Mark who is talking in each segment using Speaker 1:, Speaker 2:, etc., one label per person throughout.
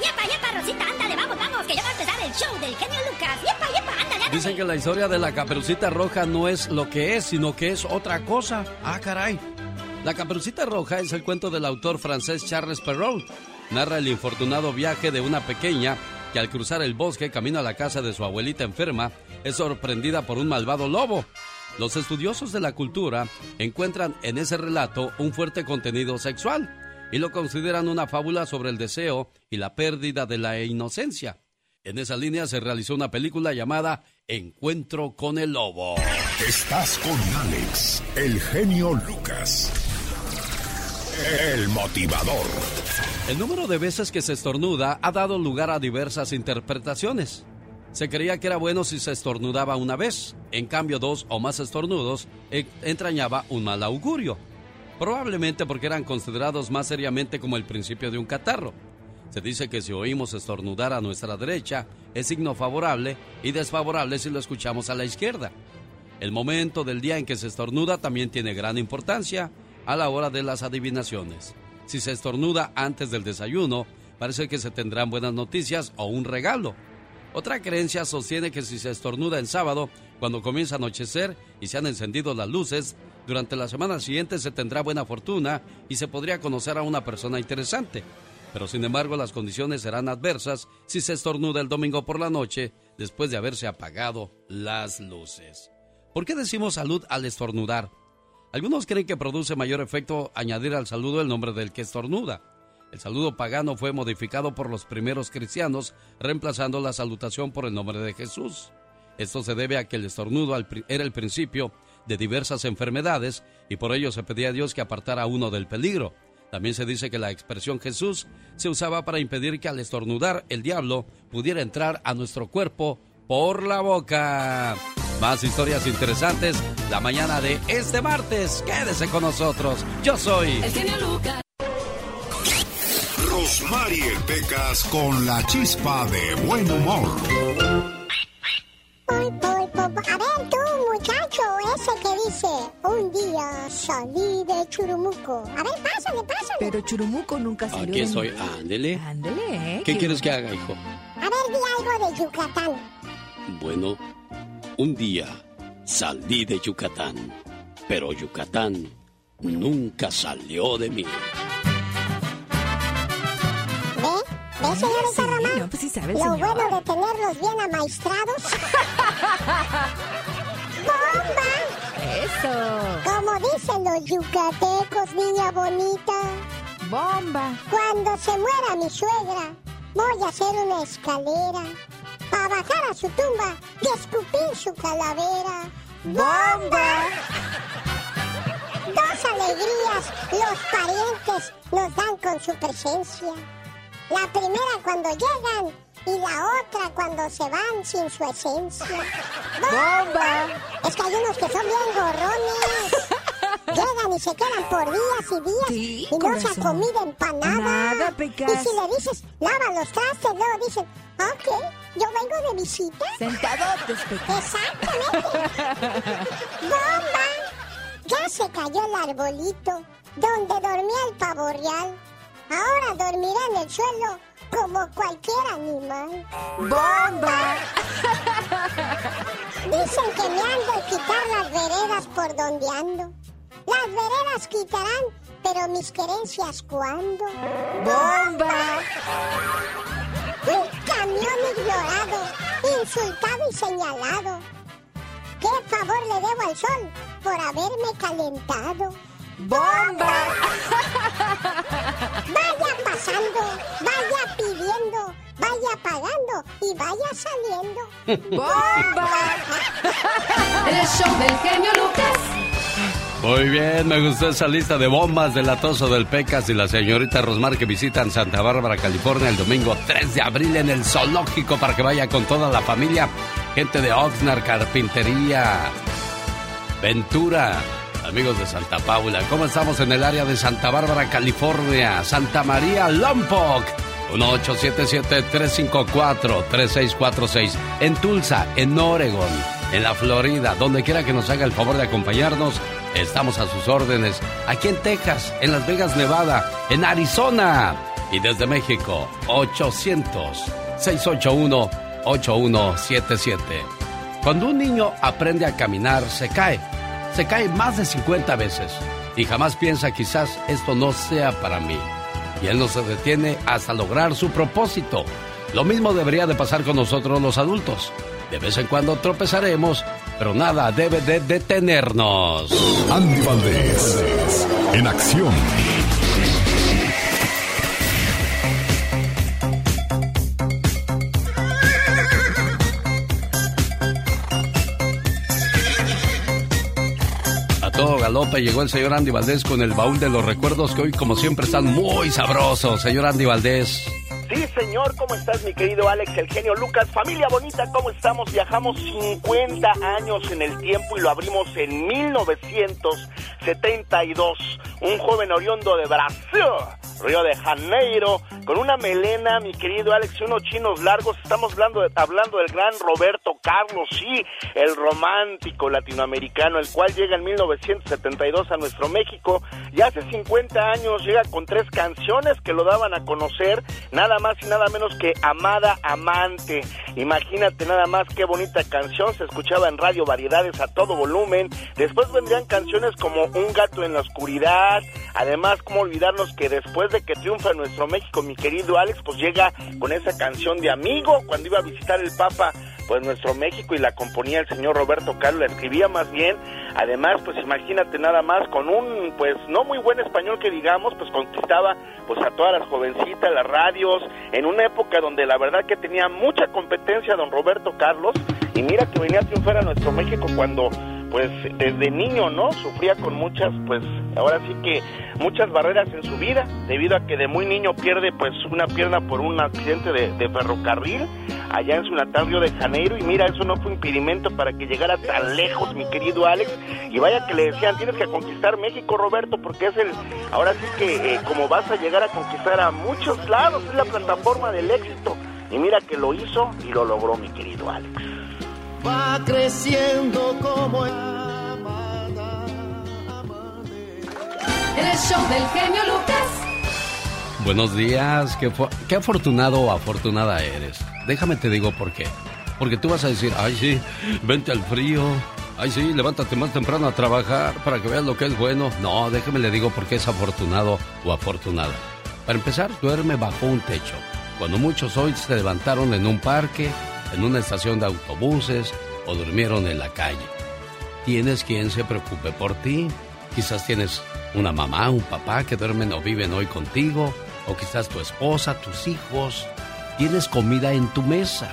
Speaker 1: yepa, yepa, Rosita, ándale, vamos, vamos, que ya va a empezar el show del genio Lucas. Yepa, yepa, ándale, ándale.
Speaker 2: Dicen que la historia de la caperucita roja no es lo que es, sino que es otra cosa. Ah, caray. La caperucita roja es el cuento del autor francés Charles Perrault. Narra el infortunado viaje de una pequeña que al cruzar el bosque camino a la casa de su abuelita enferma es sorprendida por un malvado lobo. Los estudiosos de la cultura encuentran en ese relato un fuerte contenido sexual y lo consideran una fábula sobre el deseo y la pérdida de la inocencia. En esa línea se realizó una película llamada Encuentro con el Lobo.
Speaker 3: Estás con Alex, el genio Lucas. El motivador.
Speaker 2: El número de veces que se estornuda ha dado lugar a diversas interpretaciones. Se creía que era bueno si se estornudaba una vez, en cambio dos o más estornudos e- entrañaba un mal augurio, probablemente porque eran considerados más seriamente como el principio de un catarro. Se dice que si oímos estornudar a nuestra derecha es signo favorable y desfavorable si lo escuchamos a la izquierda. El momento del día en que se estornuda también tiene gran importancia a la hora de las adivinaciones. Si se estornuda antes del desayuno, parece que se tendrán buenas noticias o un regalo. Otra creencia sostiene que si se estornuda en sábado, cuando comienza a anochecer y se han encendido las luces, durante la semana siguiente se tendrá buena fortuna y se podría conocer a una persona interesante. Pero sin embargo las condiciones serán adversas si se estornuda el domingo por la noche después de haberse apagado las luces. ¿Por qué decimos salud al estornudar? Algunos creen que produce mayor efecto añadir al saludo el nombre del que estornuda. El saludo pagano fue modificado por los primeros cristianos, reemplazando la salutación por el nombre de Jesús. Esto se debe a que el estornudo era el principio de diversas enfermedades y por ello se pedía a Dios que apartara a uno del peligro. También se dice que la expresión Jesús se usaba para impedir que al estornudar el diablo pudiera entrar a nuestro cuerpo por la boca. Más historias interesantes la mañana de este martes. Quédese con nosotros. Yo soy
Speaker 1: El genio Lucas.
Speaker 3: Rosmarie Pecas con la chispa de buen humor.
Speaker 4: A ver, muchacho, ese que dice, un día salí de Churumuco. A ver, pásale, pásale.
Speaker 5: Pero Churumuco nunca salió
Speaker 2: Aquí
Speaker 5: de-
Speaker 2: estoy. Ándele.
Speaker 5: Ándele, ¿eh?
Speaker 2: ¿Qué quieres que haga, hijo?
Speaker 4: A ver, di algo de Yucatán.
Speaker 2: Bueno, un día salí de Yucatán, pero Yucatán nunca salió de mí.
Speaker 4: ¿Ve? ¿Ve, señorita
Speaker 5: Sí,
Speaker 4: Román?
Speaker 5: no, pues sí sabe el
Speaker 4: Lo
Speaker 5: señor.
Speaker 4: bueno de tenerlos bien amaestrados. Como dicen los yucatecos, niña bonita.
Speaker 5: Bomba.
Speaker 4: Cuando se muera mi suegra, voy a hacer una escalera para bajar a su tumba y escupir su calavera. ¡Bomba! Dos alegrías los parientes nos dan con su presencia. La primera cuando llegan y la otra cuando se van sin su esencia.
Speaker 5: ¡Bomba!
Speaker 4: Es que hay unos que son bien gorrones. Llegan y se quedan por días y días
Speaker 5: Sí,
Speaker 4: y no
Speaker 5: corazón.
Speaker 4: se comida para nada.
Speaker 5: Nada, Pecas.
Speaker 4: Y si le dices, lava los trastes, luego dicen, ok, yo vengo de visita.
Speaker 5: Sentadotes, Pecas.
Speaker 4: Exactamente. ¡Bomba! Ya se cayó el arbolito donde dormía el pavo real. Ahora dormirá en el suelo como cualquier animal.
Speaker 5: ¡Bomba!
Speaker 4: Dicen que me han de quitar las veredas por donde ando. Las veredas quitarán, pero mis querencias ¿cuándo?
Speaker 5: ¡Bomba!
Speaker 4: Un camión ignorado, insultado y señalado. ¿Qué favor le debo al sol por haberme calentado?
Speaker 5: ¡Bomba!
Speaker 4: Vaya pasando, vaya pidiendo, vaya pagando y vaya saliendo.
Speaker 5: ¡Bomba!
Speaker 1: El show del genio Lucas.
Speaker 2: Muy bien, me gustó esa lista de bombas del atoso del Pecas y la señorita Rosmar que visitan Santa Bárbara, California el domingo 3 de abril en el zoológico para que vaya con toda la familia. Gente de Oxnard, Carpintería, Ventura, amigos de Santa Paula. ¿Cómo estamos en el área de Santa Bárbara, California? Santa María, Lompoc. 1877-354-3646. En Tulsa, en Oregon, en la Florida, donde quiera que nos haga el favor de acompañarnos, estamos a sus órdenes. Aquí en Texas, en Las Vegas, Nevada, en Arizona, Y desde México, 800-681-8177. Cuando un niño aprende a caminar, se cae. Se cae más de 50 veces. Y jamás piensa quizás esto no sea para mí. Y él no se detiene hasta lograr su propósito. Lo mismo debería de pasar con nosotros los adultos. De vez en cuando tropezaremos, pero nada debe de detenernos.
Speaker 3: Andy Valdés, en acción.
Speaker 2: Galope llegó el señor Andy Valdés con el baúl de los recuerdos que hoy como siempre están muy sabrosos. Señor Andy Valdés.
Speaker 6: Sí, señor, ¿cómo estás, mi querido Alex, el genio Lucas? Familia bonita, ¿cómo estamos? Viajamos 50 años en el tiempo y lo abrimos en 1972. Un joven oriondo de Brasil, Río de Janeiro, con una melena, mi querido Alex, y unos chinos largos. Estamos hablando, hablando del gran Roberto Carlos, sí, el romántico latinoamericano, el cual llega en 1972 a nuestro México. Y hace 50 años llega con tres canciones que lo daban a conocer, nada más y nada menos que Amada Amante. Imagínate nada más qué bonita canción, se escuchaba en radio variedades a todo volumen. Después vendrían canciones como Un gato en la oscuridad. Además, cómo olvidarnos que después de que triunfa nuestro México, mi querido Alex, pues llega con esa canción de Amigo cuando iba a visitar el Papa pues nuestro México y la componía el señor Roberto Carlos, la escribía más bien. Además, pues imagínate nada más con un pues no muy buen español que digamos, pues conquistaba pues a todas las jovencitas, las radios, en una época donde la verdad que tenía mucha competencia don Roberto Carlos y mira que venía a triunfar a nuestro México cuando pues desde niño, ¿no? Sufría con muchas, pues ahora sí que muchas barreras en su vida, debido a que de muy niño pierde pues una pierna por un accidente de, ferrocarril allá en su natal Río de Janeiro. Y mira, eso no fue impedimento para que llegara tan lejos, mi querido Alex, y vaya que le decían, tienes que conquistar México, Roberto, porque es el, ahora sí que eh, como vas a llegar a conquistar a muchos lados, es la plataforma del éxito, y mira que lo hizo y lo logró, mi querido Alex
Speaker 7: va creciendo como el...
Speaker 5: El show del genio Lucas.
Speaker 2: Buenos días, qué, qué, afortunado o afortunada eres. Déjame te digo por qué. Porque tú vas a decir, ay sí, vente al frío, ay sí, levántate más temprano a trabajar para que veas lo que es bueno. No, déjame le digo por qué es afortunado o afortunada. Para empezar, duerme bajo un techo. Cuando muchos hoy se levantaron en un parque, en una estación de autobuses o durmieron en la calle. Tienes quien se preocupe por ti. Quizás tienes una mamá, un papá que duermen o viven hoy contigo, o quizás tu esposa, tus hijos. Tienes comida en tu mesa.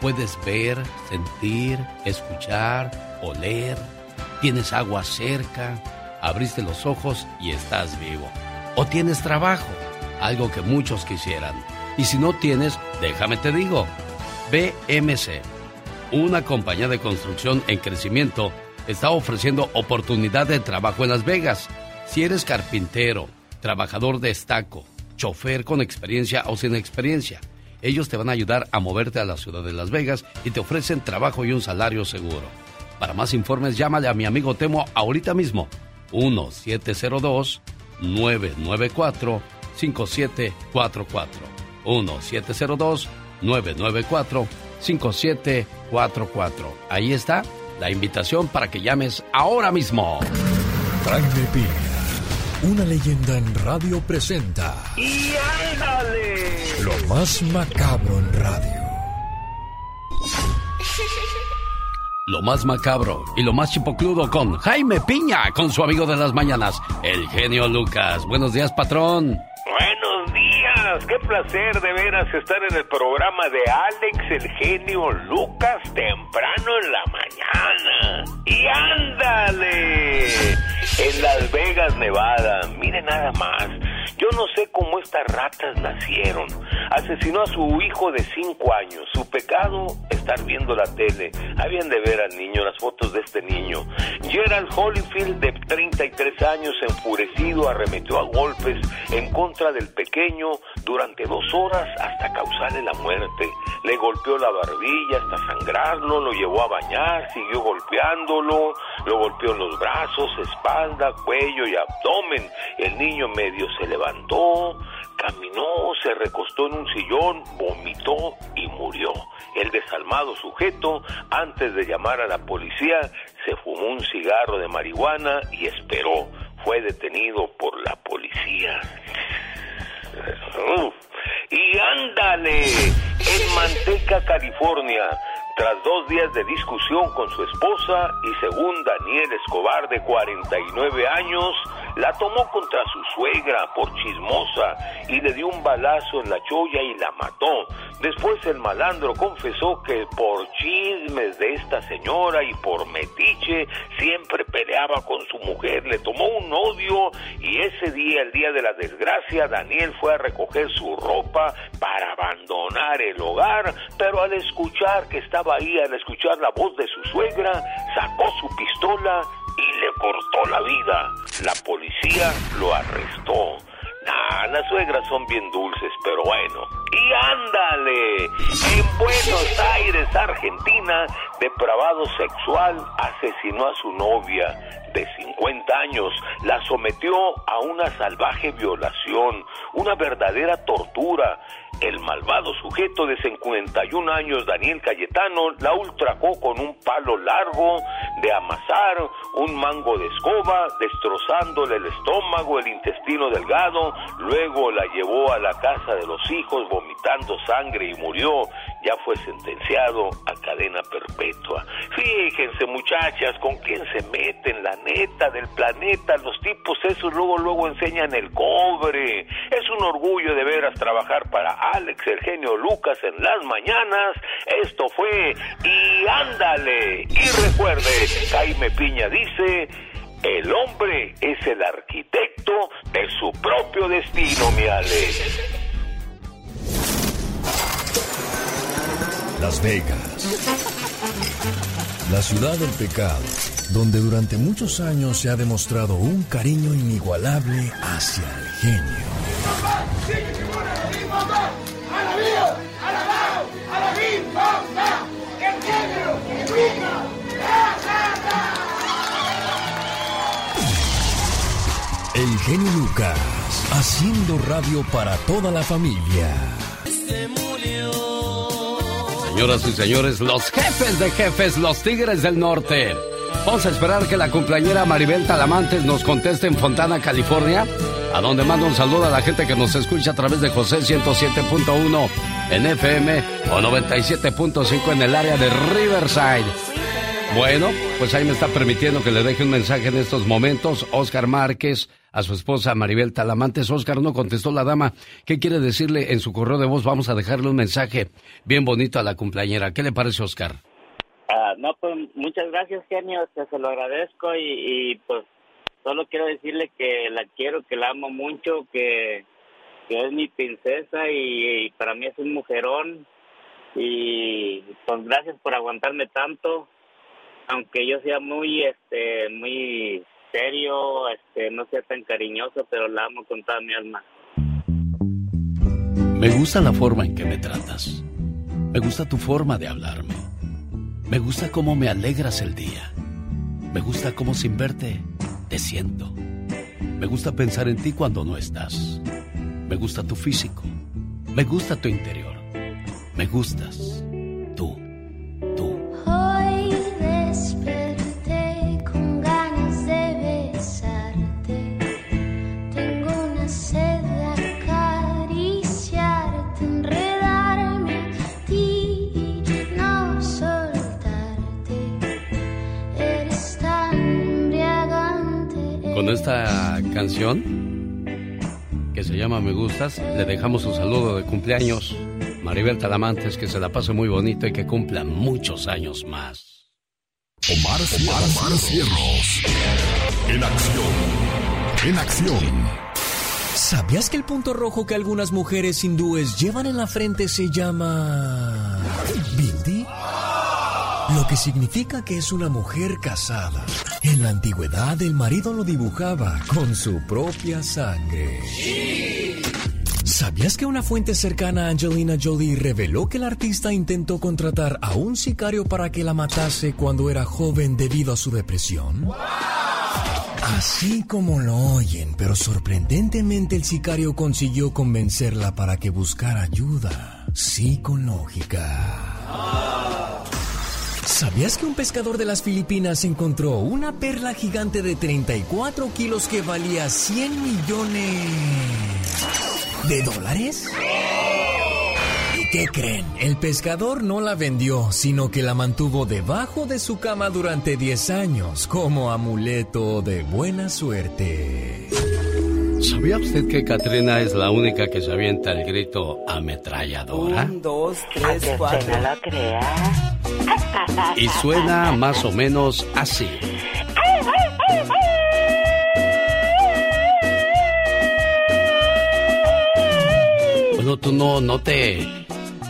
Speaker 2: Puedes ver, sentir, escuchar, oler. Tienes agua cerca. Abriste los ojos y estás vivo. O tienes trabajo, algo que muchos quisieran. Y si no tienes, déjame te digo, BMC, una compañía de construcción en crecimiento, está ofreciendo oportunidad de trabajo en Las Vegas. Si eres carpintero, trabajador de estaco, chofer con experiencia o sin experiencia, ellos te van a ayudar a moverte a la ciudad de Las Vegas y te ofrecen trabajo y un salario seguro. Para más informes, llámale a mi amigo Temo ahorita mismo. 1-702-994-5744. 1-702-994-5744. Ahí está la invitación para que llames ahora mismo.
Speaker 3: Jaime Piña, una leyenda en radio presenta.
Speaker 6: ¡Y ándale!
Speaker 3: Lo más macabro en radio.
Speaker 2: Lo más macabro y lo más chipocludo con Jaime Piña, con su amigo de las mañanas, el genio Lucas. Buenos días, patrón.
Speaker 8: Buenos qué placer de veras estar en el programa de Alex, el genio Lucas, temprano en la mañana. Y ándale, en Las Vegas, Nevada, mire nada más. Yo no sé cómo estas ratas nacieron. Asesinó a su hijo de cinco años. Su pecado, estar viendo la tele. Habían de ver al niño, las fotos de este niño. Gerald Holyfield, de 33 años, enfurecido, arremetió a golpes en contra del pequeño durante dos horas hasta causarle la muerte. Le golpeó la barbilla hasta sangrarlo, lo llevó a bañar, siguió golpeándolo. lo golpeó en los brazos, espalda, cuello y abdomen. El niño medio se levantó, caminó, se recostó en un sillón, vomitó y murió. El desalmado sujeto, antes de llamar a la policía, se fumó un cigarro de marihuana y esperó. Fue detenido por la policía. Y ándale, en Manteca, California, tras dos días de discusión con su esposa y según Daniel Escobar de 49 años, la tomó contra su suegra por chismosa y le dio un balazo en la cholla y la mató. Después el malandro confesó que por chismes de esta señora y por metiche siempre peleaba con su mujer, le tomó un odio y ese día, el día de la desgracia, Daniel fue a recoger su ropa para abandonar el hogar, pero al escuchar que estaba al escuchar la voz de su suegra, sacó su pistola y le cortó la vida. La policía lo arrestó. Nah, las suegras son bien dulces, pero bueno. Y ándale, en Buenos Aires, Argentina, depravado sexual asesinó a su novia de 50 años, la sometió a una salvaje violación, una verdadera tortura. El malvado sujeto de 51 años, Daniel Cayetano, la ultrajó con un palo largo de amasar, un mango de escoba, destrozándole el estómago, el intestino delgado, luego la llevó a la casa de los hijos vomitando sangre y murió. Ya fue sentenciado a cadena perpetua. Fíjense muchachas con quién se meten, la neta del planeta, los tipos esos luego luego enseñan el cobre. Es un orgullo de veras trabajar para Alex, el genio Lucas en las mañanas. Esto fue y ándale. Y recuerde, Jaime Piña dice, el hombre es el arquitecto de su propio destino, mi Alex.
Speaker 3: Las Vegas. La ciudad del pecado, donde durante muchos años se ha demostrado un cariño inigualable hacia el genio. El genio Lucas, haciendo radio para toda la familia.
Speaker 2: Señoras y señores, los jefes de jefes, los Tigres del Norte. Vamos a esperar que la cumpleañera Maribel Talamantes nos conteste en Fontana, California, a donde mando un saludo a la gente que nos escucha a través de José 107.1 en FM o 97.5 en el área de Riverside. Bueno, pues ahí me está permitiendo que le deje un mensaje en estos momentos. Oscar Márquez, a su esposa Maribel Talamantes. Oscar no contestó la dama. ¿Qué quiere decirle en su correo de voz? Vamos a dejarle un mensaje bien bonito a la cumpleañera. ¿Qué le parece, Oscar?
Speaker 9: Ah, no, pues muchas gracias, genio. Te se lo agradezco y, y, pues solo quiero decirle que la quiero, que la amo mucho, que, que es mi princesa y, y para mí es un mujerón. Y pues gracias por aguantarme tanto aunque yo sea muy, este, muy serio, este, no sea tan cariñoso, pero la amo con toda mi alma.
Speaker 2: Me gusta la forma en que me tratas. Me gusta tu forma de hablarme. Me gusta cómo me alegras el día. Me gusta cómo sin verte te siento. Me gusta pensar en ti cuando no estás. Me gusta tu físico. Me gusta tu interior. Me gustas. Le dejamos un saludo de cumpleaños. Maribel Talamantes, que se la pase muy bonito y que cumpla muchos años más.
Speaker 3: Omar, Omar, Omar Cierros. En acción. En acción.
Speaker 10: ¿Sabías que el punto rojo que algunas mujeres hindúes llevan en la frente se llama... Bindi? Lo que significa que es una mujer casada. En la antigüedad el marido lo dibujaba con su propia sangre. ¿Sabías que una fuente cercana a Angelina Jolie reveló que el artista intentó contratar a un sicario para que la matase cuando era joven debido a su depresión? Así como lo oyen, pero sorprendentemente el sicario consiguió convencerla para que buscara ayuda psicológica. ¿Sabías que un pescador de las Filipinas encontró una perla gigante de 34 kilos que valía 100 millones de dólares? ¿Y qué creen? El pescador no la vendió, sino que la mantuvo debajo de su cama durante 10 años como amuleto de buena suerte.
Speaker 2: ¿Sabía usted que Katrina es la única que se avienta el grito ametralladora?
Speaker 11: Un, dos, tres, cuatro.
Speaker 12: no lo crea.
Speaker 2: Y suena más o menos así. Bueno, tú no, no te,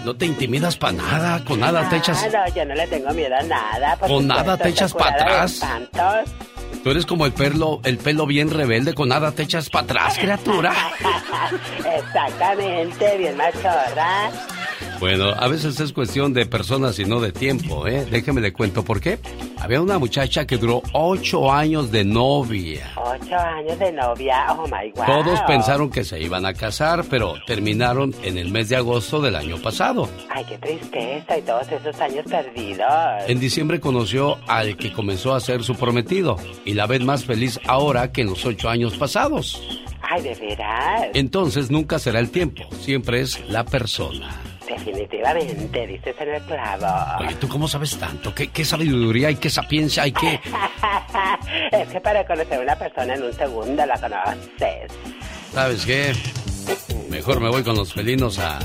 Speaker 2: no te intimidas para nada, con nada te echas,
Speaker 12: No, yo no le tengo miedo a nada.
Speaker 2: con nada te echas para atrás. Tú eres como el pelo, el pelo bien rebelde, con nada te echas para atrás, criatura.
Speaker 12: Exactamente, bien machorra.
Speaker 2: Bueno, a veces es cuestión de personas y no de tiempo, ¿eh? Déjeme le cuento por qué. Había una muchacha que duró ocho años de novia.
Speaker 12: Ocho años de novia, oh my god.
Speaker 2: Todos pensaron que se iban a casar, pero terminaron en el mes de agosto del año pasado.
Speaker 12: Ay, qué tristeza y todos esos años perdidos.
Speaker 2: En diciembre conoció al que comenzó a ser su prometido y la ven más feliz ahora que en los ocho años pasados.
Speaker 12: Ay, de veras.
Speaker 2: Entonces nunca será el tiempo, siempre es la persona.
Speaker 12: Definitivamente, dices en el clavo.
Speaker 2: Oye, ¿tú cómo sabes tanto? ¿Qué, qué sabiduría y qué sapiencia hay que...?
Speaker 12: es que para conocer a una persona en un segundo la conoces.
Speaker 2: ¿Sabes qué? Mejor me voy con los felinos a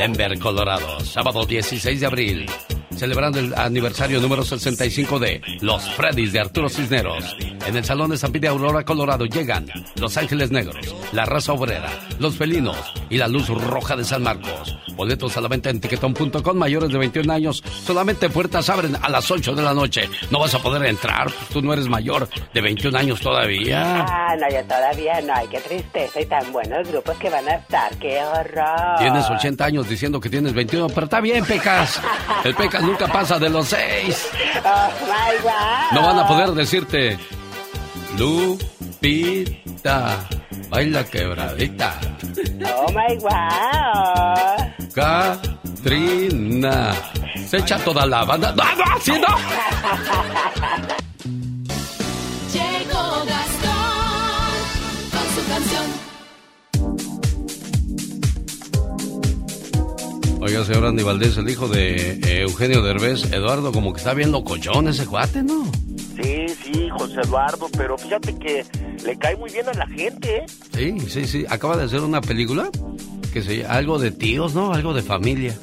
Speaker 2: Denver, Colorado, sábado 16 de abril, celebrando el aniversario número 65 de Los Freddys de Arturo Cisneros. En el Salón de San de Aurora, Colorado, llegan Los Ángeles Negros, La Raza Obrera, Los Felinos y la Luz Roja de San Marcos. Boletos a la venta en tiquetón.com, mayores de 21 años. Solamente puertas abren a las 8 de la noche. No vas a poder entrar, pues tú no eres mayor de 21 años todavía.
Speaker 12: Ah, no, yo todavía no. Ay, qué tristeza y tan buenos grupos que van a estar. ¡Qué horror!
Speaker 2: Tienes 80 años diciendo que tienes 21, pero está bien, Pecas. El Pecas nunca pasa de los 6.
Speaker 12: Oh, my God.
Speaker 2: No van a poder decirte, Lupita, baila quebradita.
Speaker 12: Oh, my God.
Speaker 2: Katrina, se echa toda la banda. ¡No, no, así no! Oiga, señor Andy Valdés, el hijo de eh, Eugenio Derbez, Eduardo, como que está bien locochón ese cuate, ¿no?
Speaker 6: Sí, sí, José Eduardo, pero fíjate que le cae muy bien a la gente, ¿eh?
Speaker 2: Sí, sí, sí. Acaba de hacer una película que se algo de tíos, ¿no? Algo de familia.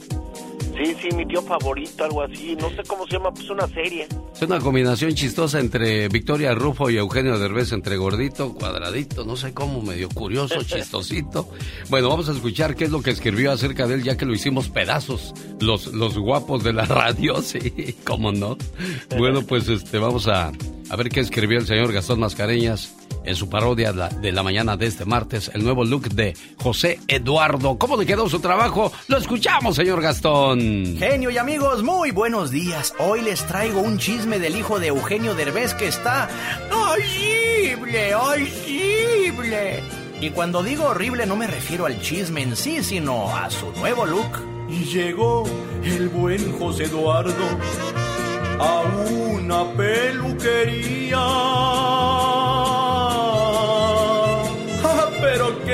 Speaker 6: Sí, sí, mi tío favorito, algo así. No sé cómo se llama, pues una serie.
Speaker 2: Es una combinación chistosa entre Victoria Rufo y Eugenio Derbez, entre gordito, cuadradito, no sé cómo, medio curioso, chistosito. Bueno, vamos a escuchar qué es lo que escribió acerca de él, ya que lo hicimos pedazos, los, los guapos de la radio, sí, cómo no. Bueno, pues este, vamos a, a ver qué escribió el señor Gastón Mascareñas en su parodia de la mañana de este martes, el nuevo look de José Eduardo. ¿Cómo le quedó su trabajo? Lo escuchamos, señor Gastón.
Speaker 13: Genio y amigos, muy buenos días. Hoy les traigo un chisme del hijo de Eugenio Derbez que está horrible, horrible. Y cuando digo horrible no me refiero al chisme en sí, sino a su nuevo look.
Speaker 14: Y llegó el buen José Eduardo a una peluquería.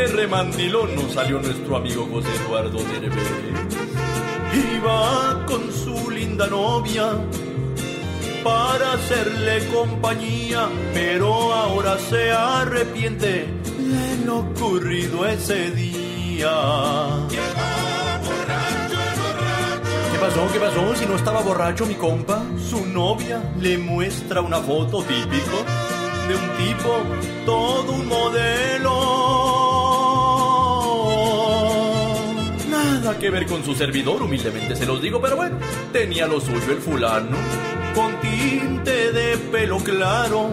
Speaker 14: Qué remandilón nos salió nuestro amigo José Eduardo Derbez. Iba con su linda novia para hacerle compañía, pero ahora se arrepiente de lo ocurrido ese día. ¿Qué pasó? ¿Qué pasó? Si no estaba borracho mi compa, su novia le muestra una foto típico de un tipo, todo un modelo. Que ver con su servidor, humildemente se los digo, pero bueno, tenía lo suyo el fulano, con tinte de pelo claro.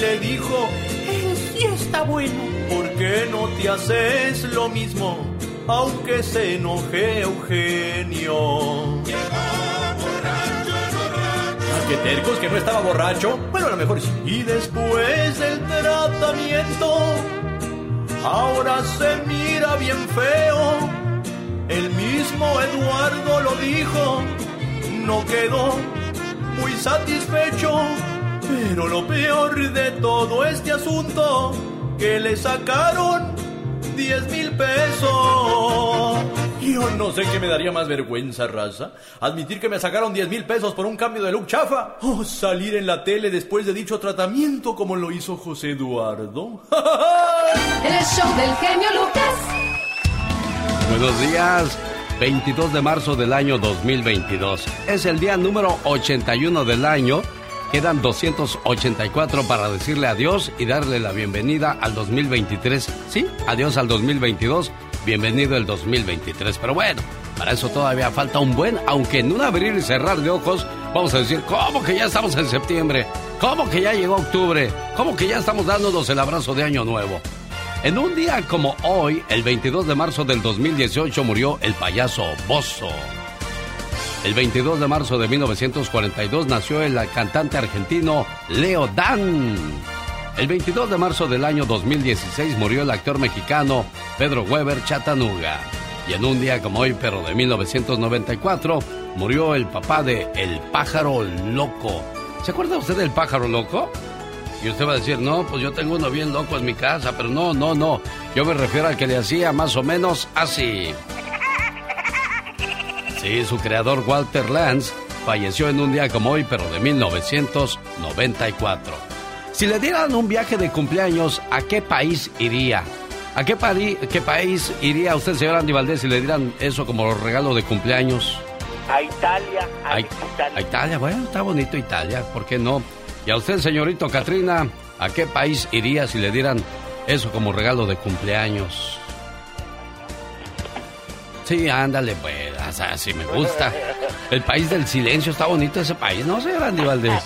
Speaker 14: Le dijo, él sí está bueno. ¿Por qué no te haces lo mismo? Aunque se enoje Eugenio. Ah, qué tercos que no estaba borracho. Bueno, a lo mejor sí. Y después del tratamiento, ahora se mira bien feo. El mismo Eduardo lo dijo, no quedó muy satisfecho. Pero lo peor de todo este asunto, que le sacaron 10 mil pesos. Yo no sé qué me daría más vergüenza, raza. Admitir que me sacaron 10 mil pesos por un cambio de look chafa. O salir en la tele después de dicho tratamiento como lo hizo José Eduardo.
Speaker 5: El show del genio Lucas.
Speaker 2: Buenos días. 22 de marzo del año 2022. Es el día número 81 del año. Quedan 284 para decirle adiós y darle la bienvenida al 2023. Sí, adiós al 2022. Bienvenido el 2023. Pero bueno, para eso todavía falta un buen, aunque en un abrir y cerrar de ojos, vamos a decir, ¿cómo que ya estamos en septiembre? ¿Cómo que ya llegó octubre? ¿Cómo que ya estamos dándonos el abrazo de Año Nuevo? En un día como hoy, el 22 de marzo del 2018, murió el payaso Bozo. El 22 de marzo de 1942 nació el cantante argentino Leo Dan. El 22 de marzo del año 2016 murió el actor mexicano Pedro Weber Chatanuga. Y en un día como hoy, pero de 1994, murió el papá de El Pájaro Loco. ¿Se acuerda usted del Pájaro Loco? Y usted va a decir, no, pues yo tengo uno bien loco en mi casa, pero no, no, no. Yo me refiero al que le hacía más o menos así. Sí, su creador Walter Lance falleció en un día como hoy, pero de 1994. Si le dieran un viaje de cumpleaños, ¿a qué país iría? ¿A qué, qué país iría usted, señor Andy Valdés, si le dieran eso como regalo de cumpleaños?
Speaker 15: A Italia, a
Speaker 2: A, a Italia, bueno, está bonito Italia, ¿por qué no? Y a usted, señorito Katrina, ¿a qué país iría si le dieran eso como regalo de cumpleaños? Sí, ándale, pues, o sea, sí me gusta. El país del silencio, está bonito ese país, ¿no, señor Andy Valdés?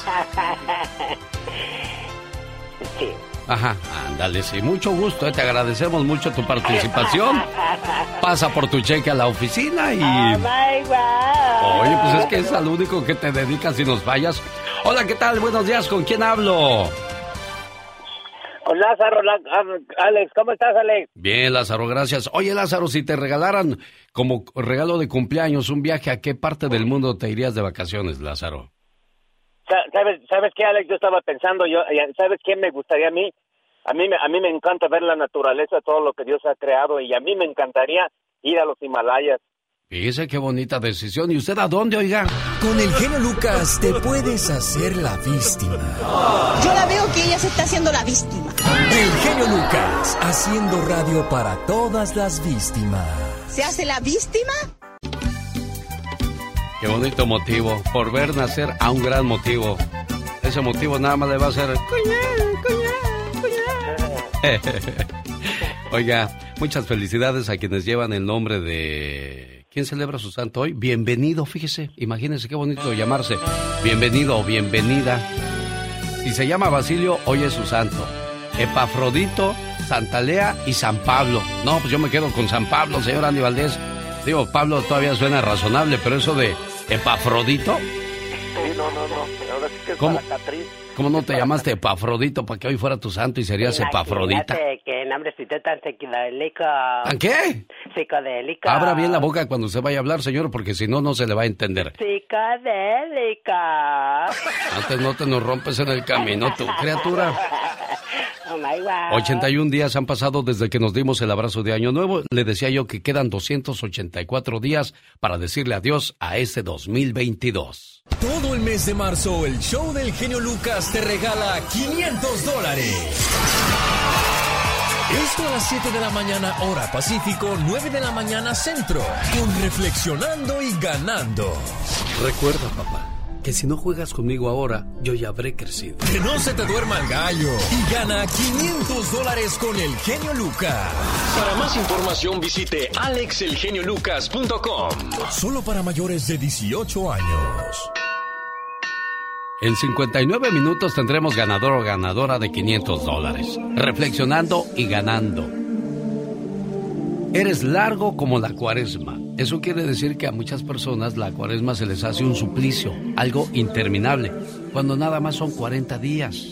Speaker 6: Sí.
Speaker 2: Ajá, ándale, sí, mucho gusto, eh, te agradecemos mucho tu participación. Pasa por tu cheque a la oficina y...
Speaker 6: Oh my God.
Speaker 2: Oye, pues es que es al único que te dedicas si nos fallas. Hola, ¿qué tal? Buenos días, ¿con quién hablo?
Speaker 6: Con Lázaro, La- Alex, ¿cómo estás, Alex?
Speaker 2: Bien, Lázaro, gracias. Oye, Lázaro, si te regalaran como regalo de cumpleaños un viaje, ¿a qué parte del mundo te irías de vacaciones, Lázaro?
Speaker 6: Sa- ¿Sabes, ¿Sabes qué, Alex? Yo estaba pensando, yo, eh, ¿sabes qué me gustaría a mí? A mí, a mí me encanta ver la naturaleza, todo lo que Dios ha creado, y a mí me encantaría ir a los Himalayas.
Speaker 2: Fíjese qué bonita decisión. ¿Y usted a dónde, oiga?
Speaker 10: Con el genio Lucas te puedes hacer la víctima.
Speaker 16: Yo la veo que ella se está haciendo la víctima.
Speaker 10: El genio Lucas, haciendo radio para todas las víctimas.
Speaker 16: ¿Se hace la víctima?
Speaker 2: Qué bonito motivo. Por ver nacer a un gran motivo. Ese motivo nada más le va a hacer... Oiga, muchas felicidades a quienes llevan el nombre de... ¿Quién celebra su santo hoy? Bienvenido, fíjese. Imagínese qué bonito llamarse. Bienvenido o bienvenida. Si se llama Basilio, hoy es su santo. Epafrodito, Santa Lea y San Pablo. No, pues yo me quedo con San Pablo, señor Andy Valdés. Digo, Pablo todavía suena razonable, pero eso de Epafrodito,
Speaker 6: no, no, no. Ahora sí que es
Speaker 2: ¿Cómo?
Speaker 6: para Catriz.
Speaker 2: ¿cómo no te llamaste Epafrodito para que hoy fuera tu santo y serías Epafrodita?
Speaker 6: Imagínate qué nombrecito tan psicodélico.
Speaker 2: ¿Tan qué?
Speaker 6: Psicodélico.
Speaker 2: Abra bien la boca cuando se vaya a hablar, señor, porque si no, no se le va a entender.
Speaker 6: Psicodélico.
Speaker 2: Antes no te nos rompes en el camino, tu criatura.
Speaker 6: Oh my God.
Speaker 2: 81 días han pasado desde que nos dimos el abrazo de Año Nuevo. Le decía yo que quedan 284 días para decirle adiós a este 2022.
Speaker 10: Todo el mes de marzo, el show del genio Lucas te regala 500 dólares. Esto a las 7 de la mañana, hora Pacífico, 9 de la mañana centro, con Reflexionando y Ganando.
Speaker 2: Recuerda, papá, que si no juegas conmigo ahora, yo ya habré crecido.
Speaker 10: Que no se te duerma el gallo y gana 500 dólares con el genio Lucas.
Speaker 17: Para más información visite alexelgeniolucas.com.
Speaker 10: Solo para mayores de 18 años.
Speaker 2: En 59 minutos tendremos ganador o ganadora de 500 dólares. Reflexionando y ganando. Eres largo como la cuaresma. Eso quiere decir que a muchas personas la cuaresma se les hace un suplicio, algo interminable, cuando nada más son 40 días.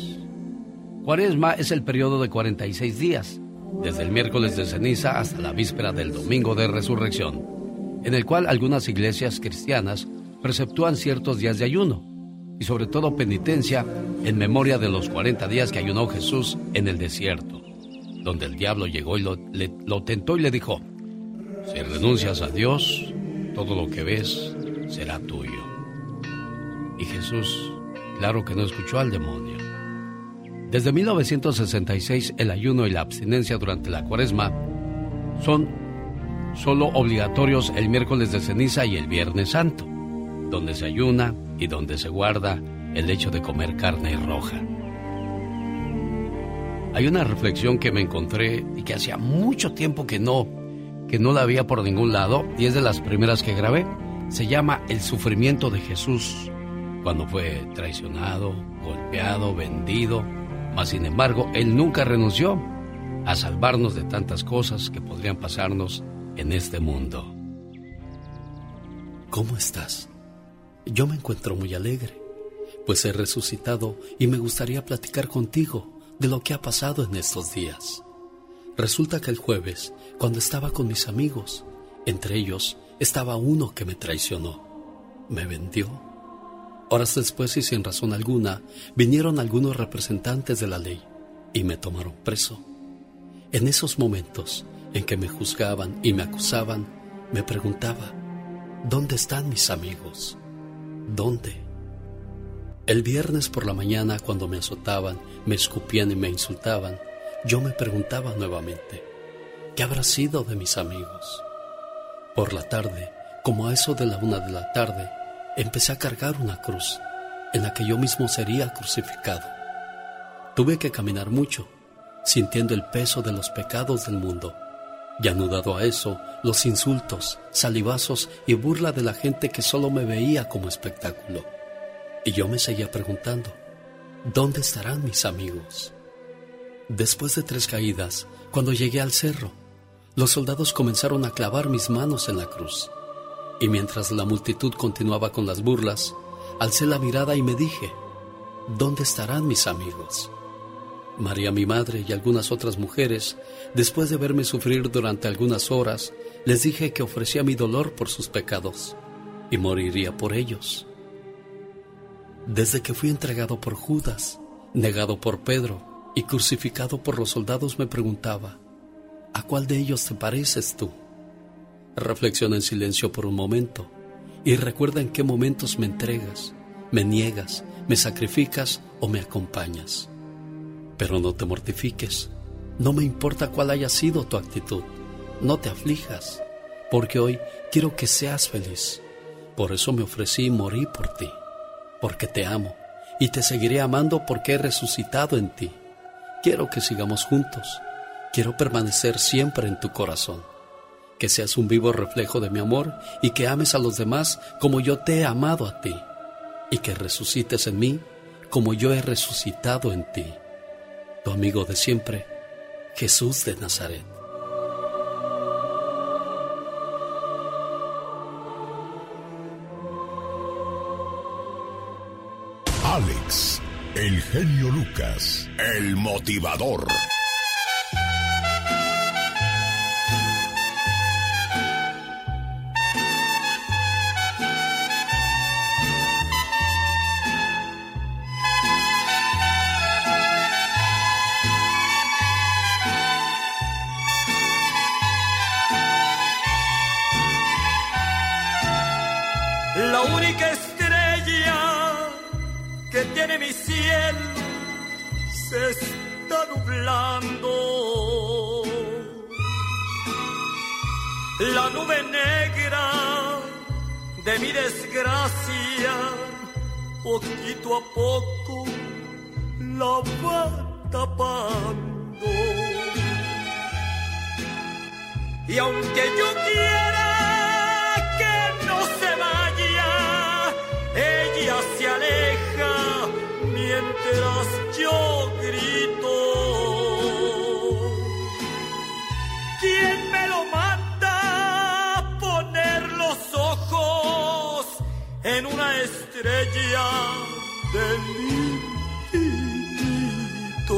Speaker 2: Cuaresma es el periodo de 46 días, desde el miércoles de ceniza hasta la víspera del domingo de resurrección, en el cual algunas iglesias cristianas preceptúan ciertos días de ayuno y sobre todo penitencia en memoria de los 40 días que ayunó Jesús en el desierto, donde el diablo llegó y lo, lo tentó y le dijo, si renuncias a Dios, todo lo que ves será tuyo. Y Jesús, claro que no escuchó al demonio. Desde 1966 el ayuno y la abstinencia durante la cuaresma son solo obligatorios el miércoles de ceniza y el viernes santo, donde se ayuna y donde se guarda el hecho de comer carne roja. Hay una reflexión que me encontré y que hacía mucho tiempo que no que no la había por ningún lado y es de las primeras que grabé. Se llama El sufrimiento de Jesús, cuando fue traicionado, golpeado, vendido, mas sin embargo Él nunca renunció a salvarnos de tantas cosas que podrían pasarnos en este mundo. ¿Cómo estás? Yo me encuentro muy alegre, pues he resucitado y me gustaría platicar contigo de lo que ha pasado en estos días. Resulta que el jueves, cuando estaba con mis amigos, entre ellos estaba uno que me traicionó, me vendió. Horas después y sin razón alguna, vinieron algunos representantes de la ley y me tomaron preso. En esos momentos en que me juzgaban y me acusaban, me preguntaba, ¿dónde están mis amigos? ¿Dónde? El viernes por la mañana, cuando me azotaban, me escupían y me insultaban, yo me preguntaba nuevamente, ¿qué habrá sido de mis amigos? Por la tarde, como a eso de la una de la tarde, empecé a cargar una cruz en la que yo mismo sería crucificado. Tuve que caminar mucho, sintiendo el peso de los pecados del mundo, y anudado a eso, los insultos, salivazos y burla de la gente que solo me veía como espectáculo. Y yo me seguía preguntando, ¿dónde estarán mis amigos? Después de tres caídas, cuando llegué al cerro, los soldados comenzaron a clavar mis manos en la cruz. Y mientras la multitud continuaba con las burlas, alcé la mirada y me dije, ¿dónde estarán mis amigos? María mi madre y algunas otras mujeres, después de verme sufrir durante algunas horas, les dije que ofrecía mi dolor por sus pecados y moriría por ellos. Desde que fui entregado por Judas, negado por Pedro y crucificado por los soldados me preguntaba, ¿a cuál de ellos te pareces tú? Reflexiona en silencio por un momento y recuerda en qué momentos me entregas, me niegas, me sacrificas o me acompañas. Pero no te mortifiques, no me importa cuál haya sido tu actitud, no te aflijas, porque hoy quiero que seas feliz. Por eso me ofrecí y morí por ti, porque te amo y te seguiré amando porque he resucitado en ti. Quiero que sigamos juntos. Quiero permanecer siempre en tu corazón. Que seas un vivo reflejo de mi amor y que ames a los demás como yo te he amado a ti. Y que resucites en mí como yo he resucitado en ti. Tu amigo de siempre, Jesús de Nazaret.
Speaker 3: El genio Lucas, el motivador.
Speaker 18: Está nublando. La nube negra de mi desgracia, poquito a poco la va tapando. Y aunque yo quiera que no se vaya, ella se aleja en una estrella del infinito.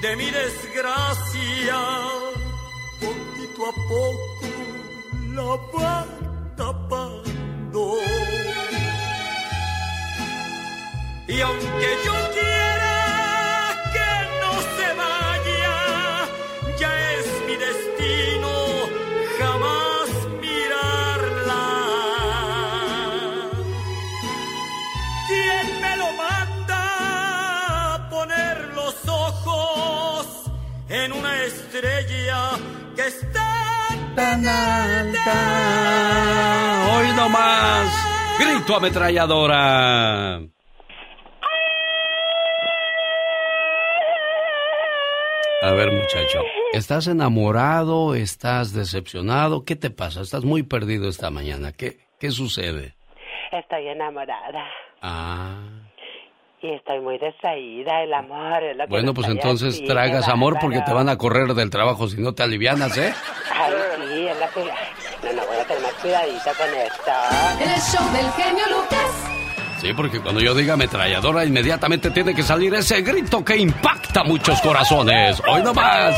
Speaker 18: De mi desgracia, poquito a poco la va tapando. Y aunque yo está tan alta?
Speaker 2: Hoy no más. Grito ametralladora. A ver, muchacho, ¿estás enamorado? ¿Estás decepcionado? ¿Qué te pasa? Estás muy perdido esta mañana. ¿Qué, qué sucede?
Speaker 19: Estoy enamorada
Speaker 2: Ah,
Speaker 19: y estoy muy distraída. El amor es lo que
Speaker 2: bueno, pues entonces
Speaker 19: aquí,
Speaker 2: tragas amor porque te van a correr del trabajo si no te alivianas, ¿eh?
Speaker 19: Ay, sí, es la que... No, no, voy a tener más cuidadito con esto.
Speaker 5: El show del genio Lucas.
Speaker 2: Sí, porque cuando yo diga ametralladora, inmediatamente tiene que salir ese grito que impacta muchos corazones. Hoy no más.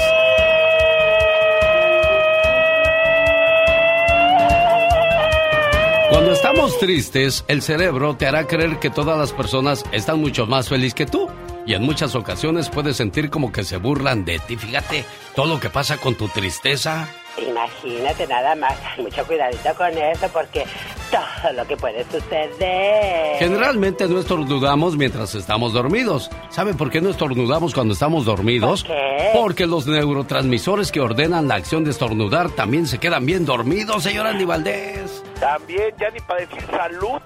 Speaker 2: Cuando estamos tristes, el cerebro te hará creer que todas las personas están mucho más felices que tú. Y en muchas ocasiones puedes sentir como que se burlan de ti. Fíjate todo lo que pasa con tu tristeza.
Speaker 19: Imagínate nada más. Mucho cuidadito con eso porque todo lo que puede suceder.
Speaker 2: Generalmente no estornudamos mientras estamos dormidos. ¿Sabe por qué no estornudamos cuando estamos dormidos?
Speaker 19: ¿Por qué?
Speaker 2: Porque los neurotransmisores que ordenan la acción de estornudar también se quedan bien dormidos, señor Andy Valdés.
Speaker 6: También, ya ni para decir salud.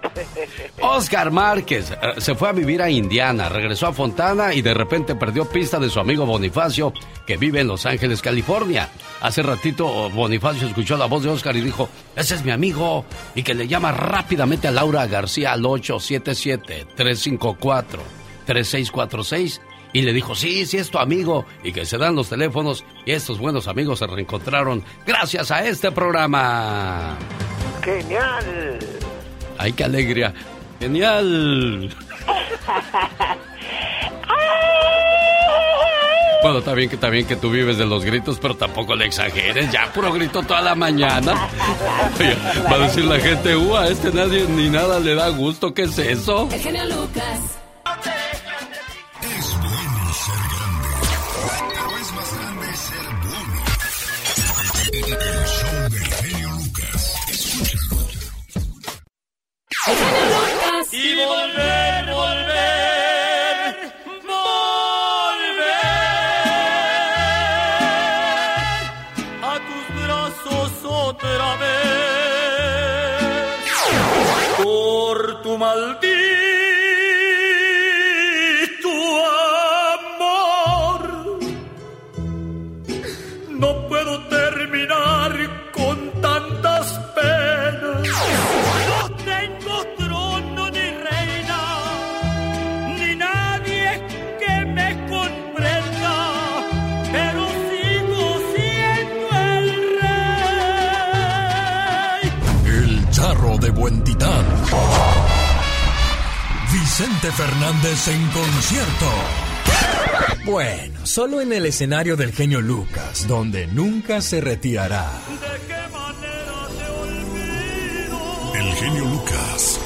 Speaker 2: Oscar Márquez eh, se fue a vivir a Indiana, regresó a Fontana y de repente perdió pista de su amigo Bonifacio, que vive en Los Ángeles, California. Hace ratito Bonifacio escuchó la voz de Oscar y dijo, ese es mi amigo, y que le llama rápidamente a Laura García al 877-354-3646. Y le dijo, sí, sí es tu amigo, y que se dan los teléfonos, y estos buenos amigos se reencontraron gracias a este programa.
Speaker 6: Genial.
Speaker 2: ¡Ay, qué alegría! ¡Genial! Bueno, está bien que está bien que tú vives de los gritos, pero tampoco le exageres. Ya puro grito toda la mañana. Oye, va a decir la gente, ¡uh! A este nadie ni nada le da gusto. ¿Qué es eso?
Speaker 5: El genio Lucas.
Speaker 18: Volver,
Speaker 3: Vicente Fernández en concierto.
Speaker 10: Bueno, solo en el escenario del genio Lucas, donde nunca se retirará.
Speaker 3: El genio Lucas.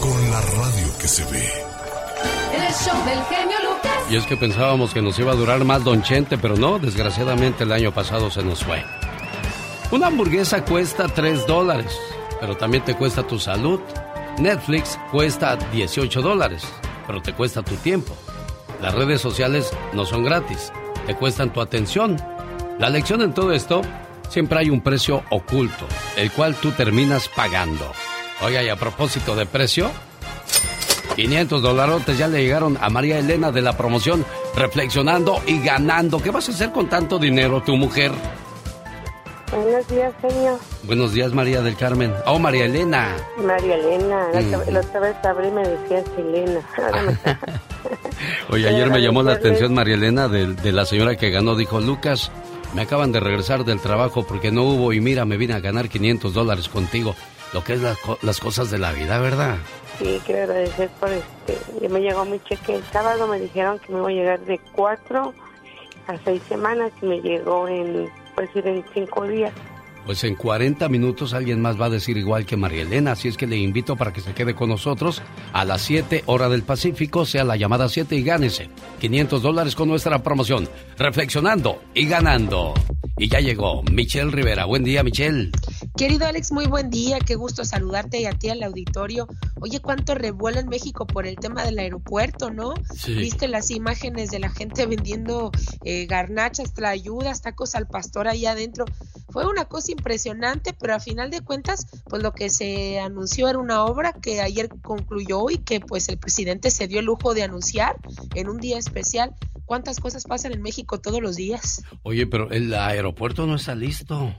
Speaker 3: Con la radio que se ve.
Speaker 5: El show del genio Lucas.
Speaker 2: Y es que pensábamos que nos iba a durar más Don Chente, pero no, desgraciadamente el año pasado se nos fue. Una hamburguesa cuesta 3 dólares, pero también te cuesta tu salud. Netflix cuesta 18 dólares, pero te cuesta tu tiempo. Las redes sociales no son gratis, te cuestan tu atención. La lección en todo esto, siempre hay un precio oculto, el cual tú terminas pagando. Oiga, y a propósito de precio, 500 dolarotes ya le llegaron a María Elena de la promoción Reflexionando y Ganando. ¿Qué vas a hacer con tanto dinero, tu mujer?
Speaker 20: Buenos días, señor.
Speaker 2: Buenos días, María del Carmen. Oh, María Elena.
Speaker 20: María Elena. La,
Speaker 2: Mm.
Speaker 20: la otra vez abrí y me decía Selena. Ahora me-
Speaker 2: Oye, ayer me llamó la atención María Elena de, de la señora que ganó. Dijo, Lucas, me acaban de regresar del trabajo porque no hubo y mira, me vine a ganar 500 dólares contigo. Lo que es la las cosas de la vida, ¿verdad?
Speaker 20: Sí, quiero agradecer por este. Ya me llegó mi cheque el sábado. Me dijeron que me iba a llegar de cuatro a seis semanas y me llegó en, pues decir, en cinco días.
Speaker 2: Pues en 40 minutos alguien más va a decir igual que María Elena, así es que le invito para que se quede con nosotros a las 7 hora del Pacífico, sea la llamada 7 y gánese 500 dólares con nuestra promoción, reflexionando y ganando. Y ya llegó Michelle Rivera. Buen día, Michelle.
Speaker 21: Querido Alex, muy buen día, qué gusto saludarte y a ti al auditorio. Oye, cuánto revuelo en México por el tema del aeropuerto, ¿no?
Speaker 2: Sí.
Speaker 21: Viste las imágenes de la gente vendiendo eh, garnachas, tlayudas, tacos al pastor ahí adentro. Fue una cosa impresionante, pero a final de cuentas, pues lo que se anunció era una obra que ayer concluyó y que pues el presidente se dio el lujo de anunciar en un día especial. ¿Cuántas cosas pasan en México todos los días?
Speaker 2: Oye, pero el aeropuerto no está listo.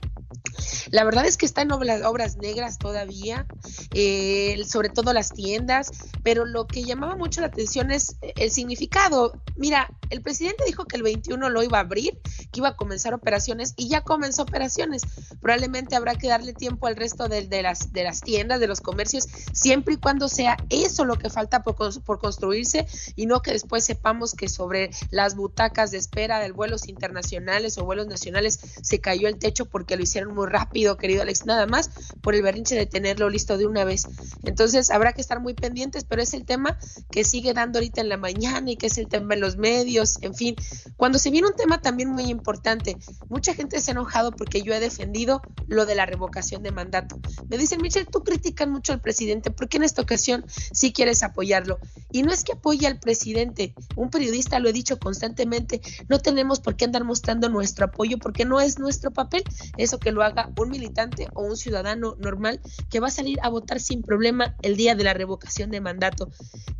Speaker 21: La verdad es que está en obras, negras todavía, eh, sobre todo las tiendas, pero lo que llamaba mucho la atención es el significado. Mira, el presidente dijo que el 21 lo iba a abrir, que iba a comenzar operaciones y ya comenzó operaciones. Probablemente habrá que darle tiempo al resto de, las, tiendas, de los comercios, siempre y cuando sea eso lo que falta por, por construirse y no que después sepamos que sobre las butacas de espera de vuelos internacionales o vuelos nacionales se cayó el techo porque lo hicieron muy rápido, querido Alex, nada más por el berrinche de tenerlo listo de una vez. Entonces habrá que estar muy pendientes, pero es el tema que sigue dando ahorita en la mañana y que es el tema en los medios, en fin. Cuando se viene un tema también muy importante, mucha gente se ha enojado porque yo he defendido lo de la revocación de mandato. Me dicen, Michelle, tú criticas mucho al presidente, ¿por qué en esta ocasión sí quieres apoyarlo? Y no es que apoye al presidente, un periodista lo he dicho constantemente, no tenemos por qué andar mostrando nuestro apoyo porque no es nuestro papel, eso que lo haga un militante o un ciudadano normal que va a salir a votar sin problema el día de la revocación de mandato.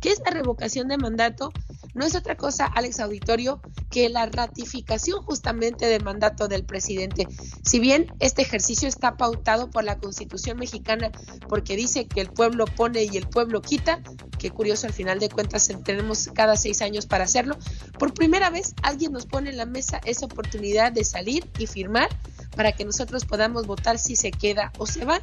Speaker 21: ¿Qué es la revocación de mandato? No es otra cosa, Alex Auditorio, que la ratificación justamente del mandato del presidente. Si bien este ejercicio está pautado por la Constitución mexicana porque dice que el pueblo pone y el pueblo quita, qué curioso al final de cuentas tenemos cada seis años para hacerlo, por primera vez alguien nos pone en la mesa esa oportunidad de salir y firmar para que nosotros podamos votar si se queda o se va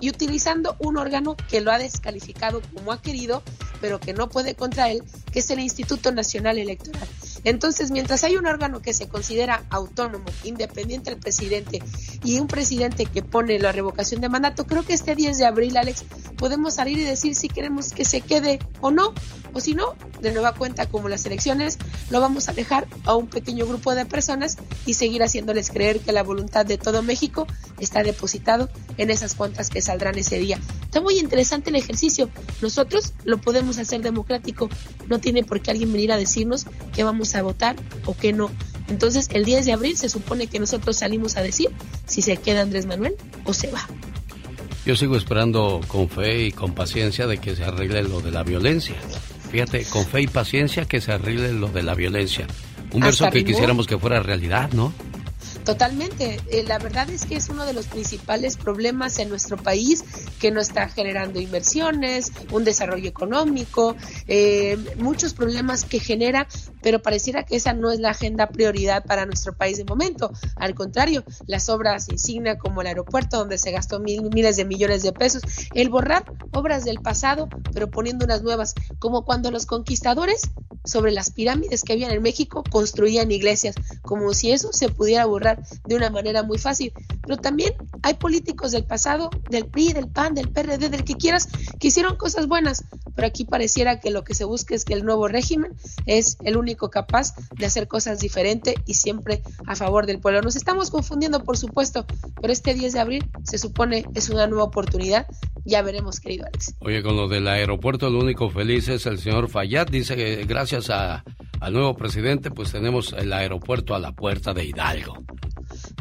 Speaker 21: y utilizando un órgano que lo ha descalificado como ha querido, pero que no puede contra él, que es el Instituto Nacional Electoral. Entonces, mientras hay un órgano que se considera autónomo, independiente del presidente y un presidente que pone la revocación de mandato, creo que este 10 de abril, Alex, podemos salir y decir si queremos que se quede o no, o si no, de nueva cuenta, como las elecciones, lo vamos a dejar a un pequeño grupo de personas y seguir haciéndoles creer que la voluntad de todo México está depositado en esas cuentas que saldrán ese día. Está muy interesante el ejercicio. Nosotros lo podemos hacer democrático. No tiene por qué alguien venir a decirnos que vamos a votar o que no. Entonces, el 10 de abril se supone que nosotros salimos a decir si se queda Andrés Manuel o se va.
Speaker 2: Yo sigo esperando con fe y con paciencia de que se arregle lo de la violencia. Fíjate, con fe y paciencia que se arregle lo de la violencia. Un verso que quisiéramos que fuera realidad, ¿no?
Speaker 21: Totalmente. Eh, la verdad es que es uno de los principales problemas en nuestro país que no está generando inversiones, un desarrollo económico, eh, muchos problemas que genera, pero pareciera que esa no es la agenda prioridad para nuestro país de momento. Al contrario, las obras insignia como el aeropuerto donde se gastó mil- miles de millones de pesos, el borrar obras del pasado, pero poniendo unas nuevas, como cuando los conquistadores sobre las pirámides que habían en México construían iglesias, como si eso se pudiera borrar de una manera muy fácil. Pero también hay políticos del pasado, del PRI, del PAN, del PRD, del que quieras, que hicieron cosas buenas, pero aquí pareciera que lo que se busca es que el nuevo régimen es el único capaz de hacer cosas diferentes y siempre a favor del pueblo. Nos estamos confundiendo, por supuesto, pero este 10 de abril se supone es una nueva oportunidad. Ya veremos, querido Alex.
Speaker 2: Oye, con lo del aeropuerto, el único feliz es el señor Fayad. Dice que gracias a, al nuevo presidente, pues tenemos el aeropuerto a la puerta de Hidalgo.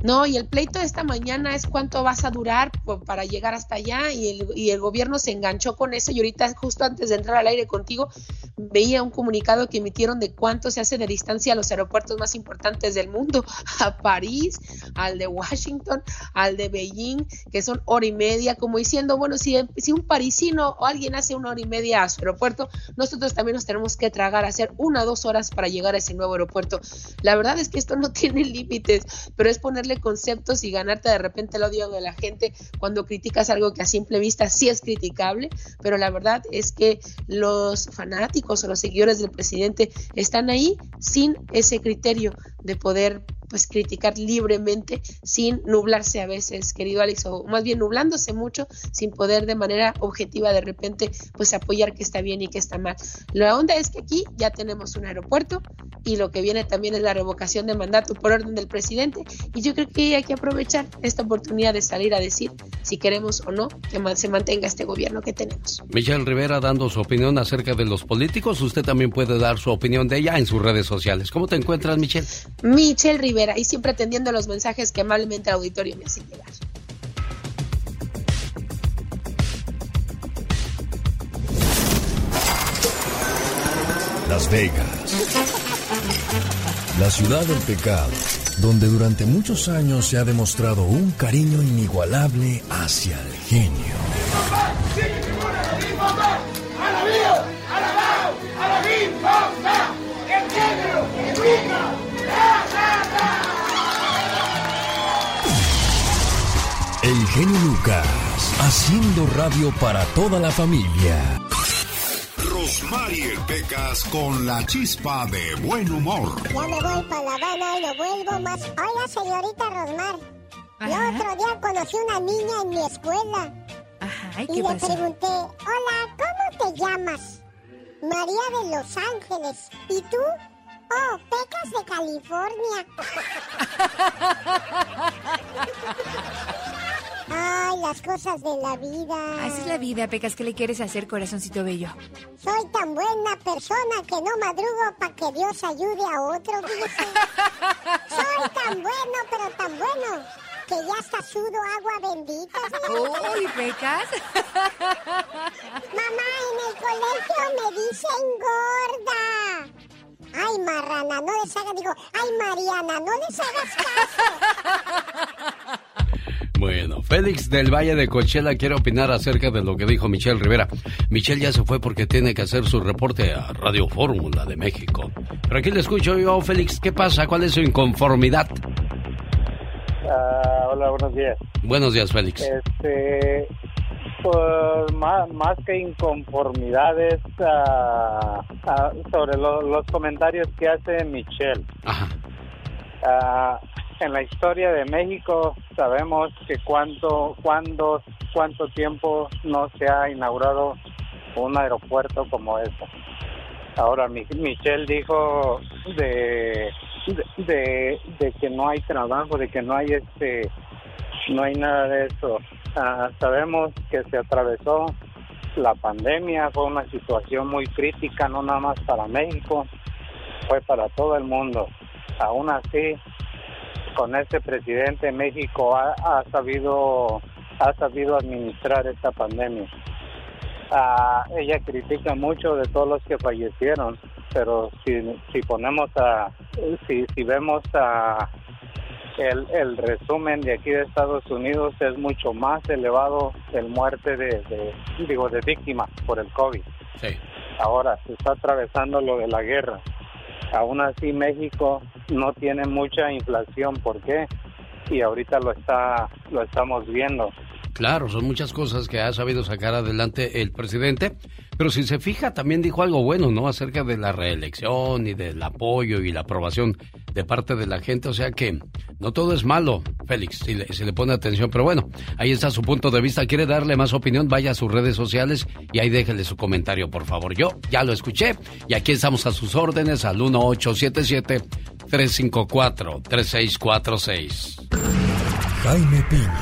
Speaker 21: No, y el pleito de esta mañana es cuánto vas a durar para llegar hasta allá y el, gobierno se enganchó con eso y ahorita justo antes de entrar al aire contigo veía un comunicado que emitieron de cuánto se hace de distancia a los aeropuertos más importantes del mundo, a París, al de Washington, al de Beijing, que son hora y media, como diciendo, bueno, si, si un parisino o alguien hace una hora y media a su aeropuerto, nosotros también nos tenemos que tragar hacer una o dos horas para llegar a ese nuevo aeropuerto. La verdad es que esto no tiene límites, pero es ponerle conceptos y ganarte de repente el odio de la gente cuando criticas algo que a simple vista sí es criticable, pero la verdad es que los fanáticos o los seguidores del presidente están ahí sin ese criterio de poder pues criticar libremente sin nublarse a veces, querido Alex, o más bien nublándose mucho sin poder de manera objetiva de repente pues apoyar que está bien y que está mal. La onda es que aquí ya tenemos un aeropuerto y lo que viene también es la revocación de mandato por orden del presidente y yo creo que hay que aprovechar esta oportunidad de salir a decir si queremos o no que se mantenga este gobierno que tenemos.
Speaker 2: Michelle Rivera dando su opinión acerca de los políticos. Usted también puede dar su opinión de ella en sus redes sociales. ¿Cómo te encuentras, Michelle?
Speaker 21: Michelle Rivera y siempre atendiendo los mensajes que amablemente el auditorio me hace llegar.
Speaker 3: Las Vegas. La ciudad del pecado, donde durante muchos años se ha demostrado un cariño inigualable hacia el genio. Genio Lucas, haciendo radio para toda la familia.
Speaker 22: Rosmarie Pecas con la chispa de buen humor.
Speaker 4: Ya me voy para La Habana y no vuelvo más. Oiga, señorita Rosmar. El otro día conocí una niña en mi escuela.
Speaker 16: Ajá, ¿y
Speaker 4: le
Speaker 16: pasó?
Speaker 4: pregunté, hola, ¿cómo te llamas? María de Los Ángeles. ¿Y tú? Oh, Pecas de California. Ay, las cosas de la vida.
Speaker 16: Así es la vida, Pecas. ¿Qué le quieres hacer, corazoncito bello?
Speaker 4: Soy tan buena persona que no madrugo para que Dios ayude a otro, fíjese. Soy tan bueno, pero tan bueno, que ya hasta sudo agua bendita.
Speaker 16: Uy, Pecas.
Speaker 4: Mamá, en el colegio me dicen gorda. Ay, marrana, no les hagas, digo, ay, Mariana, no les hagas caso.
Speaker 2: Bueno, Félix del Valle de Cochela quiere opinar acerca de lo que dijo Michelle Rivera. Michelle ya se fue porque tiene que hacer su reporte a Radio Fórmula de México. Pero aquí le escucho yo, Félix. ¿Qué pasa? ¿Cuál es su inconformidad?
Speaker 23: Ah, hola, buenos días.
Speaker 2: Buenos días, Félix.
Speaker 23: Este, pues más, más que inconformidades ah, sobre lo- los comentarios que hace Michelle. Ah, en la historia de México sabemos que cuánto, cuándo, cuánto tiempo no se ha inaugurado un aeropuerto como este. Ahora, Mi- Michelle dijo de, de que no hay trabajo, de que no hay este, no hay nada de eso. Ah, sabemos que se atravesó la pandemia, fue una situación muy crítica, no nada más para México, fue para todo el mundo. Aún así, con este presidente México ha, ha sabido ha sabido administrar esta pandemia. Ah, ella critica mucho de todos los que fallecieron, pero si, si ponemos a si, si vemos a el, el resumen de aquí de Estados Unidos es mucho más elevado el muerte de, de digo de víctimas por el COVID.
Speaker 2: Sí.
Speaker 23: Ahora se está atravesando lo de la guerra. Aún así México no tiene mucha inflación, ¿por qué? Y ahorita lo está lo estamos viendo.
Speaker 2: Claro, son muchas cosas que ha sabido sacar adelante el presidente, pero si se fija, también dijo algo bueno, ¿no? Acerca de la reelección y del apoyo y la aprobación de parte de la gente, o sea que no todo es malo, Félix, si le, pone atención, pero bueno, ahí está su punto de vista. ¿Quiere darle más opinión? Vaya a sus redes sociales y ahí déjele su comentario, por favor. Yo ya lo escuché y aquí estamos a sus órdenes al 1877-354-3646.
Speaker 3: Jaime Piña,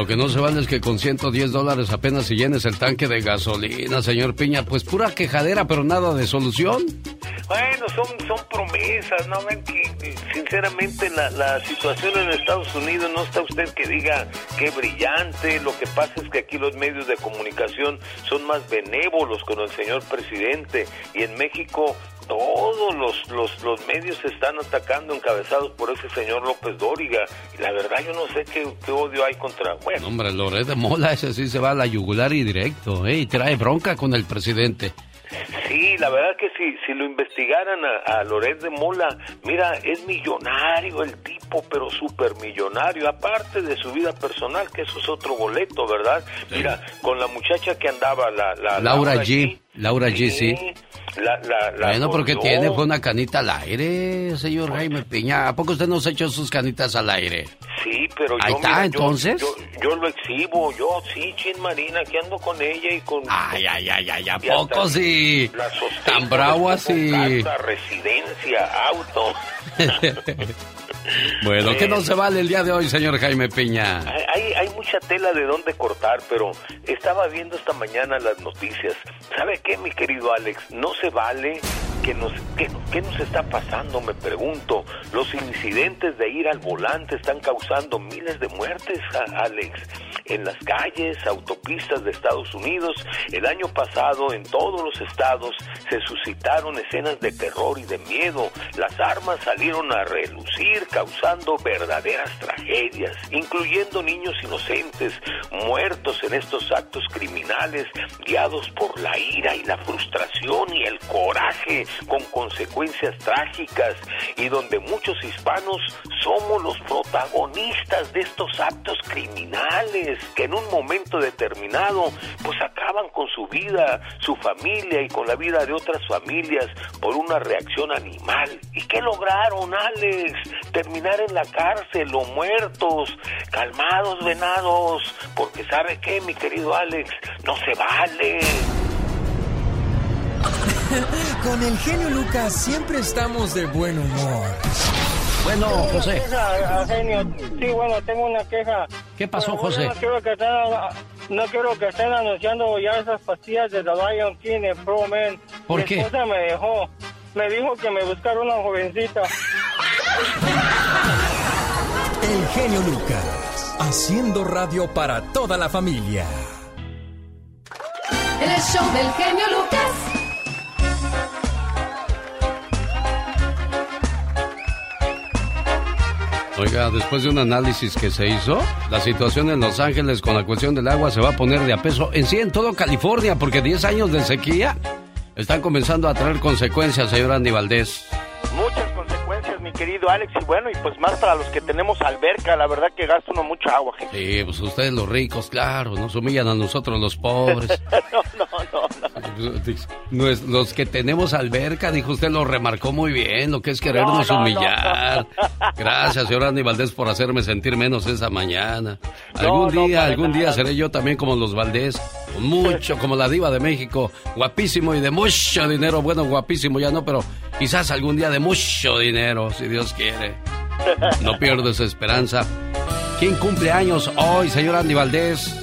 Speaker 2: Lo que no se vale es que con 110 dólares apenas si llenes el tanque de gasolina, señor Piña. Pues pura quejadera, pero nada de solución.
Speaker 8: Bueno, son, son promesas, ¿no? Ven que eh, sinceramente la, la situación en Estados Unidos no está usted que diga que brillante. Lo que pasa es que aquí los medios de comunicación son más benévolos con el señor presidente y en México todos los, los, los medios se están atacando encabezados por ese señor López Dóriga. Y la verdad yo no sé qué, qué odio hay contra... Bueno,
Speaker 2: Hombre, Loret de Mola, ese sí se va a la yugular y directo, ¿eh? Y trae bronca con el presidente.
Speaker 8: Sí, la verdad que si, si lo investigaran a, a Loret de Mola, mira, es millonario el tipo, pero súper millonario, aparte de su vida personal, que eso es otro boleto, ¿verdad? Mira, con la muchacha que andaba, la... la
Speaker 2: Laura G. Laura G, sí.
Speaker 8: La, la, la
Speaker 2: Bueno, porque tiene fue una canita al aire, señor Jaime Piña. ¿A poco usted no se echó sus canitas al aire?
Speaker 8: Sí, pero yo...
Speaker 2: Ahí está,
Speaker 8: mira,
Speaker 2: entonces.
Speaker 8: Yo, yo lo exhibo, yo sí, Chin Marina, que ando con ella y con...
Speaker 2: Ay, ay, ay, ay, ¿a poco sí? Tan bravo así.
Speaker 8: Casa, residencia, auto.
Speaker 2: bueno, ¿qué no se vale el día de hoy, señor Jaime Piña?
Speaker 8: Hay, hay, mucha tela de dónde cortar, pero estaba viendo esta mañana las noticias. ¿Sabe qué, mi querido Alex? No se vale que nos... ¿Qué, qué nos está pasando? Me pregunto. Los incidentes de ir al volante están causando miles de muertes, Alex. En las calles, autopistas de Estados Unidos, el año pasado en todos los estados se suscitaron escenas de terror y de miedo. Las armas salieron a relucir, causando verdaderas tragedias, incluyendo niños inocentes muertos en estos actos criminales, guiados por la ira y la frustración y el coraje, con consecuencias trágicas, y donde muchos hispanos somos los protagonistas de estos actos criminales, que en un momento determinado, pues acaban con su vida, su familia y con la vida de otras familias por una reacción animal. ¿Y qué lograron, Alex? Terminar en la cárcel o muertos. Calmados, venados, porque ¿sabe qué, mi querido Alex? No se vale.
Speaker 10: Con el genio Lucas siempre estamos de buen humor.
Speaker 2: Bueno, José.
Speaker 24: Queja, genio. Sí, bueno, tengo una queja.
Speaker 2: ¿Qué pasó,
Speaker 24: Bueno,
Speaker 2: José?
Speaker 24: No quiero que estén, no quiero que estén anunciando ya esas pastillas de The Lion King en Pro Men.
Speaker 2: ¿Por
Speaker 24: Mi
Speaker 2: qué?
Speaker 24: esposa me dejó. Me dijo que me buscara una jovencita.
Speaker 10: El genio Lucas, haciendo radio para toda la familia.
Speaker 5: El show del genio Lucas.
Speaker 2: Oiga, después de un análisis que se hizo, la situación en Los Ángeles con la cuestión del agua se va a poner de a peso en sí en todo California, porque 10 años de sequía están comenzando a traer consecuencias, señor Andy Valdés.
Speaker 6: Muchas consecuencias, mi querido Alex, y bueno, y pues más para los que tenemos alberca, la verdad que gasta uno mucha agua, gente.
Speaker 2: Sí, pues ustedes los ricos, claro, nos humillan a nosotros los pobres.
Speaker 6: no, no, no,
Speaker 2: los que tenemos alberca, dijo usted, lo remarcó muy bien, lo que es querernos
Speaker 6: No, no, no.
Speaker 2: humillar. Gracias, señor Andy Valdés, por hacerme sentir menos esa mañana. Algún día, algún día seré yo también como los Valdés, mucho, como la diva de México, guapísimo y de mucho dinero. Bueno, guapísimo ya no, pero quizás algún día de mucho dinero, si Dios quiere. No pierdes esperanza. ¿Quién cumple años hoy, señor Andy Valdés?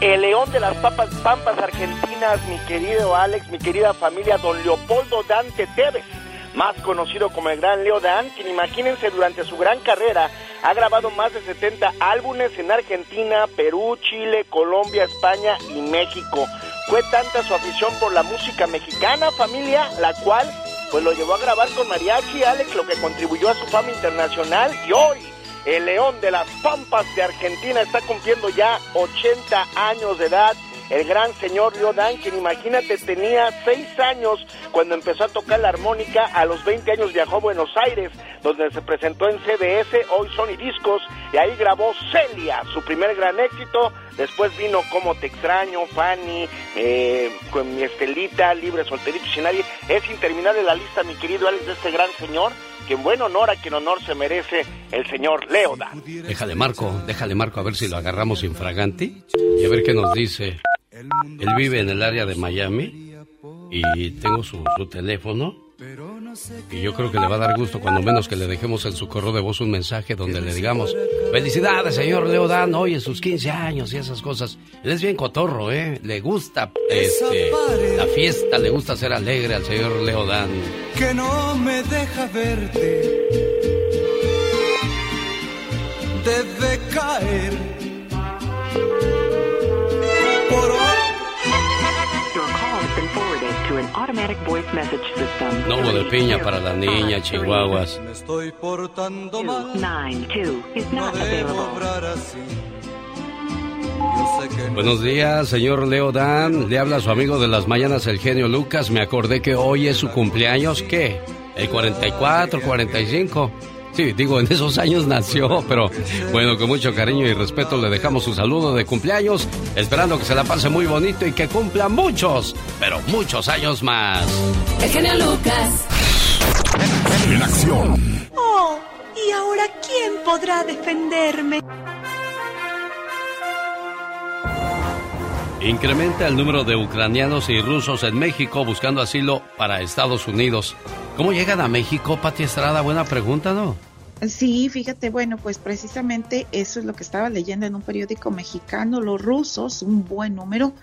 Speaker 6: El león de las papas, pampas argentinas, mi querido Alex, mi querida familia, don Leopoldo Dante Tevez, más conocido como el gran Leo Dan, quien imagínense durante su gran carrera ha grabado más de 70 álbumes en Argentina, Perú, Chile, Colombia, España y México. Fue tanta su afición por la música mexicana, familia, la cual pues lo llevó a grabar con mariachi, Alex, lo que contribuyó a su fama internacional y hoy el León de las Pampas de Argentina está cumpliendo ya 80 años de edad. El gran señor Leo Dan, quien imagínate tenía 6 años cuando empezó a tocar la armónica, a los 20 años viajó a Buenos Aires, donde se presentó en CBS, hoy Sony Discos, y ahí grabó Celia, su primer gran éxito. Después vino Como Te Extraño, Fanny, eh, con mi Estelita, Libre, Solterito Sin Nadie. Es interminable la lista, mi querido Alex, de este gran señor, que en buen honor a quien honor se merece el señor Leo Dan.
Speaker 2: Déjale Marco, déjale Marco a ver si lo agarramos infraganti y a ver qué nos dice. Él vive en el área de Miami y tengo su, su teléfono Y yo creo que le va a dar gusto cuando menos que le dejemos en su correo de voz un mensaje donde le digamos, felicidades señor Leodán, hoy en sus 15 años y esas cosas. Él es bien cotorro, ¿eh? Le gusta este, la fiesta, le gusta ser alegre al señor Leodán.
Speaker 18: Que no me deja verte. Debe caer
Speaker 2: No hubo de piña para la niña, chihuahuas.
Speaker 18: Me estoy portando mal.
Speaker 2: Buenos días, señor Leo Dan. Le habla su amigo de las mañanas, el genio Lucas. Me acordé que hoy es su cumpleaños. ¿Qué? ¿El 44, 45? Sí, digo, en esos años nació, pero bueno, con mucho cariño y respeto le dejamos su saludo de cumpleaños, esperando que se la pase muy bonito y que cumpla muchos, pero muchos años más.
Speaker 5: El genio Lucas.
Speaker 22: En acción.
Speaker 25: Oh, ¿y ahora quién podrá defenderme?
Speaker 2: Incrementa el número de ucranianos y rusos en México buscando asilo para Estados Unidos. ¿Cómo llegan a México, Pati Estrada? Buena pregunta, ¿no?
Speaker 26: Sí, fíjate, bueno, pues precisamente eso es lo que estaba leyendo en un periódico mexicano. Los rusos, un buen número,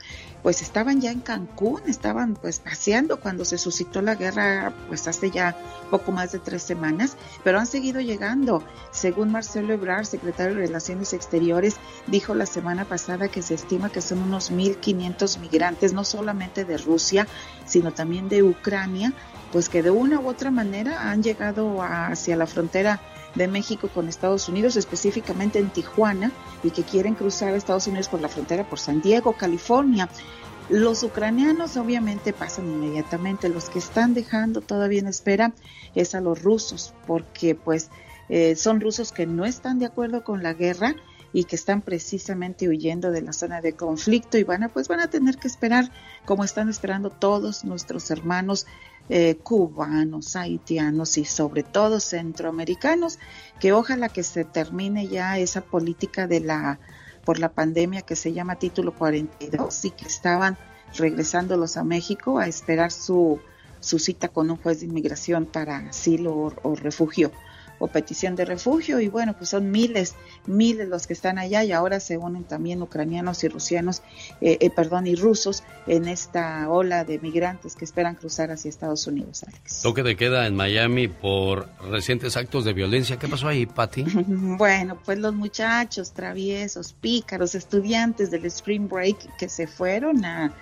Speaker 26: pues estaban ya en Cancún, estaban pues paseando cuando se suscitó la guerra, pues hace ya poco más de tres semanas, pero han seguido llegando. Según Marcelo Ebrard, secretario de Relaciones Exteriores, dijo la semana pasada que se estima que son unos 1.500 migrantes, no solamente de Rusia, sino también de Ucrania, pues que de una u otra manera han llegado hacia la frontera de México con Estados Unidos, específicamente en Tijuana, y que quieren cruzar a Estados Unidos por la frontera por San Diego, California. Los ucranianos obviamente pasan inmediatamente, los que están dejando todavía en espera es a los rusos, porque pues eh, son rusos que no están de acuerdo con la guerra y que están precisamente huyendo de la zona de conflicto y van a pues van a tener que esperar como están esperando todos nuestros hermanos eh, cubanos, haitianos y sobre todo centroamericanos, que ojalá que se termine ya esa política de la por la pandemia que se llama título 42 y que estaban regresándolos a México a esperar su, su cita con un juez de inmigración para asilo o refugio o petición de refugio y bueno, pues son miles, miles los que están allá y ahora se unen también ucranianos y rusianos, eh, eh, perdón, y rusos en esta ola de migrantes que esperan cruzar hacia Estados Unidos, Alex.
Speaker 2: Toque de queda en Miami por recientes actos de violencia. ¿Qué pasó ahí, Patty?
Speaker 26: bueno, pues los muchachos traviesos, pícaros, estudiantes del Spring Break que se fueron a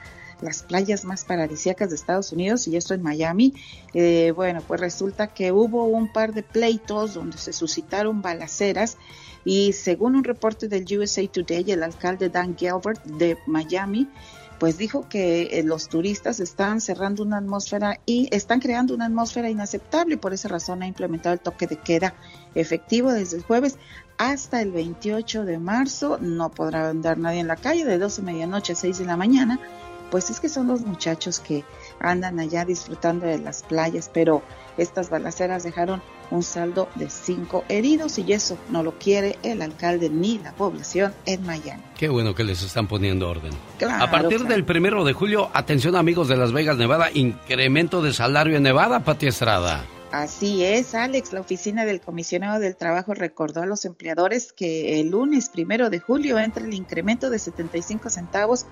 Speaker 26: las playas más paradisíacas de Estados Unidos y esto en Miami. Eh, bueno, pues resulta que hubo un par de pleitos donde se suscitaron balaceras y según un reporte del USA Today, el alcalde Dan Gilbert de Miami, pues dijo que eh, los turistas están cerrando una atmósfera y están creando una atmósfera inaceptable. Por esa razón ha implementado el toque de queda efectivo desde el jueves hasta el 28 de marzo. No podrá andar nadie en la calle de 12 de medianoche a 6 de la mañana pues es que son los muchachos que andan allá disfrutando de las playas, pero estas balaceras dejaron un saldo de cinco heridos y eso no lo quiere el alcalde ni la población en Miami.
Speaker 2: Qué bueno que les están poniendo orden. a partir del primero de julio, atención amigos de Las Vegas, Nevada, incremento de salario en Nevada, Pati Estrada.
Speaker 26: Así es, Alex. La oficina del comisionado del trabajo recordó a los empleadores que el lunes primero de julio entra el incremento de 75 centavos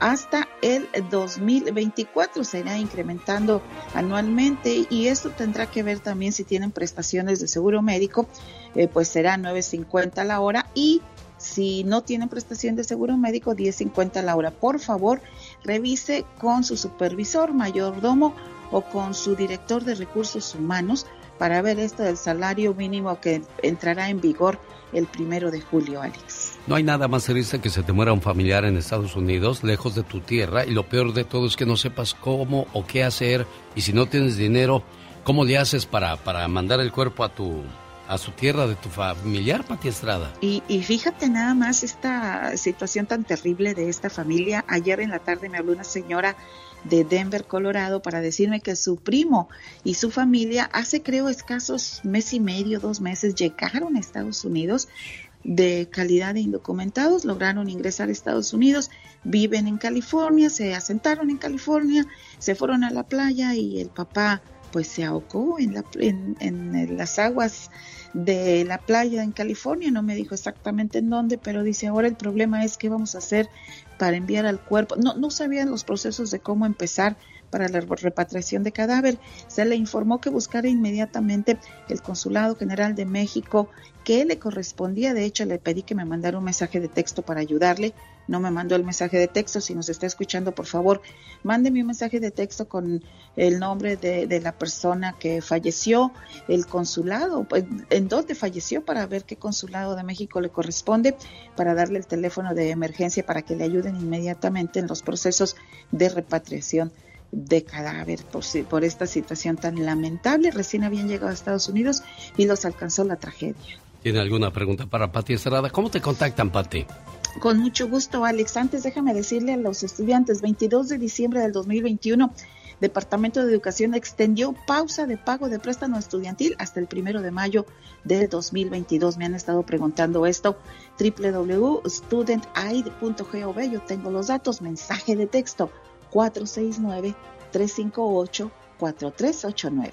Speaker 26: hasta el 2024. Se irá incrementando anualmente y esto tendrá que ver también si tienen prestaciones de seguro médico, eh, pues será 9.50 la hora y si no tienen prestación de seguro médico, 10.50 la hora. Por favor, revise con su supervisor, mayordomo o con su director de recursos humanos para ver esto del salario mínimo que entrará en vigor el primero de julio, Alex.
Speaker 2: No hay nada más triste que se te muera un familiar en Estados Unidos, lejos de tu tierra, y lo peor de todo es que no sepas cómo o qué hacer, y si no tienes dinero, ¿cómo le haces para, para mandar el cuerpo a tu a su tierra de tu familiar, Pati Estrada.
Speaker 26: Y, y, fíjate nada más esta situación tan terrible de esta familia. Ayer en la tarde me habló una señora de Denver, Colorado, para decirme que su primo y su familia hace creo escasos mes y medio, dos meses llegaron a Estados Unidos de calidad de indocumentados, lograron ingresar a Estados Unidos, viven en California, se asentaron en California, se fueron a la playa y el papá pues se ahogó en, la, en, las aguas de la playa en California, no me dijo exactamente en dónde, pero dice, ahora el problema es qué vamos a hacer para enviar al cuerpo. No, no sabían los procesos de cómo empezar para la repatriación de cadáver. Se le informó que buscara inmediatamente el Consulado General de México, que le correspondía. De hecho, le pedí que me mandara un mensaje de texto para ayudarle. No me mandó el mensaje de texto. Si nos está escuchando, por favor, mándeme un mensaje de texto con el nombre de, la persona que falleció, el consulado, pues, en dónde falleció para ver qué consulado de México le corresponde, para darle el teléfono de emergencia para que le ayuden inmediatamente en los procesos de repatriación de cadáver por, por esta situación tan lamentable. Recién habían llegado a Estados Unidos y los alcanzó la tragedia.
Speaker 2: ¿Tiene alguna pregunta para Pati Estrada? ¿Cómo te contactan, Pati?
Speaker 26: Con mucho gusto, Alex. Antes déjame decirle a los estudiantes, 22 de diciembre del 2021, Departamento de Educación extendió pausa de pago de préstamo estudiantil hasta el primero de mayo del 2022. Me han estado preguntando esto. www.studentaid.gov. Yo tengo los datos. Mensaje de texto 469-358-4389.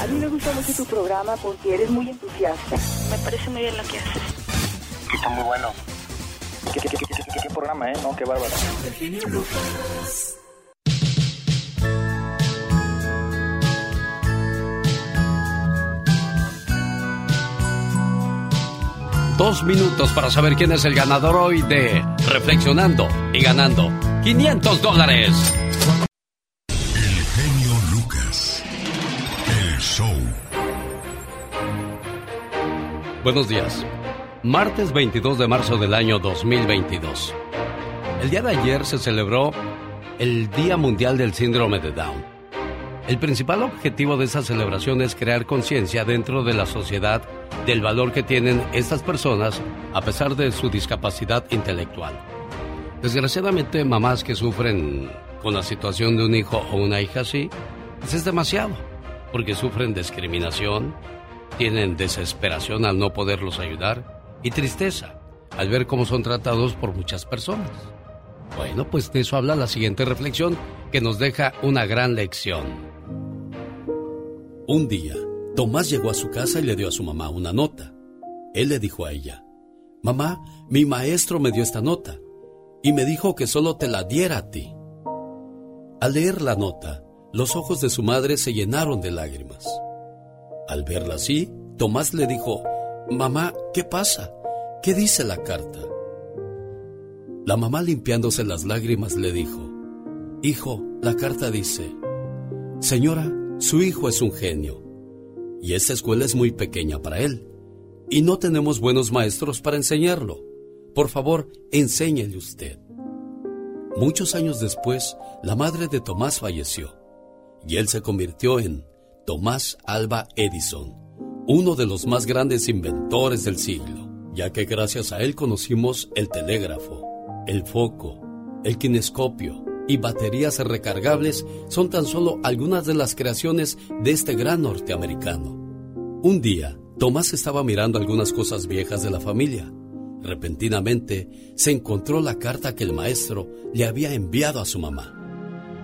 Speaker 27: A mí me gusta mucho tu programa porque eres muy entusiasta. Me parece muy bien lo que haces.
Speaker 28: Está muy bueno. ¿Qué, qué, qué, qué programa, eh? No, qué bárbaro.
Speaker 2: Dos minutos para saber quién es el ganador hoy de Reflexionando y ganando 500 dólares.
Speaker 22: El genio Lucas. El show.
Speaker 2: Buenos días. Martes 22 de marzo del año 2022. El día de ayer se celebró el Día Mundial del Síndrome de Down. El principal objetivo de esa celebración es crear conciencia dentro de la sociedad del valor que tienen estas personas a pesar de su discapacidad intelectual. Desgraciadamente, mamás que sufren con la situación de un hijo o una hija así, pues es demasiado, porque sufren discriminación, tienen desesperación al no poderlos ayudar y tristeza al ver cómo son tratados por muchas personas. Bueno, pues de eso habla la siguiente reflexión que nos deja una gran lección. Un día, Tomás llegó a su casa y le dio a su mamá una nota. Él le dijo a ella, Mamá, mi maestro me dio esta nota y me dijo que solo te la diera a ti. Al leer la nota, los ojos de su madre se llenaron de lágrimas. Al verla así, Tomás le dijo, Mamá, ¿qué pasa? ¿Qué dice la carta? La mamá limpiándose las lágrimas le dijo, Hijo, la carta dice, Señora, su hijo es un genio, y esta escuela es muy pequeña para él, y no tenemos buenos maestros para enseñarlo. Por favor, enséñele usted. Muchos años después, la madre de Tomás falleció, y él se convirtió en Tomás Alba Edison, uno de los más grandes inventores del siglo, ya que gracias a él conocimos el telégrafo, el foco, el kinescopio, y baterías recargables son tan solo algunas de las creaciones de este gran norteamericano. Un día, Tomás estaba mirando algunas cosas viejas de la familia. Repentinamente, se encontró la carta que el maestro le había enviado a su mamá.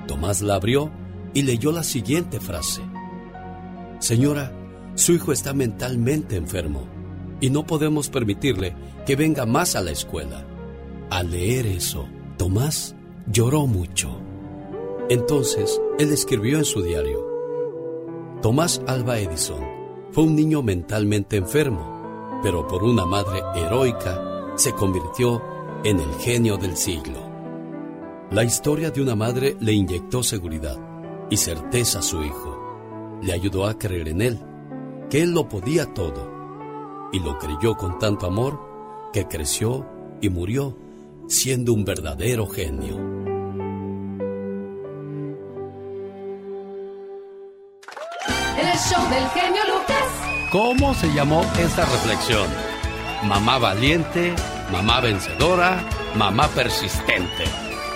Speaker 2: Tomás la abrió y leyó la siguiente frase. Señora, su hijo está mentalmente enfermo y no podemos permitirle que venga más a la escuela. Al leer eso, Tomás lloró mucho. Entonces, él escribió en su diario, Tomás Alba Edison fue un niño mentalmente enfermo, pero por una madre heroica se convirtió en el genio del siglo. La historia de una madre le inyectó seguridad y certeza a su hijo. Le ayudó a creer en él, que él lo podía todo, y lo creyó con tanto amor que creció y murió siendo un verdadero genio.
Speaker 5: El show del genio Lucas.
Speaker 2: ¿Cómo se llamó esta reflexión? Mamá valiente, mamá vencedora, mamá persistente.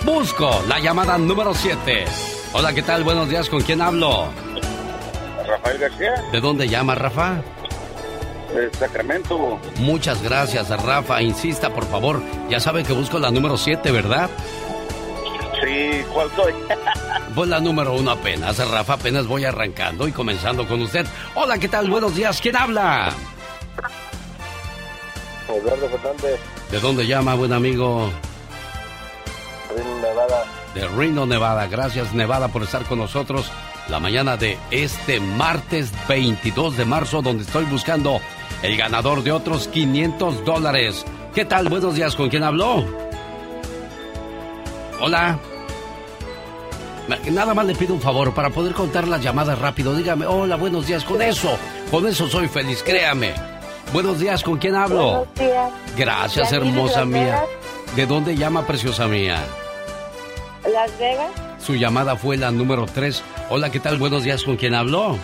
Speaker 2: Busco la llamada número 7. Hola, ¿qué tal? Buenos días, ¿con quién hablo?
Speaker 29: Rafael García.
Speaker 2: ¿De dónde llama Rafa?
Speaker 29: De Sacramento.
Speaker 2: Muchas gracias, Rafa. Insista, por favor. Ya sabe que busco la número 7, ¿verdad?
Speaker 29: Sí, ¿cuál soy?
Speaker 2: Pues la número uno apenas, Rafa, apenas voy arrancando y comenzando con usted. Hola, ¿qué tal? Buenos días, ¿quién habla?
Speaker 29: Eduardo Fernández.
Speaker 2: ¿De dónde llama, buen amigo?
Speaker 29: Reno, Nevada.
Speaker 2: De Reno, Nevada. Gracias, Nevada, por estar con nosotros la mañana de este martes 22 de marzo, donde estoy buscando el ganador de otros 500 dólares. ¿Qué tal? Buenos días, ¿con quién habló? Hola. Nada más le pido un favor para poder contar las llamadas rápido. Dígame, hola, buenos días. Con eso, con eso soy feliz, créame. Buenos días, ¿con quién hablo?
Speaker 20: Buenos días.
Speaker 2: Gracias, hermosa mía. ¿De dónde llama, preciosa mía?
Speaker 20: Las Vegas.
Speaker 2: Su llamada fue la número 3. Hola, ¿qué tal? Buenos días, ¿con quién habló?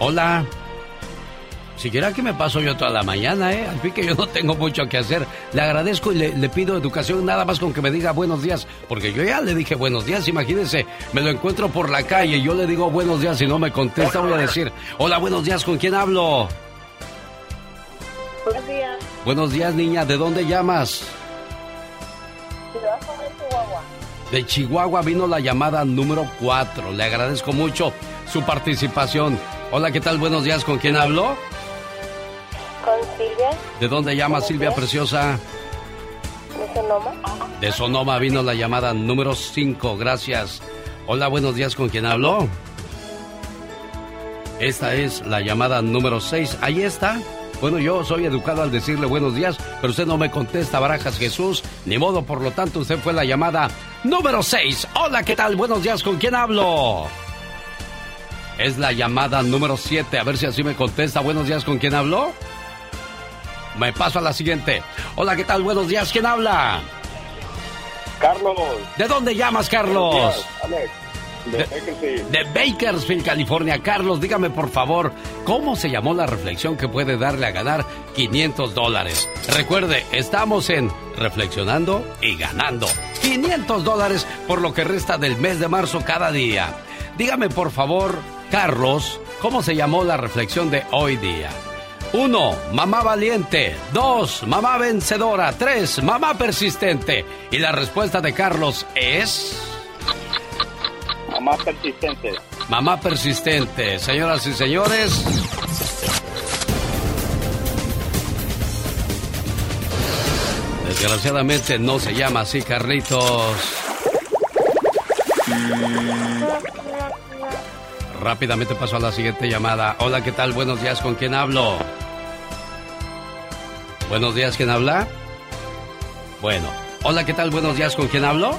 Speaker 2: Hola. Siquiera que me paso yo toda la mañana, ¿eh? Al fin que yo no tengo mucho que hacer. Le agradezco y le, le, pido educación nada más con que me diga buenos días. Porque yo ya le dije buenos días, imagínense. Me lo encuentro por la calle y yo le digo buenos días y no me contesta. Voy a decir, hola, buenos días, ¿con quién hablo?
Speaker 20: Buenos días.
Speaker 2: Buenos días, niña. ¿De dónde llamas?
Speaker 20: de Chihuahua.
Speaker 2: De Chihuahua vino la llamada número 4. Le agradezco mucho su participación. Hola, ¿qué tal? Buenos días. ¿Con quién hablo?
Speaker 20: Con Silvia.
Speaker 2: ¿De dónde llama Silvia Preciosa?
Speaker 20: De Sonoma.
Speaker 2: De Sonoma vino la llamada número 5. Gracias. Hola, buenos días. ¿Con quién hablo? Esta es la llamada número 6. Ahí está. Bueno, yo soy educado al decirle buenos días, pero usted no me contesta, Barajas Jesús. Ni modo, por lo tanto, usted fue la llamada número 6. Hola, ¿qué tal? Buenos días, ¿con quién hablo? Es la llamada número 7. A ver si así me contesta. Buenos días, ¿con quién hablo? Me paso a la siguiente. Hola, ¿qué tal? Buenos días, ¿quién habla?
Speaker 29: Carlos.
Speaker 2: ¿De dónde llamas, Carlos?
Speaker 29: Días, Alex. De, Bakersfield.
Speaker 2: de Bakersfield, California. Carlos, dígame por favor, ¿cómo se llamó la reflexión que puede darle a ganar 500 dólares? Recuerde, estamos en Reflexionando y Ganando. 500 dólares por lo que resta del mes de marzo cada día. Dígame por favor, Carlos, ¿cómo se llamó la reflexión de hoy día? 1. Mamá valiente. 2. Mamá vencedora. 3. Mamá persistente. Y la respuesta de Carlos es...
Speaker 29: Mamá persistente.
Speaker 2: Mamá persistente. Señoras y señores. Desgraciadamente no se llama así, Carlitos. Rápidamente paso a la siguiente llamada. Hola, ¿qué tal? Buenos días, ¿con quién hablo? Buenos días, ¿quién habla? Bueno. Hola, ¿qué tal? Buenos días, ¿con quién hablo?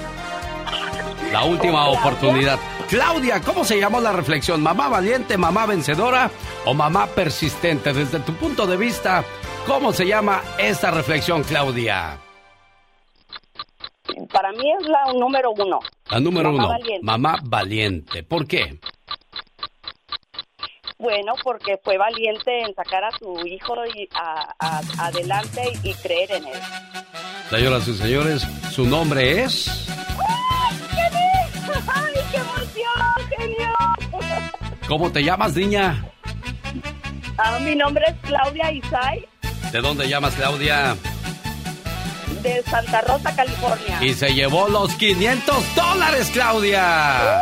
Speaker 2: La última oportunidad. Claudia, ¿cómo se llamó la reflexión? ¿Mamá valiente, mamá vencedora o mamá persistente? Desde tu punto de vista, ¿cómo se llama esta reflexión, Claudia?
Speaker 20: Para mí es la número uno.
Speaker 2: La número
Speaker 20: Mamá
Speaker 2: uno,
Speaker 20: valiente.
Speaker 2: mamá valiente. ¿Por qué?
Speaker 20: Bueno, porque fue valiente en sacar a su hijo y a- a- adelante y creer en él.
Speaker 2: Señoras y señores, su nombre es...
Speaker 20: ¡Ay, qué emoción, genio!
Speaker 2: ¿Cómo te llamas, niña?
Speaker 20: Ah, mi nombre es Claudia Isai,
Speaker 2: ¿De dónde llamas, Claudia?
Speaker 20: de Santa Rosa, California.
Speaker 2: Y se llevó los 500 dólares, Claudia.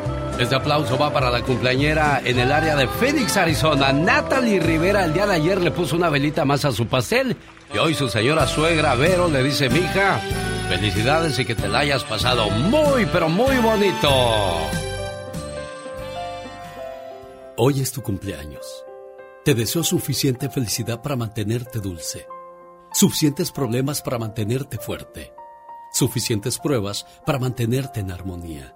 Speaker 2: Este aplauso va para la cumpleañera en el área de Phoenix, Arizona. Natalie Rivera el día de ayer le puso una velita más a su pastel y hoy su señora suegra Vero le dice, mija, felicidades y que te la hayas pasado muy, pero muy bonito. Hoy es tu cumpleaños. Te deseo suficiente felicidad para mantenerte dulce, suficientes problemas para mantenerte fuerte, suficientes pruebas para mantenerte en armonía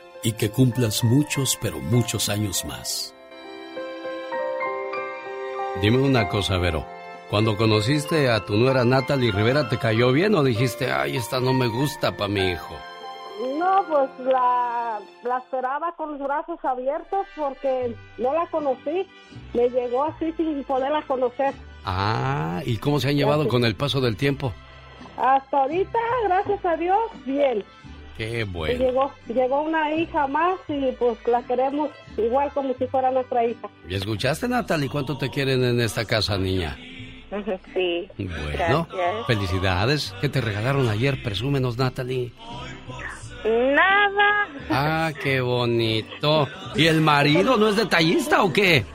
Speaker 2: y que cumplas muchos, pero muchos años más. Dime una cosa, Vero. Cuando conociste a tu nuera Natalie Rivera, ¿te cayó bien o dijiste, ay, esta no me gusta para mi hijo?
Speaker 30: No, pues la, la esperaba con los brazos abiertos porque no la conocí. Me llegó así sin poderla conocer.
Speaker 2: Ah, ¿y cómo se han llevado con el paso del tiempo?
Speaker 30: Hasta ahorita, gracias a Dios, bien.
Speaker 2: Qué bueno.
Speaker 30: Llegó, llegó una hija más y pues la queremos igual como si fuera nuestra hija.
Speaker 2: ¿Y escuchaste, Natalie, cuánto te quieren en esta casa, niña?
Speaker 30: Sí.
Speaker 2: Bueno, felicidades. ¿Qué te regalaron ayer? Presúmenos, Natalie.
Speaker 30: Nada.
Speaker 2: Ah, qué bonito. ¿Y el marido no es detallista o qué?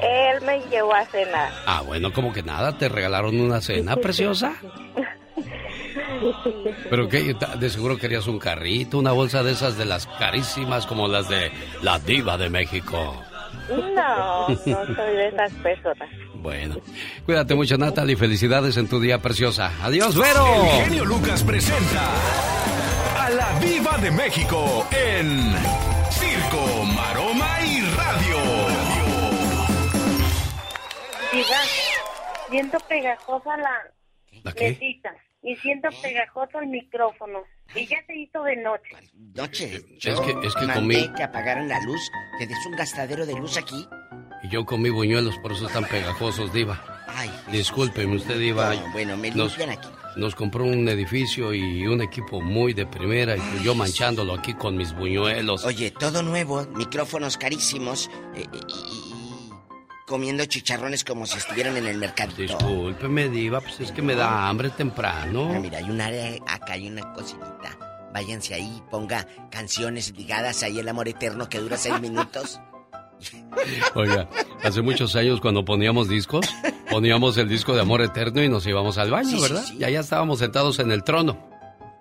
Speaker 30: Él me llevó a cenar.
Speaker 2: Ah, bueno, como que nada, te regalaron una cena preciosa. ¿Pero qué? De seguro querías un carrito, una bolsa de esas de las carísimas como las de la diva de México.
Speaker 30: No, no soy de esas personas.
Speaker 2: Bueno, cuídate mucho, Natalie. Felicidades en tu día preciosa. Adiós, Vero.
Speaker 22: El genio Lucas presenta a la Viva de México en Circo, Maroma y Radio.
Speaker 30: Diga, siento pegajosa la
Speaker 2: ¿La qué?
Speaker 30: mesita y siento pegajoso el micrófono. Y ya se hizo de noche.
Speaker 31: Noche.
Speaker 2: Es que- es que
Speaker 31: mandé
Speaker 2: comí-
Speaker 31: que apagaran la luz, que des un gastadero de luz aquí.
Speaker 2: Y yo comí buñuelos, por eso están pegajosos, Diva.
Speaker 31: Ay,
Speaker 2: Discúlpeme, usted, Diva.
Speaker 31: Bueno, bueno, me
Speaker 2: nos,
Speaker 31: limpian aquí.
Speaker 2: nos compró un edificio y un equipo muy de primera y pues yo manchándolo aquí con mis buñuelos.
Speaker 31: Oye, todo nuevo, micrófonos carísimos eh, y comiendo chicharrones como si estuvieran en el mercado.
Speaker 2: Discúlpeme, Diva, pues es que me da hambre temprano.
Speaker 31: Ah, mira, hay un área acá, hay una cocinita. Váyanse ahí, ponga canciones ligadas ahí el amor eterno que dura seis minutos.
Speaker 2: Oiga, hace muchos años cuando poníamos discos, poníamos el disco de Amor Eterno y nos íbamos al baño,
Speaker 31: Sí,
Speaker 2: ¿verdad?
Speaker 31: sí.
Speaker 2: Y allá estábamos sentados en el trono.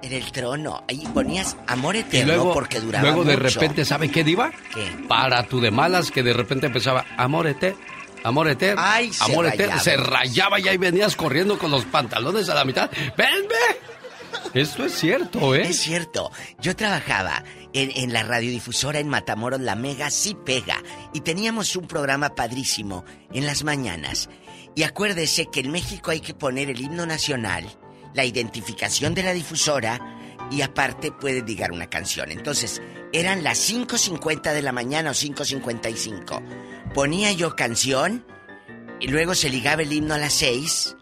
Speaker 31: En el trono, ahí ponías amor
Speaker 2: Y
Speaker 31: eterno
Speaker 2: luego,
Speaker 31: porque duraba
Speaker 2: luego de
Speaker 31: mucho.
Speaker 2: repente, ¿sabe qué, Diva?
Speaker 31: ¿Qué?
Speaker 2: Para tu de malas, que de repente empezaba Amor Eterno. Amor eterno,
Speaker 31: Ay, se
Speaker 2: amor eterno,
Speaker 31: rayaba.
Speaker 2: se rayaba y ahí venías corriendo con los pantalones a la mitad. ¡Venme! Esto es cierto, ¿eh?
Speaker 31: Es cierto. Yo trabajaba en, en la radiodifusora en Matamoros, La Mega sí pega. Y teníamos un programa padrísimo en las mañanas. Y acuérdese que en México hay que poner el himno nacional, la identificación de la difusora y aparte puede ligar una canción. Entonces, eran las 5.50 de la mañana o 5.55. Ponía yo canción y luego se ligaba el himno a las 6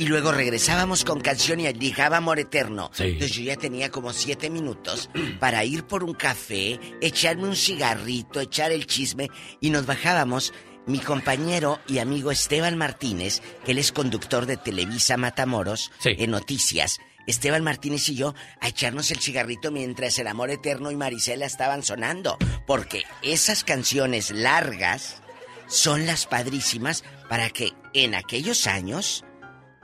Speaker 31: y luego regresábamos con canción y ligaba Amor Eterno.
Speaker 2: Sí.
Speaker 31: Entonces yo ya tenía como siete minutos para ir por un café, echarme un cigarrito, echar el chisme y nos bajábamos. Mi compañero y amigo Esteban Martínez, que él es conductor de Televisa Matamoros en Noticias, Esteban Martínez y yo a echarnos el cigarrito mientras el amor eterno y Marisela estaban sonando. Porque esas canciones largas son las padrísimas para que en aquellos años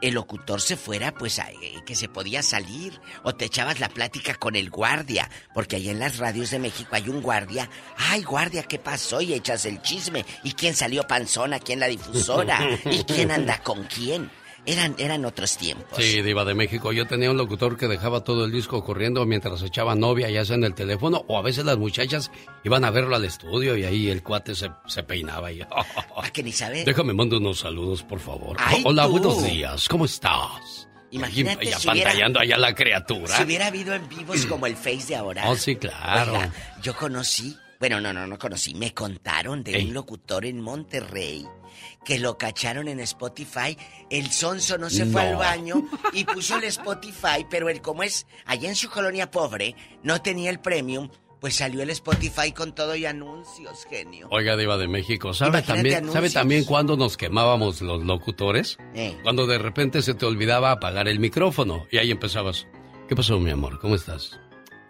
Speaker 31: el locutor se fuera, pues, eh, que se podía salir. O te echabas la plática con el guardia. Porque allá en las radios de México hay un guardia. Ay, guardia, ¿qué pasó? Y echas el chisme. ¿Y quién salió panzona? ¿Quién la difusora? ¿Y quién anda con quién? Eran, eran otros tiempos.
Speaker 2: Sí, Diva de México. Yo tenía un locutor que dejaba todo el disco corriendo mientras echaba novia, ya sea en el teléfono, o a veces las muchachas iban a verlo al estudio y ahí el cuate se, se peinaba y...
Speaker 31: ¿A que ni sabe?
Speaker 2: Déjame mando unos saludos, por favor.
Speaker 31: Ay,
Speaker 2: Hola,
Speaker 31: tú.
Speaker 2: buenos días. ¿Cómo estás?
Speaker 31: Imagínate
Speaker 2: Y, y
Speaker 31: si hubiera-
Speaker 2: apantallando allá la criatura.
Speaker 31: Si hubiera habido en vivos como el Face de ahora.
Speaker 2: Oh, sí, claro.
Speaker 31: Oiga, yo conocí, bueno, no, no, no conocí, me contaron de un locutor en Monterrey que lo cacharon en Spotify. El sonso no se fue al baño y puso el Spotify, pero él como es allá en su colonia pobre, no tenía el premium, pues salió el Spotify con todo y anuncios, genio.
Speaker 2: Oiga, Diva de México, ¿sabe
Speaker 31: Imagínate
Speaker 2: también,
Speaker 31: anuncios.
Speaker 2: ¿sabe también cuándo nos quemábamos los locutores?
Speaker 31: Eh.
Speaker 2: Cuando de repente se te olvidaba apagar el micrófono y ahí empezabas. ¿Qué pasó, mi amor? ¿Cómo estás?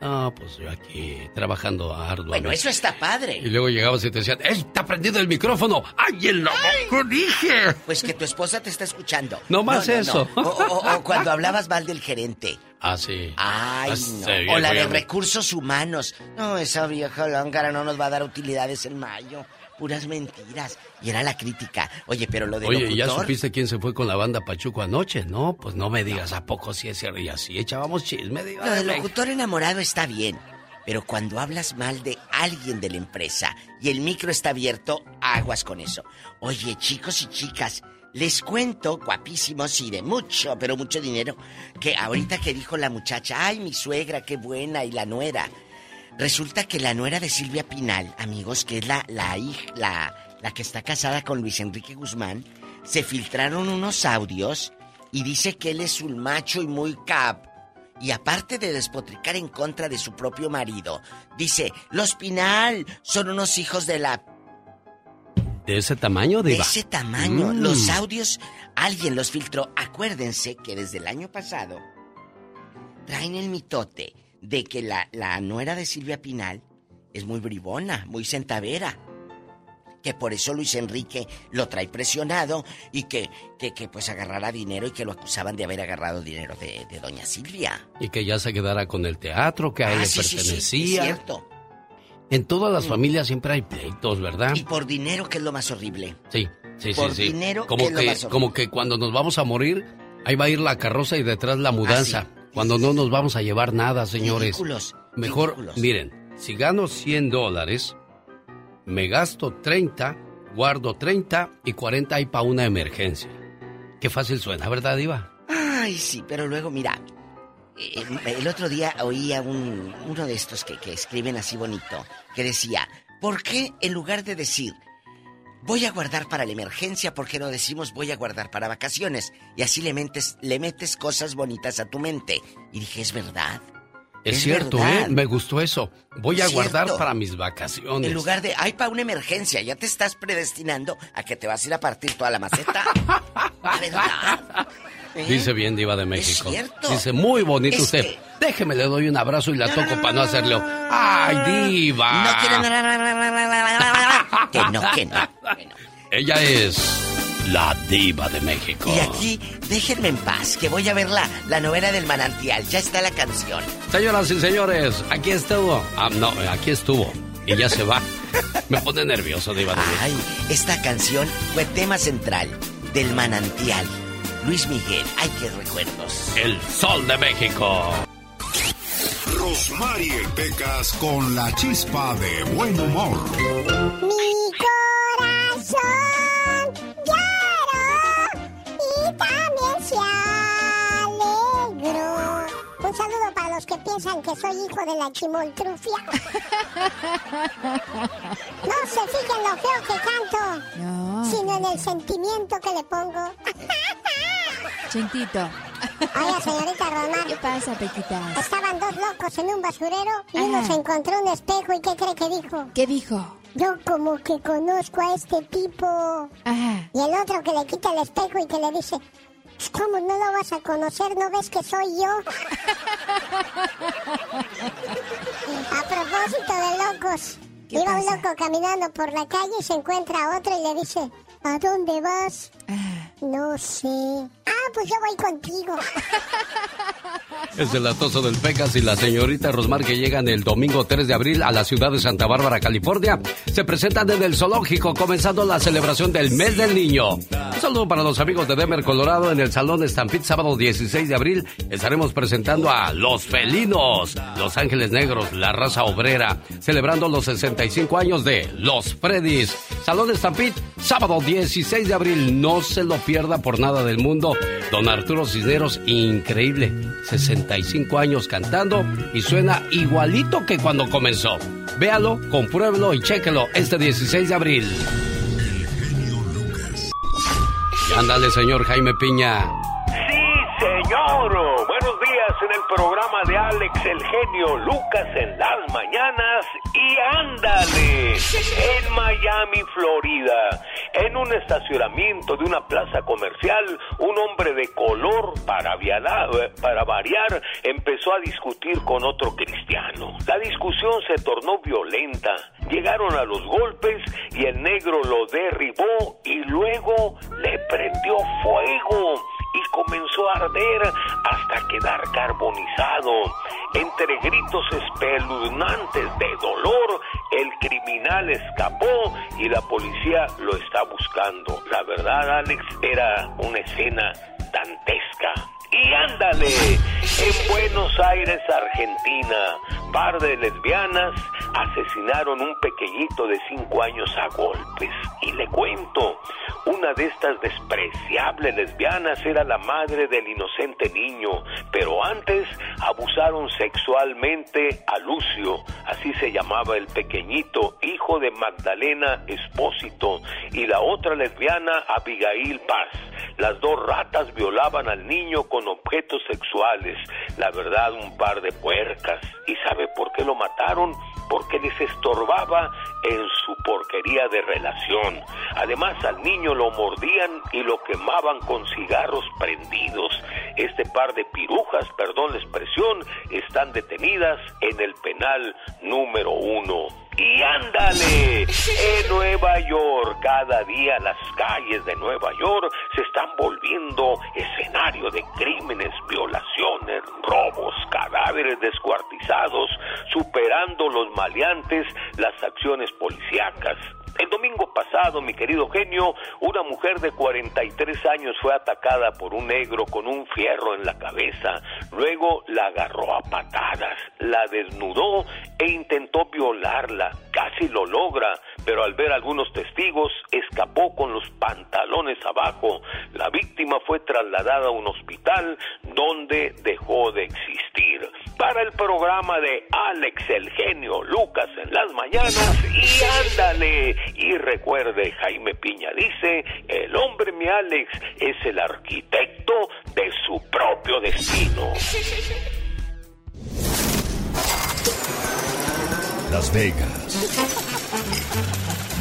Speaker 2: Ah, pues yo aquí trabajando arduamente.
Speaker 31: Bueno, eso está padre.
Speaker 2: Y luego llegabas y te decían, ¡Ey, está prendido el micrófono! ¡Ay, el loco dije!
Speaker 31: Pues que tu esposa te está escuchando.
Speaker 2: No más eso.
Speaker 31: O, o- o cuando hablabas mal del gerente.
Speaker 2: Ah, sí.
Speaker 31: Ay,
Speaker 2: Ah,
Speaker 31: no. O la de recursos humanos. No, esa vieja lángara no nos va a dar utilidades en mayo. Puras mentiras. Y era la crítica. Oye, pero lo de
Speaker 2: Oye, ¿y ¿ya
Speaker 31: locutor...
Speaker 2: supiste quién se fue con la banda Pachuco anoche? No, pues no me digas, ¿a poco sí es cierto? Y así echábamos chisme. diva
Speaker 31: Lo
Speaker 2: de
Speaker 31: del locutor enamorado está bien. Pero cuando hablas mal de alguien de la empresa y el micro está abierto, aguas con eso. Oye, chicos y chicas, les cuento, guapísimos y de mucho, pero mucho dinero, que ahorita que dijo la muchacha, ay, mi suegra, qué buena, y la nuera. Resulta que la nuera de Silvia Pinal, amigos, que es la, la hija, la, la que está casada con Luis Enrique Guzmán, se filtraron unos audios y dice que él es un macho y muy cap. Y aparte de despotricar en contra de su propio marido, dice, los Pinal son unos hijos de la...
Speaker 2: ¿De ese tamaño,
Speaker 31: De
Speaker 2: Diva?
Speaker 31: ese tamaño.
Speaker 2: Mm.
Speaker 31: Los audios, alguien los filtró. Acuérdense que desde el año pasado traen el mitote de que la, la nuera de Silvia Pinal es muy bribona, muy centavera. Que por eso Luis Enrique lo trae presionado y que, que, que, pues agarrara dinero y que lo acusaban de haber agarrado dinero de, de doña Silvia.
Speaker 2: Y que ya se quedara con el teatro, que a él
Speaker 31: Ah,
Speaker 2: le
Speaker 31: sí, sí, sí,
Speaker 2: pertenecía.
Speaker 31: es cierto.
Speaker 2: En todas las
Speaker 31: Mm.
Speaker 2: familias siempre hay pleitos, ¿verdad?
Speaker 31: Y por dinero, que es lo más horrible.
Speaker 2: Sí, sí,
Speaker 31: Por
Speaker 2: sí, sí.
Speaker 31: dinero,
Speaker 2: como
Speaker 31: ¿qué es lo
Speaker 2: que,
Speaker 31: más horrible?
Speaker 2: como que cuando nos vamos a morir, ahí va a ir la carroza y detrás
Speaker 31: Ah,
Speaker 2: la mudanza. Cuando no nos vamos a llevar nada, señores.
Speaker 31: Ridículos,
Speaker 2: Mejor,
Speaker 31: ridículos.
Speaker 2: miren, si gano 100 dólares, me gasto 30, guardo 30 y 40 hay para una emergencia. Qué fácil suena, ¿verdad, Diva?
Speaker 31: Ay, sí, pero luego, mira, eh, el otro día oía un, uno de estos que, que escriben así bonito, que decía, ¿por qué en lugar de decir, voy a guardar para la emergencia, por qué no decimos voy a guardar para vacaciones? Y así le metes, le metes cosas bonitas a tu mente. Y dije, es verdad.
Speaker 2: Es,
Speaker 31: Es
Speaker 2: cierto,
Speaker 31: verdad.
Speaker 2: ¿eh? Me gustó eso. Voy a guardar para mis vacaciones.
Speaker 31: En lugar de, ay, para una emergencia, ya te estás predestinando a que te vas a ir a partir toda la maceta. ¿De verdad? ¿Eh?
Speaker 2: Dice bien Diva de México.
Speaker 31: cierto.
Speaker 2: Dice, muy bonito
Speaker 31: Es
Speaker 2: usted.
Speaker 31: que-
Speaker 2: Déjeme, le doy un abrazo y la toco para no hacerle... ¡Ay, Diva!
Speaker 31: No quieren... Que no, que no.
Speaker 2: Ella es la Diva de México.
Speaker 31: Y aquí, déjenme en paz, que voy a ver la, la novela del manantial. Ya está la canción.
Speaker 2: Señoras y señores, aquí estuvo. Ah, no, aquí estuvo. Y ya se va. Me pone nervioso, Diva de México.
Speaker 31: Ay, esta canción fue tema central del manantial. Luis Miguel, ay, qué recuerdos.
Speaker 2: El Sol de México.
Speaker 3: Rosmarie Pecas con la chispa de buen humor.
Speaker 4: Mi corazón lloró y también se alegró. Un saludo para los que piensan que soy hijo de la chimoltrufia. No se fijen lo feo que canto, sino en el sentimiento que le pongo.
Speaker 32: Chintito.
Speaker 4: Oiga, señorita Román.
Speaker 32: ¿Qué pasa, Pequitas?
Speaker 4: Estaban dos locos en un basurero y uno se encontró un espejo y ¿qué cree que dijo?
Speaker 32: ¿Qué dijo?
Speaker 4: Yo como que conozco a este tipo.
Speaker 32: Ajá.
Speaker 4: Y el otro que le quita el espejo y que le dice, "Pues, ¿cómo no lo vas a conocer? ¿No ves que soy yo? a propósito de locos,
Speaker 32: ¿Qué
Speaker 4: iba un loco caminando por la calle y se encuentra a otro y le dice, ¿a dónde vas?
Speaker 32: Ah.
Speaker 4: No sé. Ah, pues yo voy contigo.
Speaker 2: Es el latoso del Pecas y la señorita Rosmar que llegan el domingo 3 de abril a la ciudad de Santa Bárbara, California. Se presentan en el zoológico comenzando la celebración del mes del niño. Un saludo para los amigos de Denver, Colorado en el Salón de Stampede sábado 16 de abril. Estaremos presentando a Los Felinos, Los Ángeles Negros, la raza obrera, celebrando los 65 años de Los Freddys. Salón de Stampede sábado 16 de abril. No se lo pierda por nada del mundo. Don Arturo Cisneros, increíble. 65 años cantando y suena igualito que cuando comenzó. Véalo, compruébelo y chéquelo este 16 de abril. Y ándale, señor Jaime Piña.
Speaker 8: Sí, señor. Buenos el programa de Alex el genio Lucas en las mañanas y ándale en Miami, Florida. En un estacionamiento de una plaza comercial, un hombre de color, para, para variar, empezó a discutir con otro cristiano. La discusión se tornó violenta. Llegaron a los golpes y el negro lo derribó y luego le prendió fuego y comenzó a arder hasta quedar carbonizado. Entre gritos espeluznantes de dolor, el criminal escapó y la policía lo está buscando. La verdad, Alex, era una escena dantesca. Y ándale, en Buenos Aires, Argentina, par de lesbianas asesinaron un pequeñito de cinco años a golpes. Y le cuento, una de estas despreciables lesbianas era la madre del inocente niño, pero antes abusaron sexualmente a Lucio, así se llamaba el pequeñito, hijo de Magdalena Espósito, y la otra lesbiana Abigail Paz. Las dos ratas violaban al niño con objetos sexuales, la verdad un par de puercas. ¿Y sabe por qué lo mataron? Porque les estorbaba en su porquería de relación. Además al niño lo mordían y lo quemaban con cigarros prendidos. Este par de pirujas, perdón la expresión, están detenidas en el penal número uno. Y ándale, en Nueva York, cada día las calles de Nueva York se están volviendo escenario de crímenes, violaciones, robos, cadáveres descuartizados, superando los maleantes las acciones policíacas. El domingo pasado, mi querido genio, una mujer de 43 años fue atacada por un negro con un fierro en la cabeza. Luego la agarró a patadas, la desnudó e intentó violarla. Casi lo logra, pero al ver algunos testigos escapó con los pantalones abajo. La víctima fue trasladada a un hospital donde dejó de existir. Para el programa de Alex el genio Lucas en las mañanas y ándale. Y recuerde, Jaime Piña dice, el hombre mi Alex es el arquitecto de su propio destino.
Speaker 3: Las Vegas.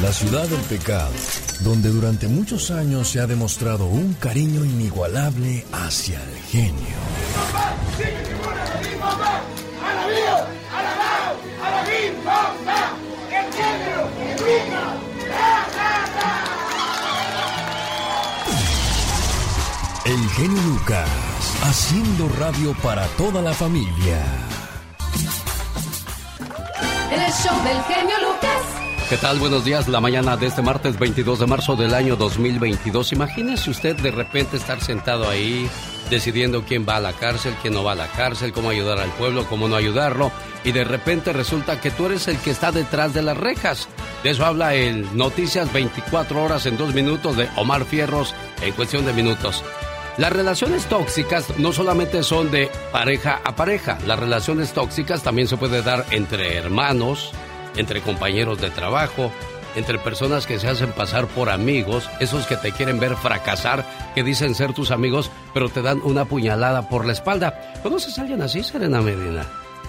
Speaker 3: La ciudad del pecado, donde durante muchos años se ha demostrado un cariño inigualable hacia el genio. El genio Lucas, haciendo radio para toda la familia.
Speaker 5: El show del genio Lucas.
Speaker 2: ¿Qué tal? Buenos días. La mañana de este martes 22 de marzo del año 2022. Imagínese usted de repente estar sentado ahí decidiendo quién va a la cárcel, quién no va a la cárcel, cómo ayudar al pueblo, cómo no ayudarlo. Y de repente resulta que tú eres el que está detrás de las rejas. De eso habla el Noticias 24 horas en dos minutos de Omar Fierros en cuestión de minutos. Las relaciones tóxicas no solamente son de pareja a pareja, las relaciones tóxicas también se puede dar entre hermanos, entre compañeros de trabajo, entre personas que se hacen pasar por amigos, esos que te quieren ver fracasar, que dicen ser tus amigos, pero te dan una puñalada por la espalda. ¿Conoces a alguien así, Serena Medina?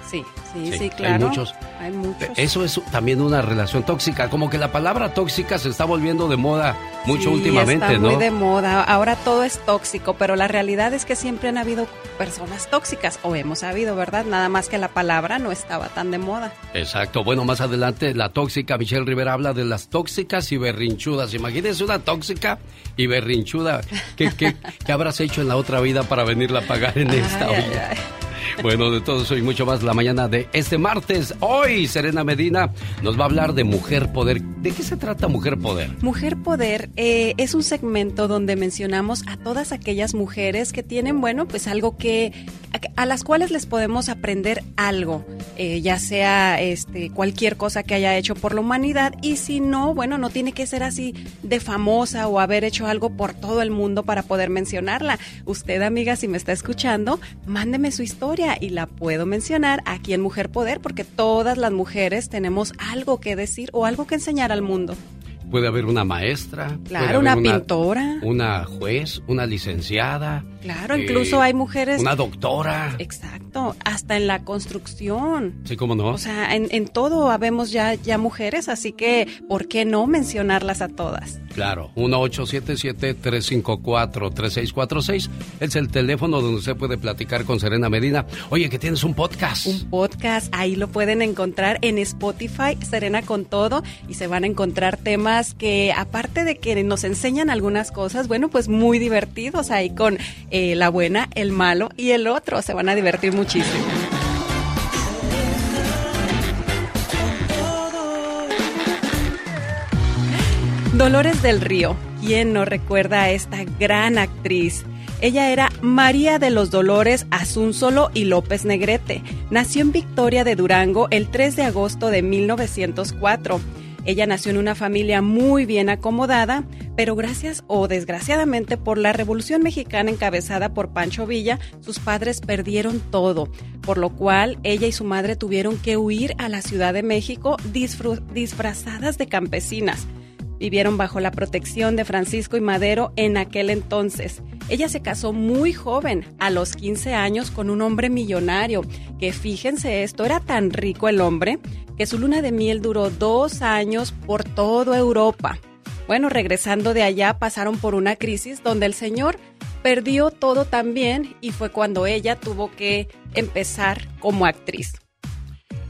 Speaker 32: Sí, sí, sí, claro.
Speaker 2: Hay muchos.
Speaker 32: Hay muchos.
Speaker 2: Eso es también una relación tóxica. Como que la palabra tóxica se está volviendo de moda mucho últimamente,
Speaker 32: está
Speaker 2: ¿no?
Speaker 32: Muy de moda. Ahora todo es tóxico, pero la realidad es que siempre han habido personas tóxicas, o hemos habido, ¿verdad? Nada más que la palabra no estaba tan de moda.
Speaker 2: Exacto. Bueno, más adelante la tóxica, Michelle Rivera habla de las tóxicas y berrinchudas. Imagínese una tóxica y berrinchuda. ¿Qué, qué, qué habrás hecho en la otra vida para venirla a pagar en esta
Speaker 32: Ay,
Speaker 2: vida?
Speaker 32: ay,
Speaker 2: Bueno, de todo eso y mucho más la mañana de este martes. Hoy, Serena Medina nos va a hablar de Mujer Poder. ¿De qué se trata Mujer Poder?
Speaker 32: Mujer Poder eh, es un segmento donde mencionamos a todas aquellas mujeres que tienen, bueno, pues algo que a, las cuales les podemos aprender algo, eh, ya sea este cualquier cosa que haya hecho por la humanidad y si no, bueno, no tiene que ser así de famosa o haber hecho algo por todo el mundo para poder mencionarla. Usted, amiga, si me está escuchando, mándeme su historia y la puedo mencionar aquí en Mujer Poder porque todas las mujeres tenemos algo que decir o algo que enseñar al mundo.
Speaker 2: Puede haber una maestra.
Speaker 32: Claro, una, pintora.
Speaker 2: Una juez, una licenciada.
Speaker 32: Claro, incluso hay mujeres.
Speaker 2: Una doctora.
Speaker 32: Exacto, hasta en la construcción.
Speaker 2: Sí, cómo no.
Speaker 32: O sea, en, en todo habemos ya, ya mujeres, así que ¿por qué no mencionarlas a todas?
Speaker 2: Claro, 1877-354-3646 es el teléfono donde usted puede platicar con Serena Medina. Oye, que tienes un podcast.
Speaker 32: Un podcast, ahí lo pueden encontrar en Spotify, Serena con todo, y se van a encontrar temas que aparte de que nos enseñan algunas cosas, bueno, pues muy divertidos ahí con eh, la buena, el malo y el otro, se van a divertir muchísimo. Dolores del Río, ¿quién no recuerda a esta gran actriz? Ella era María de los Dolores Asunzolo y López Negrete. Nació en Victoria de Durango el 3 de agosto de 1904. Ella nació en una familia muy bien acomodada, pero gracias o desgraciadamente por la Revolución Mexicana encabezada por Pancho Villa, sus padres perdieron todo, por lo cual ella y su madre tuvieron que huir a la Ciudad de México disfrazadas de campesinas. Vivieron bajo la protección de Francisco y Madero en aquel entonces. Ella se casó muy joven, a los 15 años, con un hombre millonario, que fíjense esto, era tan rico el hombre, que su luna de miel duró dos años por toda Europa. Bueno, regresando de allá pasaron por una crisis donde el señor perdió todo también y fue cuando ella tuvo que empezar como actriz.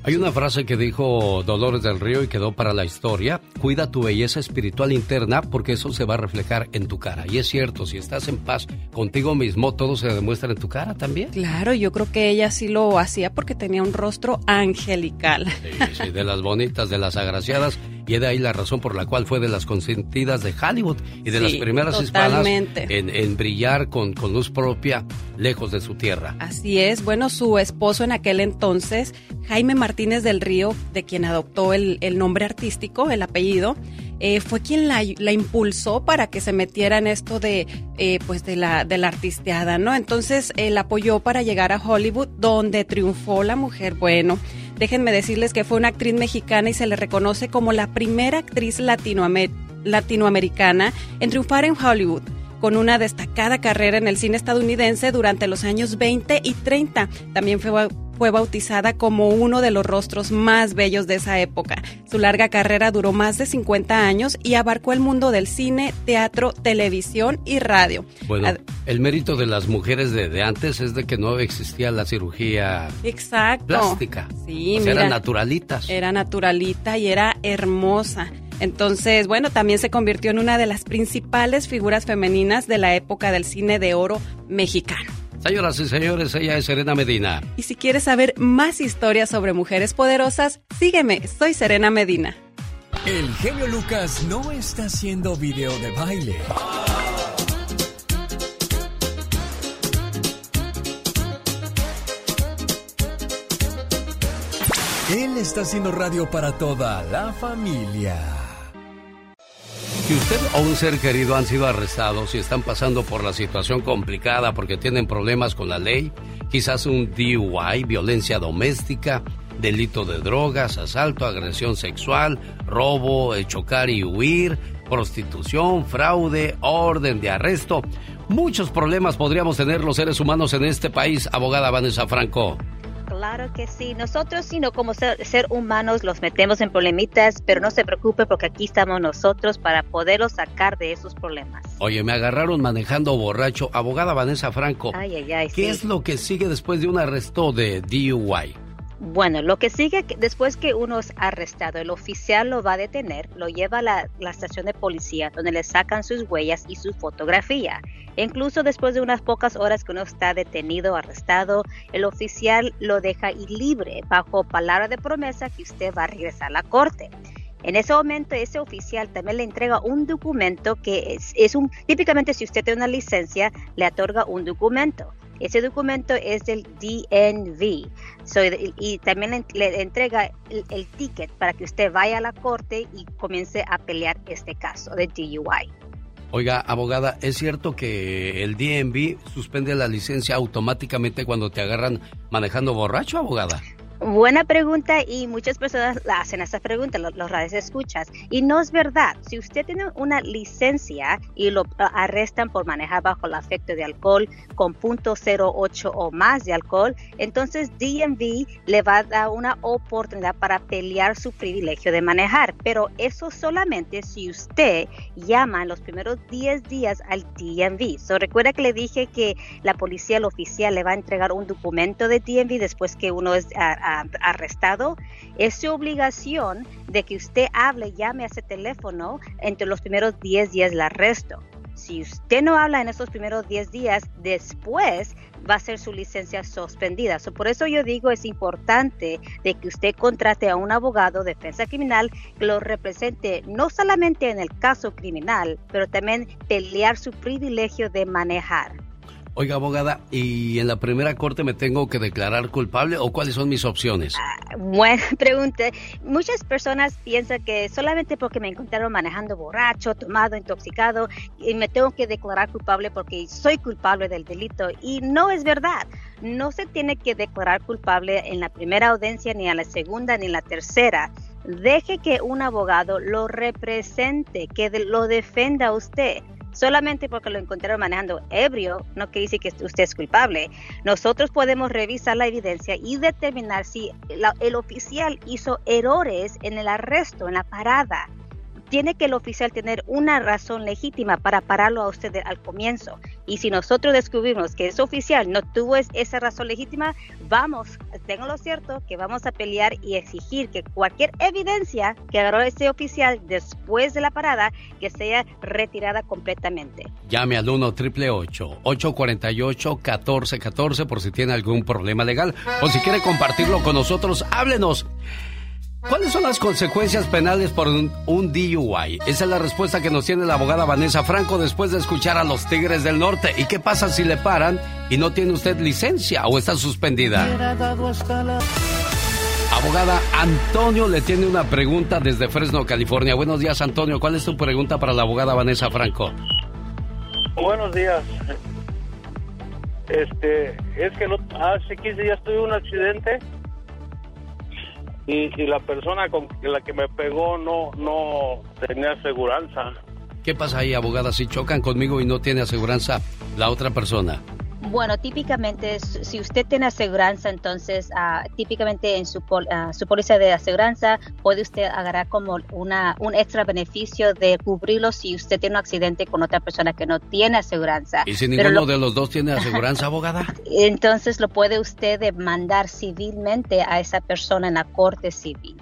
Speaker 2: Hay una frase que dijo Dolores del Río y quedó para la historia. Cuida tu belleza espiritual interna porque eso se va a reflejar en tu cara. Y es cierto, si estás en paz contigo mismo, todo se demuestra en tu cara también.
Speaker 32: Claro, yo creo que ella sí lo hacía porque tenía un rostro angelical.
Speaker 2: Sí, sí, de las bonitas, de las agraciadas. Y de ahí la razón por la cual fue de las consentidas de Hollywood y de las primeras hispanas en, en, brillar con, con luz propia lejos de su tierra.
Speaker 32: Así es. Bueno, su esposo en aquel entonces, Jaime Martínez del Río, de quien adoptó el, nombre artístico, el apellido, eh, fue quien la, la, impulsó para que se metiera en esto de, eh, pues de la, de la artisteada, ¿no? Entonces, él apoyó para llegar a Hollywood, donde triunfó la mujer. Bueno, déjenme decirles que fue una actriz mexicana y se le reconoce como la primera actriz latinoamer latinoamericana en triunfar en Hollywood con una destacada carrera en el cine estadounidense durante los años 20 y 30. También fue fue bautizada como uno de los rostros más bellos de esa época. Su larga carrera duró más de 50 años y abarcó el mundo del cine, teatro, televisión y radio.
Speaker 2: Bueno, el mérito de las mujeres de, antes es de que no existía la cirugía
Speaker 32: Exacto.
Speaker 2: plástica.
Speaker 32: Sí,
Speaker 2: eran naturalitas.
Speaker 32: Era naturalita y era hermosa. Entonces, bueno, también se convirtió en una de las principales figuras femeninas de la época del cine de oro mexicano.
Speaker 2: Señoras y señores, ella es Serena Medina.
Speaker 32: Y si quieres saber más historias sobre mujeres poderosas, sígueme, soy Serena Medina.
Speaker 10: El genio Lucas no está haciendo video de baile. Él está haciendo radio para toda la familia.
Speaker 2: Si usted o un ser querido han sido arrestados y están pasando por la situación complicada porque tienen problemas con la ley, quizás un DUI, violencia doméstica, delito de drogas, asalto, agresión sexual, robo, eh, chocar y huir, prostitución, fraude, orden de arresto. Muchos problemas podríamos tener los seres humanos en este país, abogada Vanessa Franco.
Speaker 33: Claro que sí. Nosotros, sino como ser, humanos, los metemos en problemitas, pero no se preocupe porque aquí estamos nosotros para poderlos sacar de esos problemas.
Speaker 2: Oye, me agarraron manejando borracho. Abogada Vanessa Franco.
Speaker 33: Ay, ay, ay.
Speaker 2: ¿Qué es lo que sigue después de un arresto de DUI?
Speaker 33: Bueno, lo que sigue después que uno es arrestado, el oficial lo va a detener, lo lleva a la, estación de policía donde le sacan sus huellas y su fotografía. incluso después de unas pocas horas que uno está detenido, arrestado, el oficial lo deja libre bajo palabra de promesa que usted va a regresar a la corte. En ese momento, ese oficial también le entrega un documento que es, es un, típicamente si usted tiene una licencia, le otorga un documento. Ese documento es del DNV y, también le, entrega el, ticket para que usted vaya a la corte y comience a pelear este caso de DUI.
Speaker 2: Oiga, abogada, ¿es cierto que el DNV suspende la licencia automáticamente cuando te agarran manejando borracho, abogada?
Speaker 33: Buena pregunta y muchas personas hacen esa pregunta, los, los escuchas. Y no es verdad. Si usted tiene una licencia y lo arrestan por manejar bajo el efecto de alcohol con .08 o más de alcohol, entonces DMV le va a dar una oportunidad para pelear su privilegio de manejar. Pero eso solamente si usted llama en los primeros 10 días al DMV. So, recuerda que le dije que la policía, el oficial, le va a entregar un documento de DMV después que uno es arrestado, es su obligación de que usted hable, llame a ese teléfono entre los primeros 10 días del arresto. Si usted no habla en esos primeros 10 días, después va a ser su licencia suspendida. por eso yo digo es importante de que usted contrate a un abogado de defensa criminal que lo represente no solamente en el caso criminal, pero también pelear su privilegio de manejar.
Speaker 2: Oiga, abogada, ¿y en la primera corte me tengo que declarar culpable o cuáles son mis opciones?
Speaker 33: Ah, buena pregunta. Muchas personas piensan que solamente porque me encontraron manejando borracho, tomado, intoxicado, y me tengo que declarar culpable porque soy culpable del delito. Y no es verdad. No se tiene que declarar culpable en la primera audiencia, ni en la segunda, ni en la tercera deje que un abogado lo represente, que lo defenda a usted solamente porque lo encontraron manejando ebrio, no quiere decir que usted es culpable. Nosotros podemos revisar la evidencia y determinar si el oficial hizo errores en el arresto, en la parada tiene que el oficial tener una razón legítima para pararlo a usted al comienzo. Y si nosotros descubrimos que ese oficial no tuvo esa razón legítima, vamos, tengo lo cierto, que vamos a pelear y exigir que cualquier evidencia que agarró ese oficial después de la parada, que sea retirada completamente.
Speaker 2: Llame al 1 848 1414 por si tiene algún problema legal o si quiere compartirlo con nosotros, háblenos. ¿Cuáles son las consecuencias penales por un, DUI? Esa es la respuesta que nos tiene la abogada Vanessa Franco después de escuchar a los Tigres del Norte. ¿Y qué pasa si le paran y no tiene usted licencia o está suspendida? Abogada, Antonio le tiene una pregunta desde Fresno, California. Buenos días, Antonio. ¿Cuál es tu pregunta para la abogada Vanessa Franco?
Speaker 29: Buenos días. Este, es que no, hace 15 días tuve un accidente y, la persona con la que me pegó no, no tenía aseguranza.
Speaker 2: ¿Qué pasa ahí, abogada? Si chocan conmigo y no tiene aseguranza la otra persona.
Speaker 33: Bueno, típicamente, si usted tiene aseguranza, entonces, uh, típicamente en su, uh, su póliza de aseguranza puede usted agarrar como una, un extra beneficio de cubrirlo si usted tiene un accidente con otra persona que no tiene aseguranza.
Speaker 2: ¿Y si ninguno de los dos tiene aseguranza, abogada?
Speaker 33: Entonces lo puede usted demandar civilmente a esa persona en la corte civil.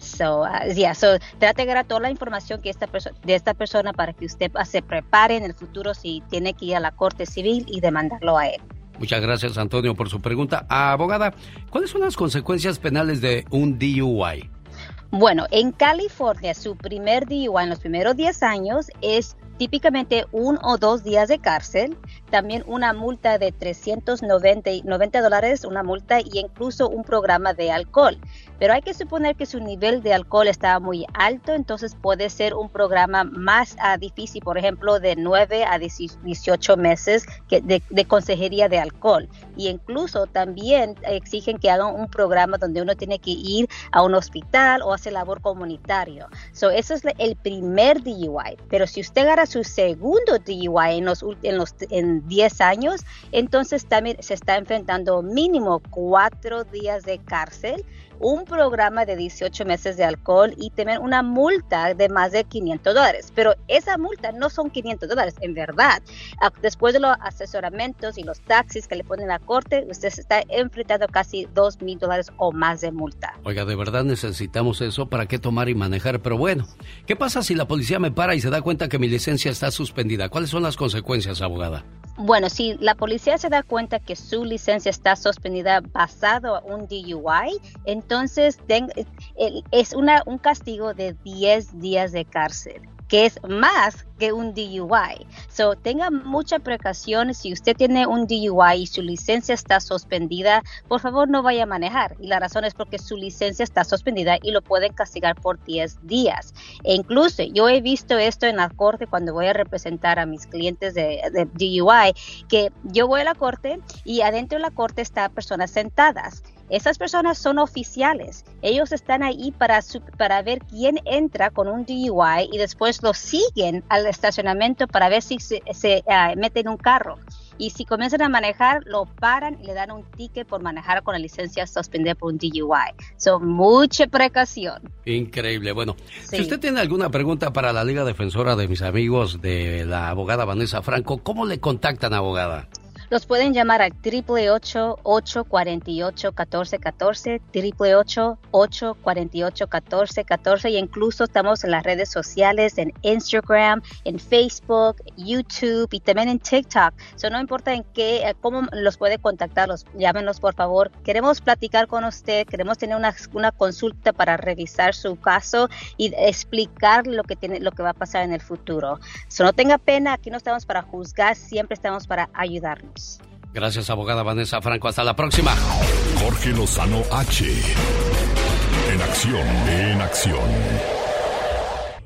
Speaker 33: So, uh, yeah, so trate de agarrar toda la información que esta de esta persona para que usted se prepare en el futuro si tiene que ir a la corte civil y demandarlo a él.
Speaker 2: Muchas gracias, Antonio, por su pregunta. abogada, ¿cuáles son las consecuencias penales de un DUI?
Speaker 33: Bueno, en California, su primer DUI en los primeros 10 años es típicamente un o dos días de cárcel, también una multa de 390 dólares, una multa y incluso un programa de alcohol. Pero hay que suponer que su nivel de alcohol estaba muy alto, entonces puede ser un programa más ah, difícil, por ejemplo, de 9 a 18 meses de, consejería de alcohol. Y incluso también exigen que hagan un programa donde uno tiene que ir a un hospital o hacer labor comunitario. So, eso es el primer DUI. Pero si usted agarra su segundo DUI en los, en los en 10 años, entonces también se está enfrentando mínimo cuatro días de cárcel un programa de 18 meses de alcohol y tener una multa de más de 500 dólares. Pero esa multa no son 500 dólares, en verdad. Ah, después de los asesoramientos y los taxis que le ponen a la corte, usted se está enfrentando casi 2 mil dólares o más de multa.
Speaker 2: Oiga, de verdad necesitamos eso para qué tomar y manejar. Pero bueno, ¿qué pasa si la policía me para y se da cuenta que mi licencia está suspendida? ¿Cuáles son las consecuencias, abogada?
Speaker 33: Bueno, si la policía se da cuenta que su licencia está suspendida basado a un DUI, entonces es una, un castigo de 10 días de cárcel que es más que un DUI. So, tenga mucha precaución. Si usted tiene un DUI y su licencia está suspendida, por favor no vaya a manejar. Y la razón es porque su licencia está suspendida y lo pueden castigar por 10 días. E incluso yo he visto esto en la corte cuando voy a representar a mis clientes de, de DUI, que yo voy a la corte y adentro de la corte está personas sentadas. Esas personas son oficiales. Ellos están ahí para, para ver quién entra con un DUI y después lo siguen al estacionamiento para ver si se, se ah, mete en un carro. Y si comienzan a manejar, lo paran y le dan un ticket por manejar con la licencia suspendida por un DUI. Son mucha precaución.
Speaker 2: Increíble. Bueno, si usted tiene alguna pregunta para la Liga Defensora de mis amigos de la abogada Vanessa Franco, ¿cómo le contactan, abogada?
Speaker 33: Los pueden llamar al 888-848-1414, 888-848-1414 y incluso estamos en las redes sociales, en Instagram, en Facebook, YouTube y también en TikTok. So, no importa en qué, eh, cómo los puede contactar, los, llámenos por favor. Queremos platicar con usted, queremos tener una, una consulta para revisar su caso y explicar lo que, tiene, lo que va a pasar en el futuro. So, no tenga pena, aquí no estamos para juzgar, siempre estamos para ayudarnos.
Speaker 2: Gracias, abogada Vanessa Franco. Hasta la próxima.
Speaker 22: Jorge Lozano H. En acción, en acción.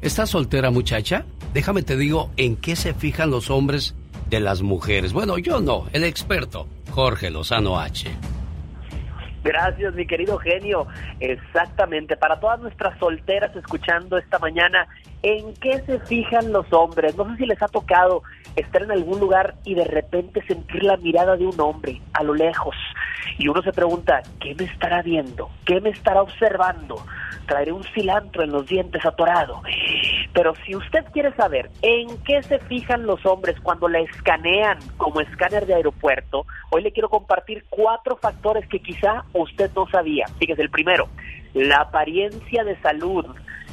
Speaker 2: ¿Estás soltera, muchacha? Déjame te digo en qué se fijan los hombres de las mujeres. Bueno, yo no, el experto, Jorge Lozano H.
Speaker 34: Gracias, mi querido genio. Exactamente, para todas nuestras solteras escuchando esta mañana, ¿en qué se fijan los hombres? No sé si les ha tocado estar en algún lugar y de repente sentir la mirada de un hombre a lo lejos. Y uno se pregunta, ¿qué me estará viendo? ¿Qué me estará observando? Traeré un cilantro en los dientes atorado. Pero si usted quiere saber en qué se fijan los hombres cuando la escanean como escáner de aeropuerto, hoy le quiero compartir cuatro factores que quizá usted no sabía. Fíjese, el primero, la apariencia de salud.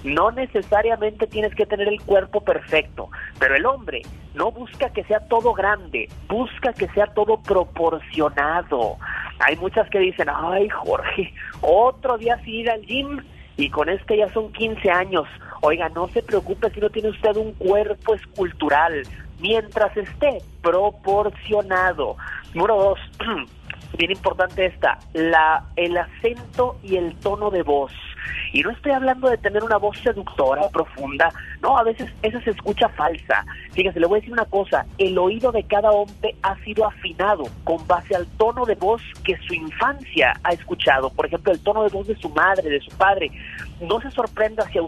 Speaker 34: No necesariamente tienes que tener el cuerpo perfecto, pero el hombre no busca que sea todo grande, busca que sea todo proporcionado. Hay muchas que dicen, ay Jorge, otro día sí ir al gym y con este ya son 15 años. Oiga, no se preocupe si no tiene usted un cuerpo escultural, mientras esté proporcionado. Número dos, bien importante esta, la, el acento y el tono de voz. Y no estoy hablando de tener una voz seductora, profunda, no, a veces eso se escucha falsa. Fíjese, le voy a decir una cosa, el oído de cada hombre ha sido afinado con base al tono de voz que su infancia ha escuchado. Por ejemplo, el tono de voz de su madre, de su padre. No se sorprenda si a,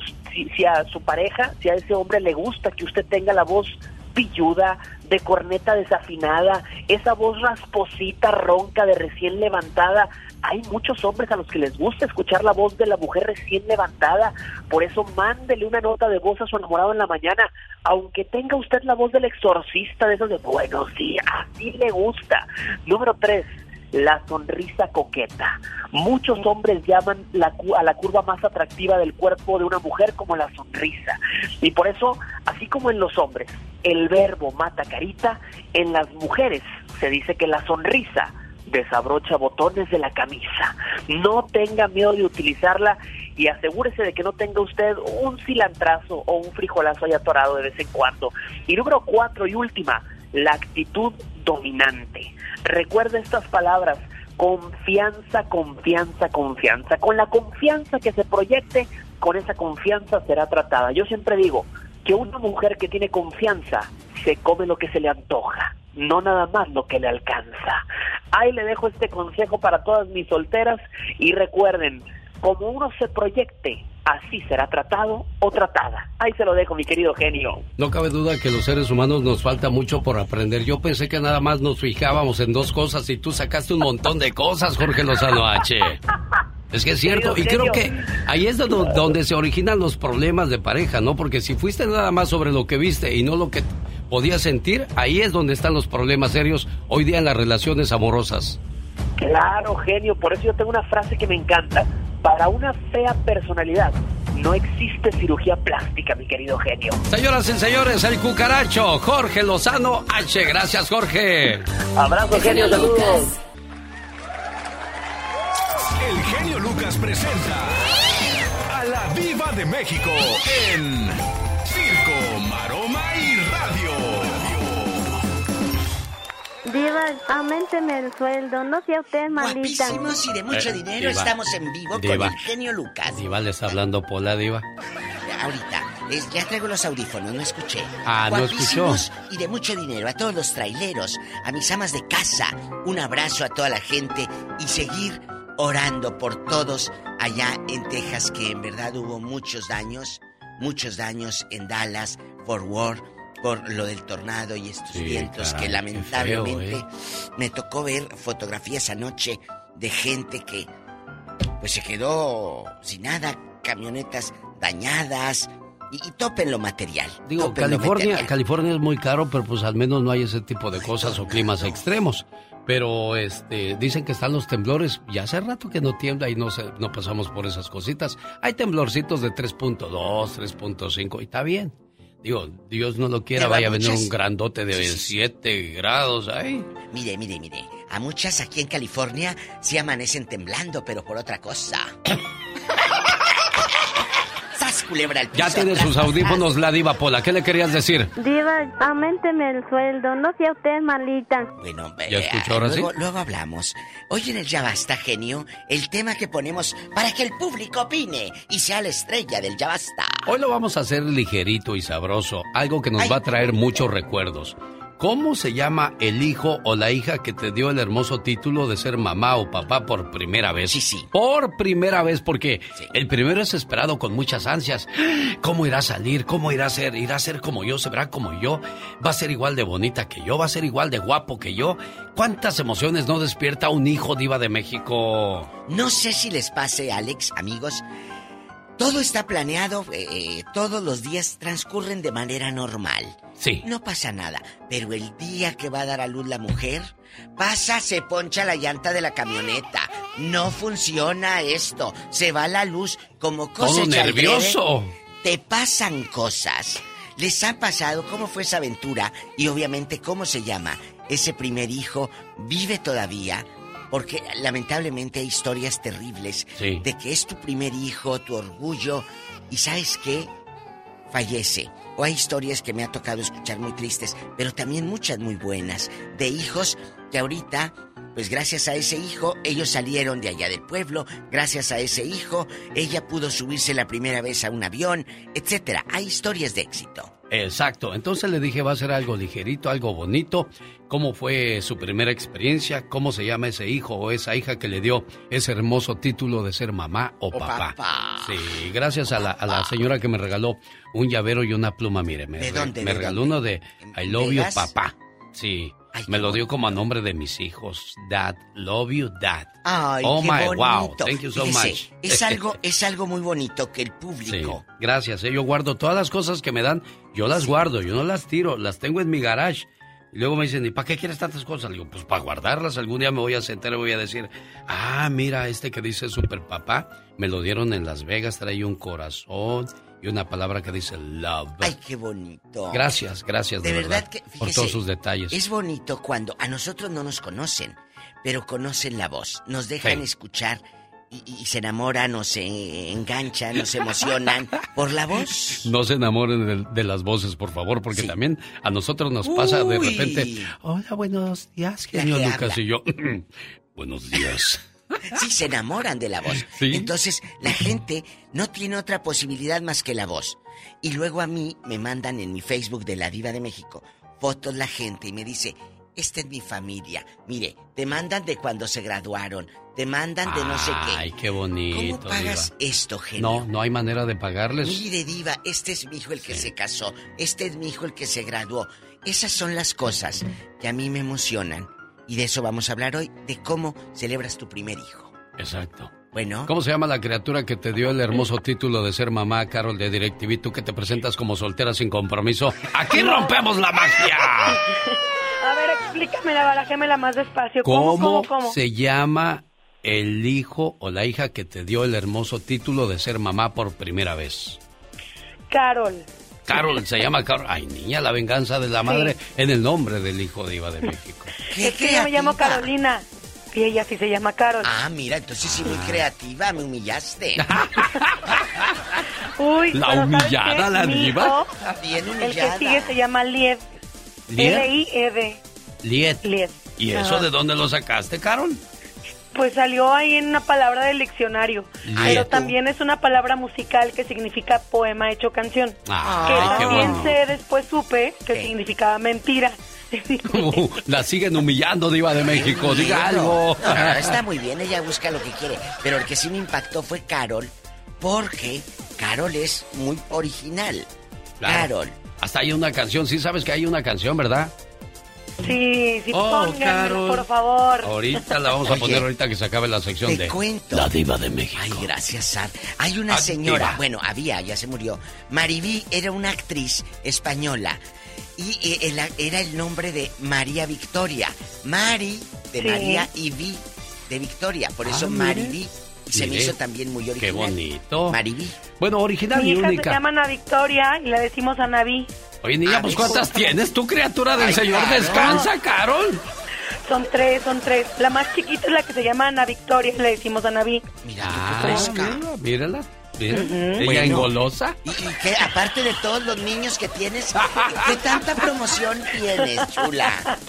Speaker 34: si a su pareja, si a ese hombre le gusta que usted tenga la voz pilluda, de corneta desafinada, esa voz rasposita, ronca, de recién levantada. Hay muchos hombres a los que les gusta escuchar la voz de la mujer recién levantada, por eso mándele una nota de voz a su enamorado en la mañana, aunque tenga usted la voz del exorcista, de esos de buenos días, así le gusta. Número tres, la sonrisa coqueta. Muchos hombres llaman la, a la curva más atractiva del cuerpo de una mujer como la sonrisa. Y por eso, así como en los hombres, el verbo mata carita, en las mujeres se dice que la sonrisa desabrocha botones de la camisa. No tenga miedo de utilizarla y asegúrese de que no tenga usted un cilantrazo o un frijolazo ahí atorado de vez en cuando. Y número cuatro y última, la actitud dominante. Recuerda estas palabras, confianza, confianza, confianza. Con la confianza que se proyecte, con esa confianza será tratada. Yo siempre digo que una mujer que tiene confianza se come lo que se le antoja, no nada más lo que le alcanza. Ahí le dejo este consejo para todas mis solteras y recuerden, como uno se proyecte, así será tratado o tratada. Ahí se lo dejo, mi querido genio.
Speaker 2: No cabe duda que los seres humanos nos falta mucho por aprender. Yo pensé que nada más nos fijábamos en dos cosas y tú sacaste un montón de cosas, Jorge Lozano H. Es que es cierto, y creo que ahí es donde, se originan los problemas de pareja, ¿no? Porque si fuiste nada más sobre lo que viste y no lo que podías sentir, ahí es donde están los problemas serios hoy día en las relaciones amorosas.
Speaker 34: Claro, genio, por eso yo tengo una frase que me encanta. Para una fea personalidad no existe cirugía plástica, mi querido genio.
Speaker 2: Señoras y señores, el cucaracho, Jorge Lozano H. Gracias, Jorge.
Speaker 34: Abrazo, genio, saludos.
Speaker 22: El genio Lucas presenta a la Viva de México en
Speaker 20: aumenteme el sueldo, no sea usted malita.
Speaker 31: Guapísimos y de mucho
Speaker 2: Eh,
Speaker 31: dinero,
Speaker 2: diva.
Speaker 31: estamos en vivo
Speaker 2: Diva.
Speaker 31: con el genio Lucas.
Speaker 2: Diva, le está hablando Pola, Diva.
Speaker 31: Ahorita, es- ya traigo los audífonos, no escuché.
Speaker 2: Ah, no
Speaker 31: Guapísimos y de mucho dinero, a todos los traileros, a mis amas de casa, un abrazo a toda la gente y seguir orando por todos allá en Texas, que en verdad hubo muchos daños, muchos daños en Dallas, Fort Worth, por lo del tornado y estos
Speaker 2: Sí,
Speaker 31: vientos
Speaker 2: caray,
Speaker 31: que lamentablemente
Speaker 2: feo,
Speaker 31: me tocó ver fotografías anoche de gente que pues se quedó sin nada, camionetas dañadas y, y topen lo material.
Speaker 2: Digo,
Speaker 31: topen
Speaker 2: California,
Speaker 31: material.
Speaker 2: California es muy caro, pero pues al menos no hay ese tipo de cosas o climas extremos. Pero este dicen que están los temblores. Ya hace rato que no tiembla y no, se- no pasamos por esas cositas. Hay temblorcitos de 3.2, 3.5 y está bien. Digo, Dios no lo quiera,
Speaker 31: Pero
Speaker 2: vaya a venir
Speaker 31: muchas-
Speaker 2: un grandote de
Speaker 31: Sí, sí,
Speaker 2: 7 grados ahí.
Speaker 31: Mire, mire, mire. A muchas aquí en California sí amanecen temblando, pero por otra cosa. ¡Sas, culebra al
Speaker 2: Ya
Speaker 31: piso!
Speaker 2: tiene
Speaker 31: Tras,
Speaker 2: sus audífonos la diva Pola. ¿Qué le querías decir?
Speaker 20: Diva, aumenteme el sueldo, no sea usted malita.
Speaker 31: Bueno,
Speaker 2: ¿Ya
Speaker 31: eh,
Speaker 2: escuchó ahora sí?
Speaker 31: luego, luego hablamos. Hoy en el Ya Basta, genio, el tema que ponemos para que el público opine y sea la estrella del Ya Basta.
Speaker 2: Hoy lo vamos a hacer ligerito y sabroso, algo que nos
Speaker 31: Ay.
Speaker 2: va a traer muchos recuerdos. ¿Cómo se llama el hijo o la hija que te dio el hermoso título de ser mamá o papá por primera vez?
Speaker 31: Sí, sí.
Speaker 2: Por primera vez, porque el primero es esperado con muchas ansias. ¿Cómo irá a salir? ¿Cómo irá a ser? ¿Irá a ser como yo? ¿Se verá como yo? ¿Va a ser igual de bonita que yo? ¿Va a ser igual de guapo que yo? ¿Cuántas emociones no despierta un hijo diva de México?
Speaker 31: No sé si les pase, Alex, amigos. Todo está planeado, eh, todos los días transcurren de manera normal.
Speaker 2: Sí.
Speaker 31: No pasa nada, pero el día que va a dar a luz la mujer, pasa, se poncha la llanta de la camioneta. No funciona esto, se va la luz como cosa
Speaker 2: Todo
Speaker 31: breve.
Speaker 2: nervioso.
Speaker 31: Te pasan cosas. ¿Les ha pasado cómo fue esa aventura? Y obviamente cómo se llama. Ese primer hijo vive todavía. Porque lamentablemente hay historias terribles
Speaker 2: Sí.
Speaker 31: de que es tu primer hijo, tu orgullo, y sabes qué, fallece. O hay historias que me ha tocado escuchar muy tristes, pero también muchas muy buenas, de hijos que ahorita, pues gracias a ese hijo, ellos salieron de allá del pueblo, gracias a ese hijo, ella pudo subirse la primera vez a un avión, etcétera. Hay historias de éxito.
Speaker 2: Exacto, entonces le dije va a ser algo ligerito, algo bonito, cómo fue su primera experiencia, cómo se llama ese hijo o esa hija que le dio ese hermoso título de ser mamá o,
Speaker 31: O
Speaker 2: papá.
Speaker 31: papá.
Speaker 2: Sí, gracias a la, a la señora que me regaló un llavero y una pluma, mire, me,
Speaker 31: ¿De dónde,
Speaker 2: me
Speaker 31: de
Speaker 2: regaló
Speaker 31: dónde?
Speaker 2: uno de I love you papá. Sí, me lo dio como a nombre de mis hijos. Dad, love you, dad.
Speaker 31: Ay,
Speaker 2: oh
Speaker 31: qué
Speaker 2: my,
Speaker 31: bonito.
Speaker 2: wow, thank you so
Speaker 31: Fíjese,
Speaker 2: much.
Speaker 31: Es algo, es algo muy bonito que el
Speaker 2: Sí,
Speaker 31: público
Speaker 2: gracias. eh, Yo guardo todas las cosas que me dan, yo las guardo, yo no las tiro, las tengo en mi garage. Y luego me dicen, ¿y para qué quieres tantas cosas? Le digo, pues para guardarlas. Algún día me voy a sentar y voy a decir, ah, mira, este que dice super papá, me lo dieron en Las Vegas, trae un corazón y una palabra que dice love.
Speaker 31: Ay, qué bonito.
Speaker 2: Gracias, gracias de,
Speaker 31: De verdad que,
Speaker 2: por todos sus detalles.
Speaker 31: Es bonito cuando a nosotros no nos conocen, pero conocen la voz. Nos dejan
Speaker 2: Sí.
Speaker 31: escuchar y, y se enamoran o se enganchan o se emocionan por la voz.
Speaker 2: No se enamoren de, de las voces, por favor, porque también a nosotros nos pasa de repente, hola, buenos días, genio Lucas.
Speaker 31: habla.
Speaker 2: Y yo, buenos días.
Speaker 31: Sí, se enamoran de la voz.
Speaker 2: Sí.
Speaker 31: Entonces, la gente no tiene otra posibilidad más que la voz. Y luego a mí me mandan en mi Facebook de la Diva de México fotos la gente y me dice, esta es mi familia. Mire, te mandan de cuando se graduaron, te mandan de no sé qué.
Speaker 2: Ay, qué bonito.
Speaker 31: ¿Cómo pagas
Speaker 2: Diva.
Speaker 31: esto, genio?
Speaker 2: No, no hay manera de pagarles.
Speaker 31: Mire, Diva, este es mi hijo el que se casó, este es mi hijo el que se graduó. Esas son las cosas que a mí me emocionan. Y de eso vamos a hablar hoy, de cómo celebras tu primer hijo.
Speaker 2: Exacto.
Speaker 31: Bueno.
Speaker 2: ¿Cómo se llama la criatura que te dio el hermoso título de ser mamá, Carol de DirecTV? Tú que te presentas como soltera sin compromiso. ¡Aquí rompemos la magia!
Speaker 20: A ver, explícamela, barajémela más despacio. ¿Cómo,
Speaker 2: ¿Cómo,
Speaker 20: cómo, cómo?
Speaker 2: se llama el hijo o la hija que te dio el hermoso título de ser mamá por primera vez?
Speaker 20: Carol.
Speaker 2: Carol, se llama Carol. Ay, niña, la venganza de la madre en el nombre del hijo de Iba de México.
Speaker 20: Es que yo me llamo Carolina. Y ella sí se llama Carol.
Speaker 31: Ah, mira, entonces sí muy creativa, me humillaste.
Speaker 20: Uy,
Speaker 2: La
Speaker 20: pero ¿sabes
Speaker 2: humillada, la diva.
Speaker 20: hijo,
Speaker 31: Bien
Speaker 20: El que
Speaker 31: humillada.
Speaker 20: sigue se llama Lied.
Speaker 2: ¿Lied?
Speaker 20: L-I-E-D.
Speaker 2: Liet.
Speaker 20: Lied.
Speaker 2: ¿Y eso de dónde lo sacaste, Carol?
Speaker 35: Pues salió ahí en una palabra del diccionario, pero también es una palabra musical que significa poema hecho canción.
Speaker 2: Ah,
Speaker 35: que
Speaker 2: ay, qué
Speaker 35: también
Speaker 2: bueno.
Speaker 35: sé después supe que significaba mentira.
Speaker 2: Uh, la siguen humillando, Diva de México. Diga algo.
Speaker 31: No, no, está muy bien, ella busca lo que quiere. Pero el que sí me impactó fue Carol, porque Carol es muy original.
Speaker 2: Claro.
Speaker 31: Carol.
Speaker 2: Hasta hay una canción, sí sabes que hay una canción, ¿verdad?
Speaker 35: Sí, sí,
Speaker 2: Oh,
Speaker 35: por favor.
Speaker 2: Ahorita la vamos a
Speaker 31: Oye,
Speaker 2: poner ahorita que se acabe la sección
Speaker 31: te
Speaker 2: de
Speaker 31: cuento.
Speaker 2: La Diva de México.
Speaker 31: Ay, gracias, Sar. Hay una
Speaker 2: Ah,
Speaker 31: señora, bueno, había, ya se murió. Maribí era una actriz española. Y eh, era el nombre de María Victoria. Mari de
Speaker 35: Sí.
Speaker 31: María y Vi de Victoria. Por eso
Speaker 2: Ah.
Speaker 31: Maribí. Se me hizo también muy original.
Speaker 2: Qué bonito.
Speaker 31: Maribí.
Speaker 2: Bueno, original
Speaker 35: Mi
Speaker 2: y
Speaker 35: hija se
Speaker 2: única.
Speaker 35: llama Ana Victoria y la decimos Anaví.
Speaker 2: Oye, niña, pues ¿cuántas tienes tú, criatura del
Speaker 35: Ay,
Speaker 2: Señor?
Speaker 35: Carol.
Speaker 2: Descansa, Carol.
Speaker 35: Son tres, son tres. La más chiquita es la que se llama Ana Victoria le decimos Anaví.
Speaker 31: Mira,
Speaker 2: Ah, mírala, mírala. mira. Ella
Speaker 31: Bueno.
Speaker 2: engolosa.
Speaker 31: Y, y que aparte de todos los niños que tienes, ¿qué tanta promoción tienes, chula?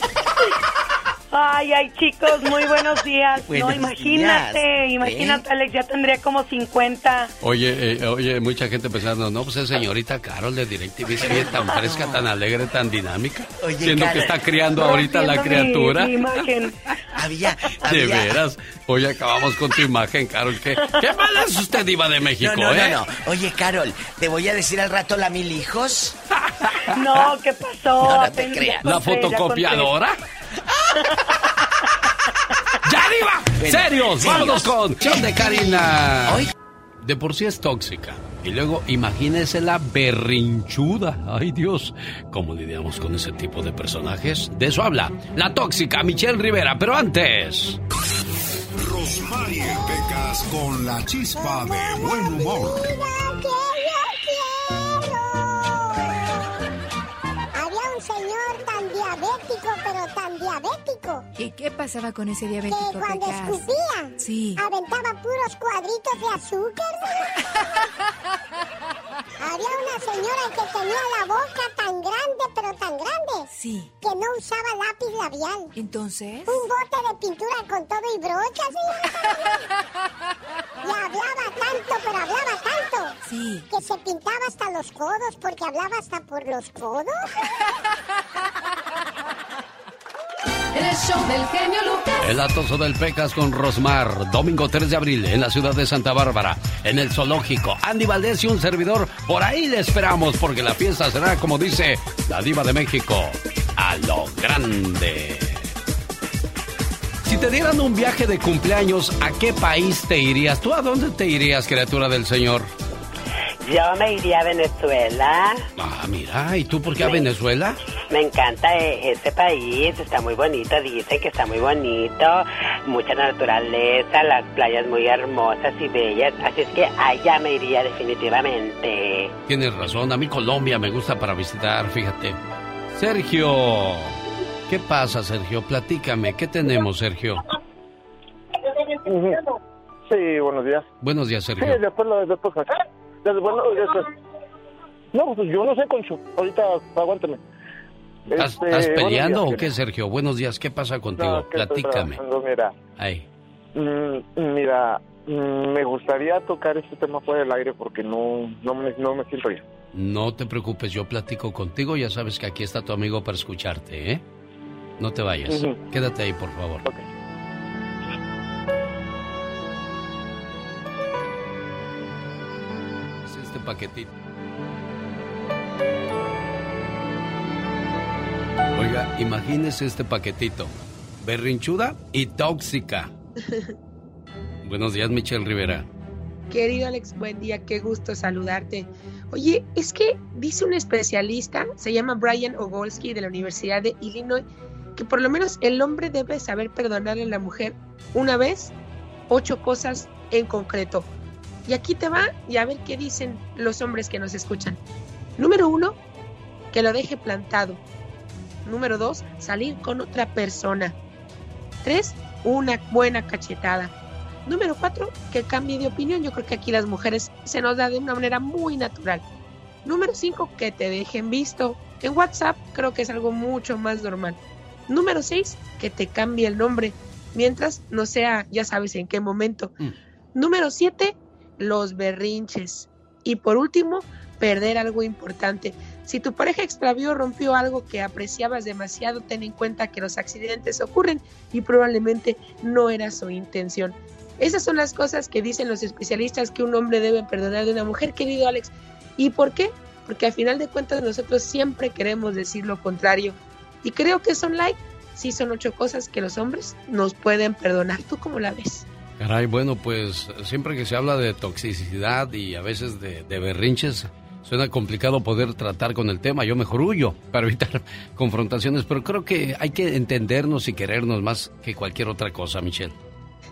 Speaker 35: Ay, ay, chicos, muy buenos días.
Speaker 2: Buenos
Speaker 35: no, imagínate,
Speaker 2: días.
Speaker 35: imagínate, Alex, ya tendría como 50.
Speaker 2: Oye, eh, oye, mucha gente pensando, no, pues es señorita Carol de DirecTV, se ve tan fresca, tan alegre, tan dinámica.
Speaker 31: Oye,
Speaker 2: siendo que está criando ahorita la
Speaker 35: Rompiendo mi-
Speaker 2: criatura.
Speaker 35: mi imagen.
Speaker 31: Había,
Speaker 2: De
Speaker 31: había-
Speaker 2: veras. Hoy acabamos con tu imagen, Carol. ¿Qué, qué mala es usted, Diva de México,
Speaker 31: No, no,
Speaker 2: eh?
Speaker 31: no, no. Oye, Carol, te voy a decir al rato la mil hijos.
Speaker 35: No, ¿qué pasó?
Speaker 31: No, no te
Speaker 35: Ten-
Speaker 31: creas.
Speaker 35: ya
Speaker 2: ¿La fotocopiadora? ¡Ya, Diva!
Speaker 31: Bueno,
Speaker 2: ¡Serios!
Speaker 31: serios.
Speaker 2: ¡Vámonos con John de Karina!
Speaker 31: Hoy-
Speaker 2: De por sí es tóxica. Y luego imagínese la berrinchuda. Ay Dios, ¿cómo lidiamos con ese tipo de personajes? De eso habla la tóxica Michelle Rivera, pero antes...
Speaker 3: Rosmarie Pecas con la chispa de buen humor.
Speaker 4: Había un señor tan diabético, pero tan diabético,
Speaker 16: ¿Y qué pasaba con ese
Speaker 4: que
Speaker 16: diabético,
Speaker 4: cuando
Speaker 16: Pecas?
Speaker 4: escupía,
Speaker 16: Sí.
Speaker 4: aventaba puros cuadritos de azúcar. Había una señora que tenía la boca tan grande, pero tan grande,
Speaker 16: Sí.
Speaker 4: que no usaba lápiz labial.
Speaker 16: ¿Entonces?
Speaker 4: Un bote de pintura con todo y brocha, señora. Y hablaba tanto, pero hablaba tanto.
Speaker 16: Sí.
Speaker 4: Que se pintaba hasta los codos, porque hablaba hasta por los codos.
Speaker 5: El show del genio Lucas.
Speaker 2: El atoso del Pecas con Rosmar, domingo 3 de abril en la ciudad de Santa Bárbara, en el zoológico. Andy Valdés y un servidor, por ahí le esperamos porque la fiesta será, como dice la diva de México, a lo grande. Si te dieran un viaje de cumpleaños, ¿a qué país te irías? ¿Tú a dónde te irías, criatura del Señor?
Speaker 12: Yo me iría a Venezuela.
Speaker 2: Ah, mira, ¿y tú por qué a Venezuela?
Speaker 12: Me encanta eh, este país, está muy bonito, dicen que está muy bonito, mucha naturaleza, las playas muy hermosas y bellas, así es que allá me iría definitivamente.
Speaker 2: Tienes razón, a mí Colombia me gusta para visitar, fíjate. Sergio, ¿qué pasa, Sergio? Platícame, ¿qué tenemos, Sergio?
Speaker 36: Sí, buenos días.
Speaker 2: Buenos días,
Speaker 36: Sí,
Speaker 2: Sergio.
Speaker 36: después lo bueno. No, pues yo no sé, Concho. Ahorita, aguántame.
Speaker 2: ¿Estás,
Speaker 36: Este,
Speaker 2: estás peleando
Speaker 36: días,
Speaker 2: o qué, Sergio? Buenos días, ¿qué pasa contigo?
Speaker 36: No, que estoy
Speaker 2: Platícame.
Speaker 36: mira,
Speaker 2: Ay,
Speaker 36: mm, mira, mm, me gustaría tocar este tema fuera del aire porque no, no, me, no me siento bien.
Speaker 2: no te preocupes, yo platico contigo, ya sabes que aquí está tu amigo para escucharte, ¿eh? No te vayas, quédate ahí, por favor. Es paquetito. Oiga, imagínese este paquetito. Berrinchuda y tóxica. Buenos días, Michelle Rivera.
Speaker 21: Querido Alex, buen día, qué gusto saludarte. Oye, es que dice un especialista, se llama Brian Ogolsky de la Universidad de Illinois, que por lo menos el hombre debe saber perdonarle a la mujer una vez, ocho cosas en concreto. Y aquí te va y a ver qué dicen los hombres que nos escuchan. Número uno, que lo deje plantado. Número dos, salir con otra persona. Tres, una buena cachetada. Número cuatro, que cambie de opinión. Yo creo que aquí las mujeres se nos da de una manera muy natural. Número cinco, que te dejen visto. En WhatsApp creo que es algo mucho más normal. Número 6, que te cambie el nombre, mientras no sea, ya sabes en qué momento.
Speaker 2: Mm.
Speaker 21: Número 7, los berrinches. Y por último, perder algo importante. Si tu pareja extravió o rompió algo que apreciabas demasiado, ten en cuenta que los accidentes ocurren y probablemente no era su intención. Esas son las cosas que dicen los especialistas que un hombre debe perdonar de una mujer, querido Alex. ¿Y por qué? Porque al final de cuentas nosotros siempre queremos decir lo contrario. Y creo que son like, sí son ocho cosas que los hombres nos pueden perdonar. ¿Tú cómo la ves?
Speaker 2: Caray, bueno, pues siempre que se habla de toxicidad y a veces de, berrinches, suena complicado poder tratar con el tema. Yo mejor huyo para evitar confrontaciones, pero creo que hay que entendernos y querernos más que cualquier otra cosa, Michelle.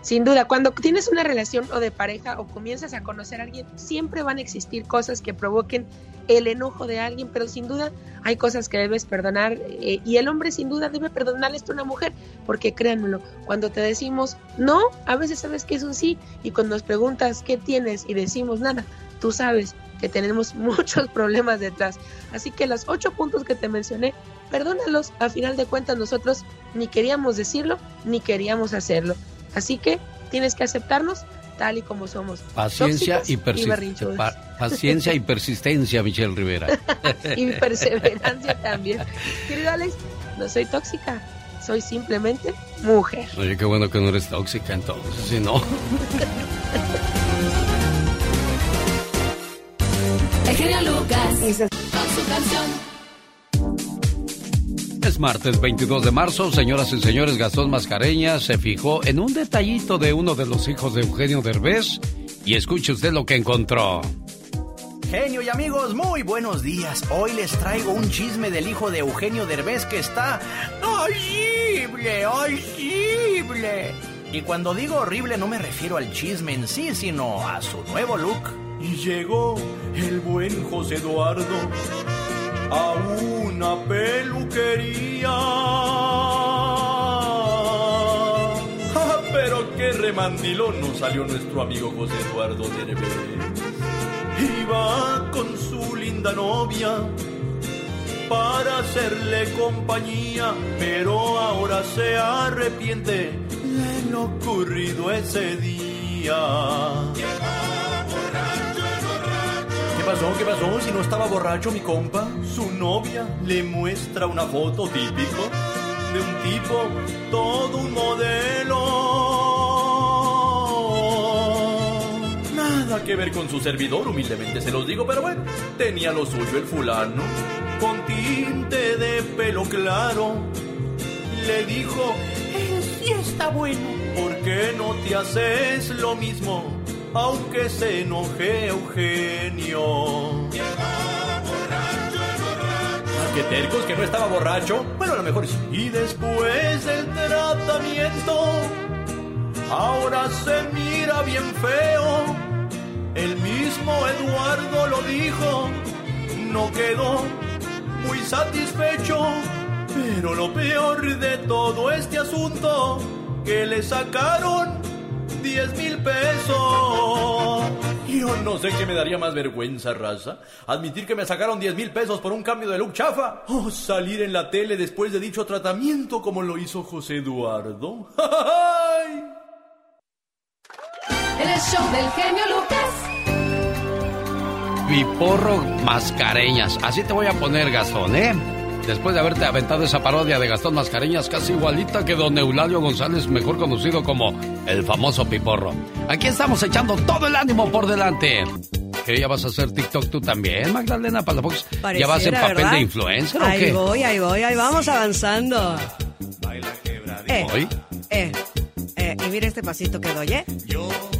Speaker 21: Sin duda, cuando tienes una relación o de pareja o comienzas a conocer a alguien, siempre van a existir cosas que provoquen el enojo de alguien, pero sin duda hay cosas que debes perdonar eh, y el hombre sin duda debe perdonarle esto a una mujer, porque créanmelo, cuando te decimos no, a veces sabes que es un sí y cuando nos preguntas qué tienes y decimos nada, tú sabes que tenemos muchos problemas detrás. Así que los ocho puntos que te mencioné, perdónalos, a final de cuentas nosotros ni queríamos decirlo ni queríamos hacerlo. Así que tienes que aceptarnos tal y como somos.
Speaker 2: Paciencia y, persistencia. paciencia y persistencia, Michelle Rivera.
Speaker 21: y perseverancia también. Querido Alex, no soy tóxica, soy simplemente mujer.
Speaker 2: Oye, qué bueno que no eres tóxica entonces, si no.
Speaker 5: El genio Lucas. Con su canción.
Speaker 2: Es martes 22 de marzo, señoras y señores, Gastón Mascareñas se fijó en un detallito de uno de los hijos de Eugenio Derbez y escuche usted lo que encontró.
Speaker 13: Genio y amigos, muy buenos días. Hoy les traigo un chisme del hijo de Eugenio Derbez que está horrible, horrible. Y cuando digo horrible no me refiero al chisme en sí, sino a su nuevo look.
Speaker 14: Y llegó el buen José Eduardo a una peluquería. Ah, Pero qué remandilón nos salió nuestro amigo José Eduardo Derbez. Iba con su linda novia para hacerle compañía, pero ahora se arrepiente de lo ocurrido ese día. ¿Qué pasó? ¿Qué pasó? Si no estaba borracho mi compa. Su novia le muestra una foto típico de un tipo, todo un modelo. Nada que ver con su servidor, humildemente se los digo, pero bueno, tenía lo suyo el fulano. Con tinte de pelo claro, le dijo, él sí está bueno. ¿Por qué no te haces lo mismo? Aunque se enoje Eugenio. Ah, qué tercos que no estaba borracho. Bueno, a lo mejor sí. Y después del tratamiento, ahora se mira bien feo. El mismo Eduardo lo dijo, no quedó muy satisfecho. Pero lo peor de todo este asunto, que le sacaron 10 mil pesos. Yo no sé qué me daría más vergüenza, raza. Admitir que me sacaron 10 mil pesos por un cambio de look chafa. O salir en la tele después de dicho tratamiento como lo hizo José Eduardo. ¡Ay!
Speaker 5: El show del genio Lucas.
Speaker 2: Piporro Mascareñas. Así te voy a poner, Gastón, ¿eh? Después de haberte aventado esa parodia de Gastón Mascareñas casi igualita que don Eulalio González, mejor conocido como el famoso Piporro. Aquí estamos echando todo el ánimo por delante. ¿Qué ya vas a hacer TikTok tú también, Magdalena Palafox? ¿Ya vas en papel
Speaker 37: ¿verdad?
Speaker 2: de influencer o
Speaker 37: Ahí
Speaker 2: qué?
Speaker 37: voy, ahí voy, ahí vamos avanzando. Eh,
Speaker 2: Hoy,
Speaker 37: eh, y mira este pasito que doy, ¿eh?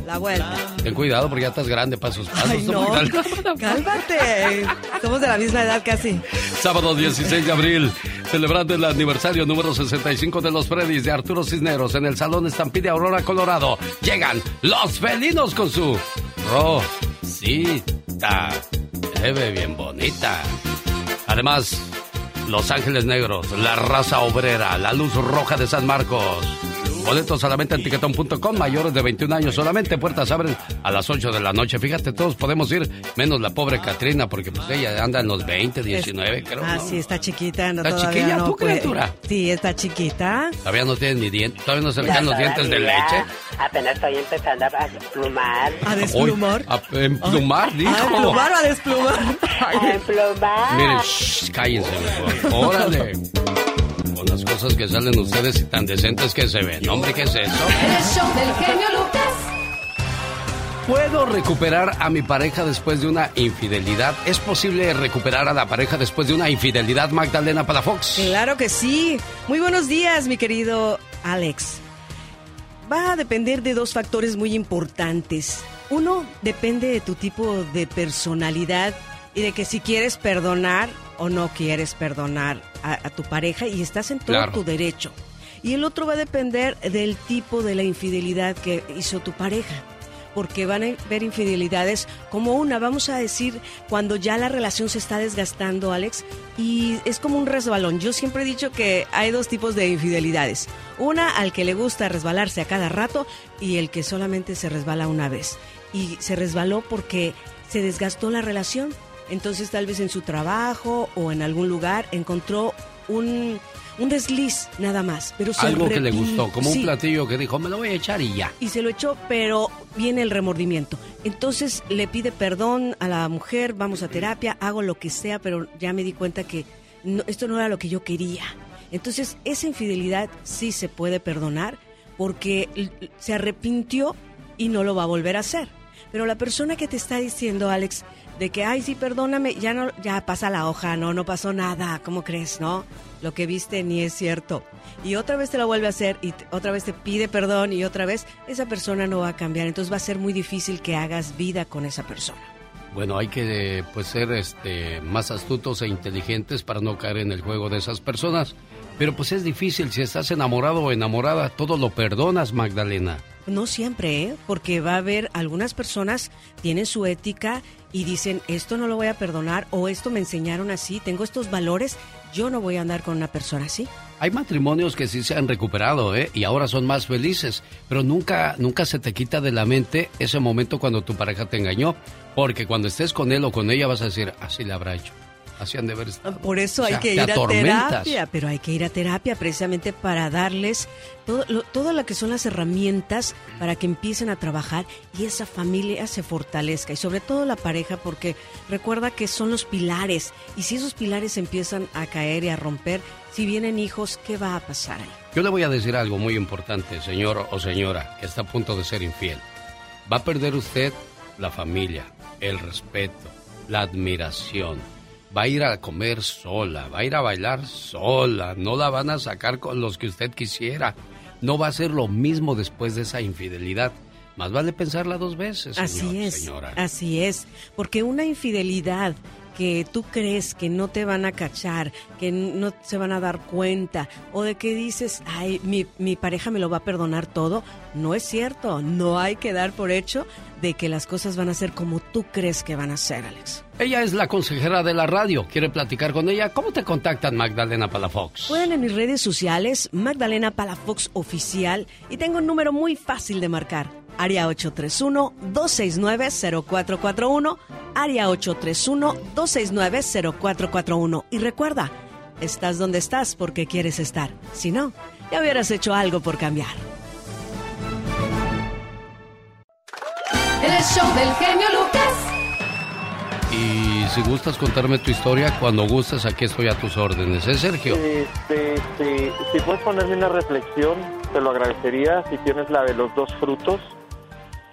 Speaker 37: La vuelta.
Speaker 2: ten cuidado porque ya estás grande para esos pasos.
Speaker 37: Ay, no, cálmate. Somos de la misma edad casi.
Speaker 2: Sábado 16 de abril, celebrando el aniversario número 65 de los Freddys de Arturo Cisneros en el Salón Estampide Aurora, Colorado. Llegan los felinos con su Rosita. Bien bonita. Además, Los Ángeles Negros, la raza obrera, la luz roja de San Marcos. Boletos a la venta en tiquetón.com, mayores de 21 años solamente. Puertas abren a las 8 de la noche. Fíjate, todos podemos ir, menos la pobre Katrina, porque pues ella anda en los 20, 19, creo.
Speaker 37: Ah,
Speaker 2: ¿no?
Speaker 37: sí, está chiquita. No,
Speaker 2: ¿Está chiquilla
Speaker 37: no puede-
Speaker 2: criatura?
Speaker 37: Sí, está chiquita.
Speaker 2: Todavía no tiene ni dientes, todavía no se le caen los dientes de leche.
Speaker 38: Apenas estoy empezando a desplumar.
Speaker 37: A
Speaker 2: Uy, a emplumar, dijo.
Speaker 37: ¿A emplumar o a desplumar?
Speaker 38: A emplumar.
Speaker 2: Miren, shh, cállense mejor. Órale. Con las cosas que salen ustedes y tan decentes que se ven. Hombre, ¿qué es eso?
Speaker 5: El show del genio Lucas.
Speaker 2: ¿Puedo recuperar a mi pareja después de una infidelidad? ¿Es posible recuperar a la pareja después de una infidelidad, Magdalena Palafox?
Speaker 37: Claro que sí. Muy buenos días, mi querido Alex. Va a depender de dos factores muy importantes. Uno, depende de tu tipo de personalidad y de que si quieres perdonar o no quieres perdonar a, a tu pareja y estás en todo
Speaker 39: Claro.
Speaker 37: tu derecho. Y el otro va a depender del tipo de la infidelidad que hizo tu pareja. Porque van a ver infidelidades como una, vamos a decir, cuando ya la relación se está desgastando, Alex, y es como un resbalón. Yo siempre he dicho que hay dos tipos de infidelidades. Una al que le gusta resbalarse a cada rato y el que solamente se resbala una vez. Y se resbaló porque se desgastó la relación. Entonces tal vez en su trabajo o en algún lugar encontró un, un desliz nada más. Pero se
Speaker 2: Algo que le gustó, como
Speaker 37: Sí,
Speaker 2: un platillo que dijo, me lo voy a echar y ya.
Speaker 37: y se lo echó, pero viene el remordimiento. Entonces le pide perdón a la mujer, vamos a terapia, hago lo que sea, pero ya me di cuenta que no- esto no era lo que yo quería. Entonces esa infidelidad sí se puede perdonar porque se arrepintió y no lo va a volver a hacer. Pero la persona que te está diciendo, Alex, de que, ay, sí, perdóname, ya no, ya pasa la hoja, no, no pasó nada, ¿cómo crees, no? Lo que viste ni es cierto. Y otra vez te lo vuelve a hacer y otra vez te pide perdón y otra vez esa persona no va a cambiar. Entonces va a ser muy difícil que hagas vida con esa persona.
Speaker 2: Bueno, hay que pues ser este más astutos e inteligentes para no caer en el juego de esas personas. Pero pues es difícil, si estás enamorado o enamorada, todo lo perdonas, Magdalena.
Speaker 37: No siempre, ¿eh? porque va a haber algunas personas tienen su ética y dicen esto no lo voy a perdonar o esto me enseñaron así, tengo estos valores, yo no voy a andar con una persona así.
Speaker 2: Hay matrimonios que sí se han recuperado, ¿eh? Y ahora son más felices, pero nunca, nunca se te quita de la mente ese momento cuando tu pareja te engañó, porque cuando estés con él o con ella vas a decir, así le habrá hecho, así han de estado.
Speaker 37: Por eso
Speaker 2: O sea,
Speaker 37: hay que
Speaker 2: te
Speaker 37: ir a
Speaker 2: atormentas.
Speaker 37: terapia, pero hay que ir a terapia precisamente para darles todo lo, todo lo que son las herramientas para que empiecen a trabajar y esa familia se fortalezca y sobre todo la pareja porque recuerda que son los pilares y si esos pilares empiezan a caer y a romper, si vienen hijos, ¿qué va a pasar ahí?
Speaker 2: Yo le voy a decir algo muy importante, señor o señora, que está a punto de ser infiel. Va a perder usted la familia, el respeto, la admiración. Va a ir a comer sola, va a ir a bailar sola, no la van a sacar con los que usted quisiera. No va a ser lo mismo después de esa infidelidad. Más vale pensarla dos veces, señor,
Speaker 37: Así es,
Speaker 2: señora.
Speaker 37: así es, porque una infidelidad que tú crees que no te van a cachar, que no se van a dar cuenta, o de que dices, ay, mi, mi pareja me lo va a perdonar todo, no es cierto, no hay que dar por hecho de que las cosas van a ser como tú crees que van a ser, Alex.
Speaker 2: Ella es la consejera de la radio. ¿Quiere platicar con ella? ¿Cómo te contactan, Magdalena Palafox?
Speaker 37: Pueden en mis redes sociales, Magdalena Palafox Oficial, y tengo un número muy fácil de marcar. Área 831-269-0441, área 831-269-0441. Y recuerda, estás donde estás porque quieres estar. Si no, ya hubieras hecho algo por cambiar.
Speaker 5: El show del genio Lucas.
Speaker 2: Y si gustas contarme tu historia, cuando gustes, aquí estoy a tus órdenes, ¿eh, Sergio?
Speaker 29: Este, este, si puedes ponerme una reflexión, te lo agradecería. Si tienes la de los dos frutos,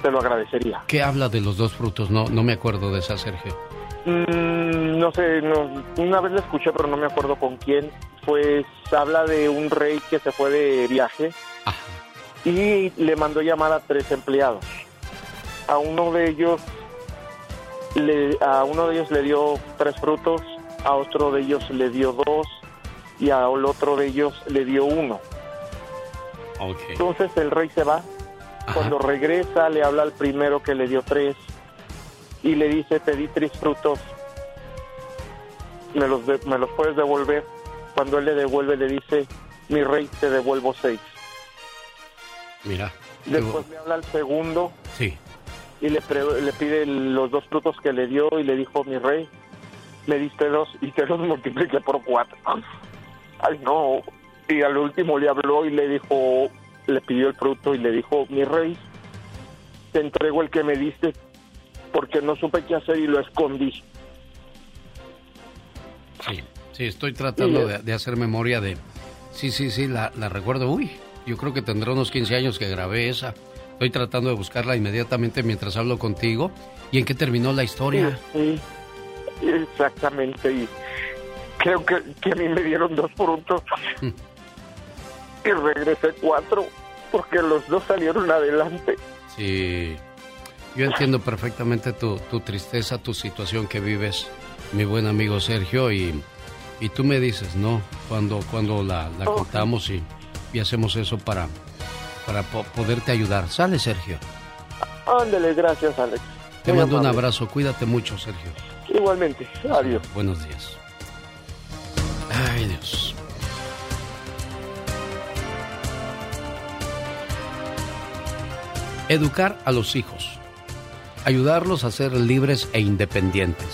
Speaker 29: te lo agradecería.
Speaker 2: ¿Qué habla de los dos frutos? No, no me acuerdo de esa, Sergio.
Speaker 29: Mm, no sé, no, una vez la escuché, pero no me acuerdo con quién. Pues habla de un rey que se fue de viaje y le mandó llamar a tres empleados. A uno de ellos le, a uno de ellos le dio tres frutos, a otro de ellos le dio dos y al otro de ellos le dio uno. Entonces el rey se va. Cuando regresa le habla al primero que le dio tres y le dice, te di tres frutos, me los, de- me los puedes devolver. Cuando él le devuelve le dice, mi rey, te devuelvo seis.
Speaker 2: Mira.
Speaker 29: Después le habla al segundo.
Speaker 2: Sí.
Speaker 29: Y le, pre- le pide los dos frutos que le dio y le dijo, mi rey, me diste dos y te los multipliqué por cuatro. Ay, no. Y al último le habló y le dijo, le pidió el fruto y le dijo, mi rey, te entrego el que me diste porque no supe qué hacer y lo escondí.
Speaker 2: Sí, sí, estoy tratando de, de hacer memoria de... Sí, sí, sí, la, la recuerdo. Uy, yo creo que tendrá unos 15 años que grabé esa. Estoy tratando de buscarla inmediatamente mientras hablo contigo. ¿Y en qué terminó la historia?
Speaker 29: Sí, sí, exactamente. Y creo que, que a mí me dieron dos frutos y regresé cuatro porque los dos salieron adelante.
Speaker 2: Sí, yo entiendo perfectamente tu, tu tristeza, tu situación que vives, mi buen amigo Sergio, y, y tú me dices, ¿no? Cuando, cuando la, la contamos y, y hacemos eso para, para po- poderte ayudar. Sale, Sergio.
Speaker 29: Ándale, gracias, Alex.
Speaker 2: Te
Speaker 29: Muy
Speaker 2: mando un abrazo, cuídate mucho, Sergio.
Speaker 29: Igualmente, adiós.
Speaker 2: Buenos días. Educar a los hijos. Ayudarlos a ser libres e independientes.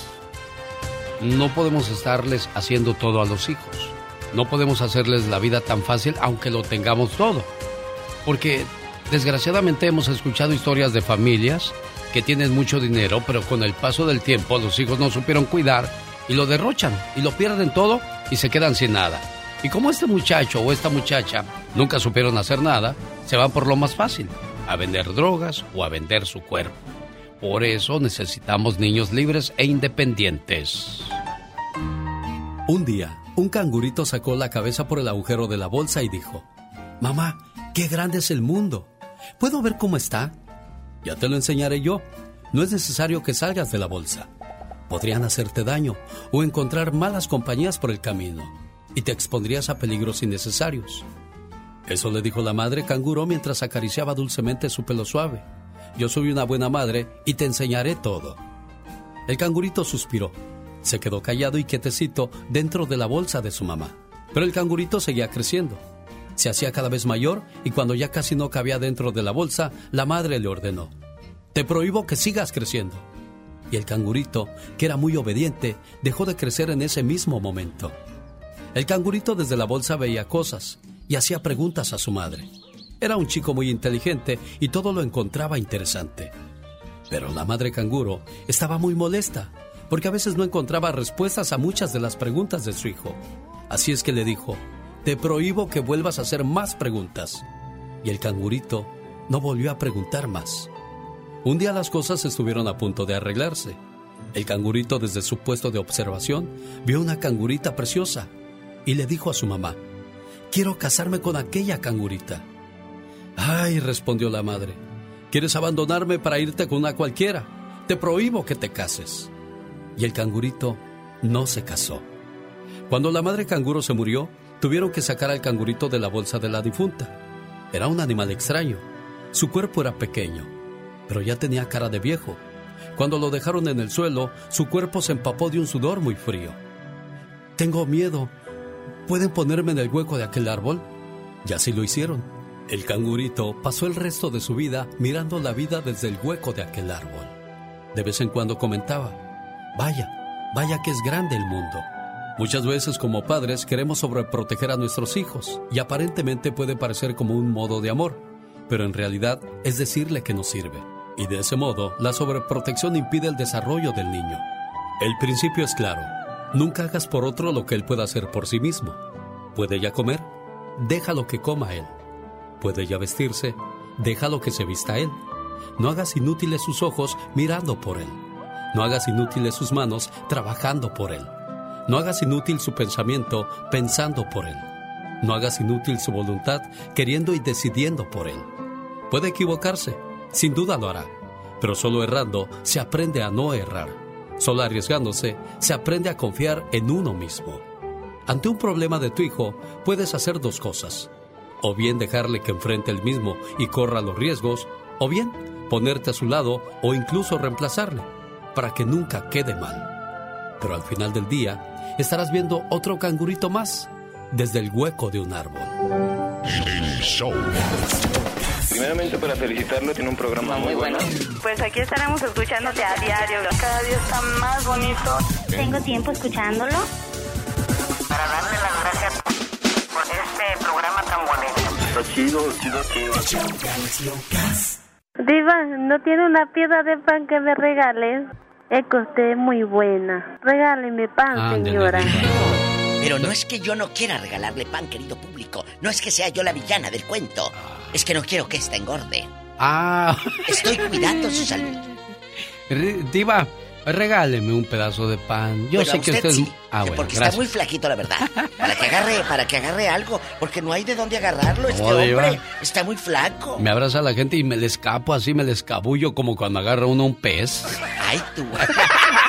Speaker 2: No podemos estarles haciendo todo a los hijos. No podemos hacerles la vida tan fácil aunque lo tengamos todo. Porque desgraciadamente hemos escuchado historias de familias que tienen mucho dinero, pero con el paso del tiempo los hijos no supieron cuidar y lo derrochan y lo pierden todo y se quedan sin nada. Y como este muchacho o esta muchacha nunca supieron hacer nada, se van por lo más fácil, a vender drogas o a vender su cuerpo. Por eso necesitamos niños libres e independientes. Un día, un cangurito sacó la cabeza por el agujero de la bolsa y dijo, Mamá, qué grande es el mundo. ¿Puedo ver cómo está? Ya te lo enseñaré yo. No es necesario que salgas de la bolsa. Podrían hacerte daño o encontrar malas compañías por el camino y te expondrías a peligros innecesarios. Eso le dijo la madre canguro mientras acariciaba dulcemente su pelo suave. Yo soy una buena madre y te enseñaré todo. El cangurito suspiró. Se quedó callado y quietecito dentro de la bolsa de su mamá. Pero el cangurito seguía creciendo. Se hacía cada vez mayor y cuando ya casi no cabía dentro de la bolsa, la madre le ordenó, Te prohíbo que sigas creciendo. Y el cangurito, que era muy obediente, dejó de crecer en ese mismo momento. El cangurito desde la bolsa veía cosas y hacía preguntas a su madre. Era un chico muy inteligente y todo lo encontraba interesante. Pero la madre canguro estaba muy molesta porque a veces no encontraba respuestas a muchas de las preguntas de su hijo. Así es que le dijo, te prohíbo que vuelvas a hacer más preguntas. Y el cangurito no volvió a preguntar más. Un día las cosas estuvieron a punto de arreglarse. El cangurito desde su puesto de observación vio una cangurita preciosa y le dijo a su mamá, quiero casarme con aquella cangurita. Ay, respondió la madre, ¿quieres abandonarme para irte con una cualquiera? Te prohíbo que te cases. Y el cangurito no se casó. Cuando la madre canguro se murió, tuvieron que sacar al cangurito de la bolsa de la difunta. Era un animal extraño. Su cuerpo era pequeño, pero ya tenía cara de viejo. Cuando lo dejaron en el suelo, su cuerpo se empapó de un sudor muy frío. Tengo miedo. ¿Pueden ponerme en el hueco de aquel árbol? Y así lo hicieron. El cangurito pasó el resto de su vida mirando la vida desde el hueco de aquel árbol. De vez en cuando comentaba, vaya, vaya que es grande el mundo. Muchas veces como padres queremos sobreproteger a nuestros hijos y aparentemente puede parecer como un modo de amor, pero en realidad es decirle que no sirve. Y de ese modo, la sobreprotección impide el desarrollo del niño. El principio es claro. Nunca hagas por otro lo que él pueda hacer por sí mismo. ¿Puede ya comer? Déjalo que coma él. ¿Puede ya vestirse? Déjalo que se vista él. No hagas inútiles sus ojos mirando por él. No hagas inútiles sus manos trabajando por él. No hagas inútil su pensamiento pensando por él. No hagas inútil su voluntad queriendo y decidiendo por él. Puede equivocarse, sin duda lo hará, pero solo errando se aprende a no errar. Solo arriesgándose se aprende a confiar en uno mismo. Ante un problema de tu hijo, puedes hacer dos cosas. O bien dejarle que enfrente el mismo y corra los riesgos, o bien ponerte a su lado o incluso reemplazarle, para que nunca quede mal. Pero al final del día, estarás viendo otro cangurito más desde el hueco de un árbol.
Speaker 40: El show.
Speaker 39: Primeramente para felicitarlo, tiene un programa muy bueno.
Speaker 41: Pues aquí estaremos escuchándote a diario. Cada día está más bonito.
Speaker 4: Tengo tiempo escuchándolo.
Speaker 38: Para darle las gracias por este programa tan bonito.
Speaker 39: Está chido, chido, chido.
Speaker 41: Diva, ¿no tiene una piedra de pan que me regales? Es que usted es muy buena. Regáleme pan,
Speaker 31: Ándele,
Speaker 41: señora.
Speaker 31: Pero no es que yo no quiera regalarle pan, querido público. No es que sea yo la villana del cuento. Es que no quiero que esta engorde.
Speaker 2: Ah.
Speaker 31: Estoy cuidando su salud.
Speaker 2: Diva, regáleme un pedazo de pan. Yo
Speaker 31: Bueno,
Speaker 2: sé que
Speaker 31: usted
Speaker 2: usted es...
Speaker 31: sí,
Speaker 2: Ah, bueno,
Speaker 31: porque
Speaker 2: gracias.
Speaker 31: está muy flaquito, la verdad. Para que agarre, para que agarre algo, porque no hay de dónde agarrarlo. Este hombre está muy flaco.
Speaker 2: Me abraza la gente y me le escapo así, me le escabullo como cuando agarra uno un pez.
Speaker 31: Ay, tú.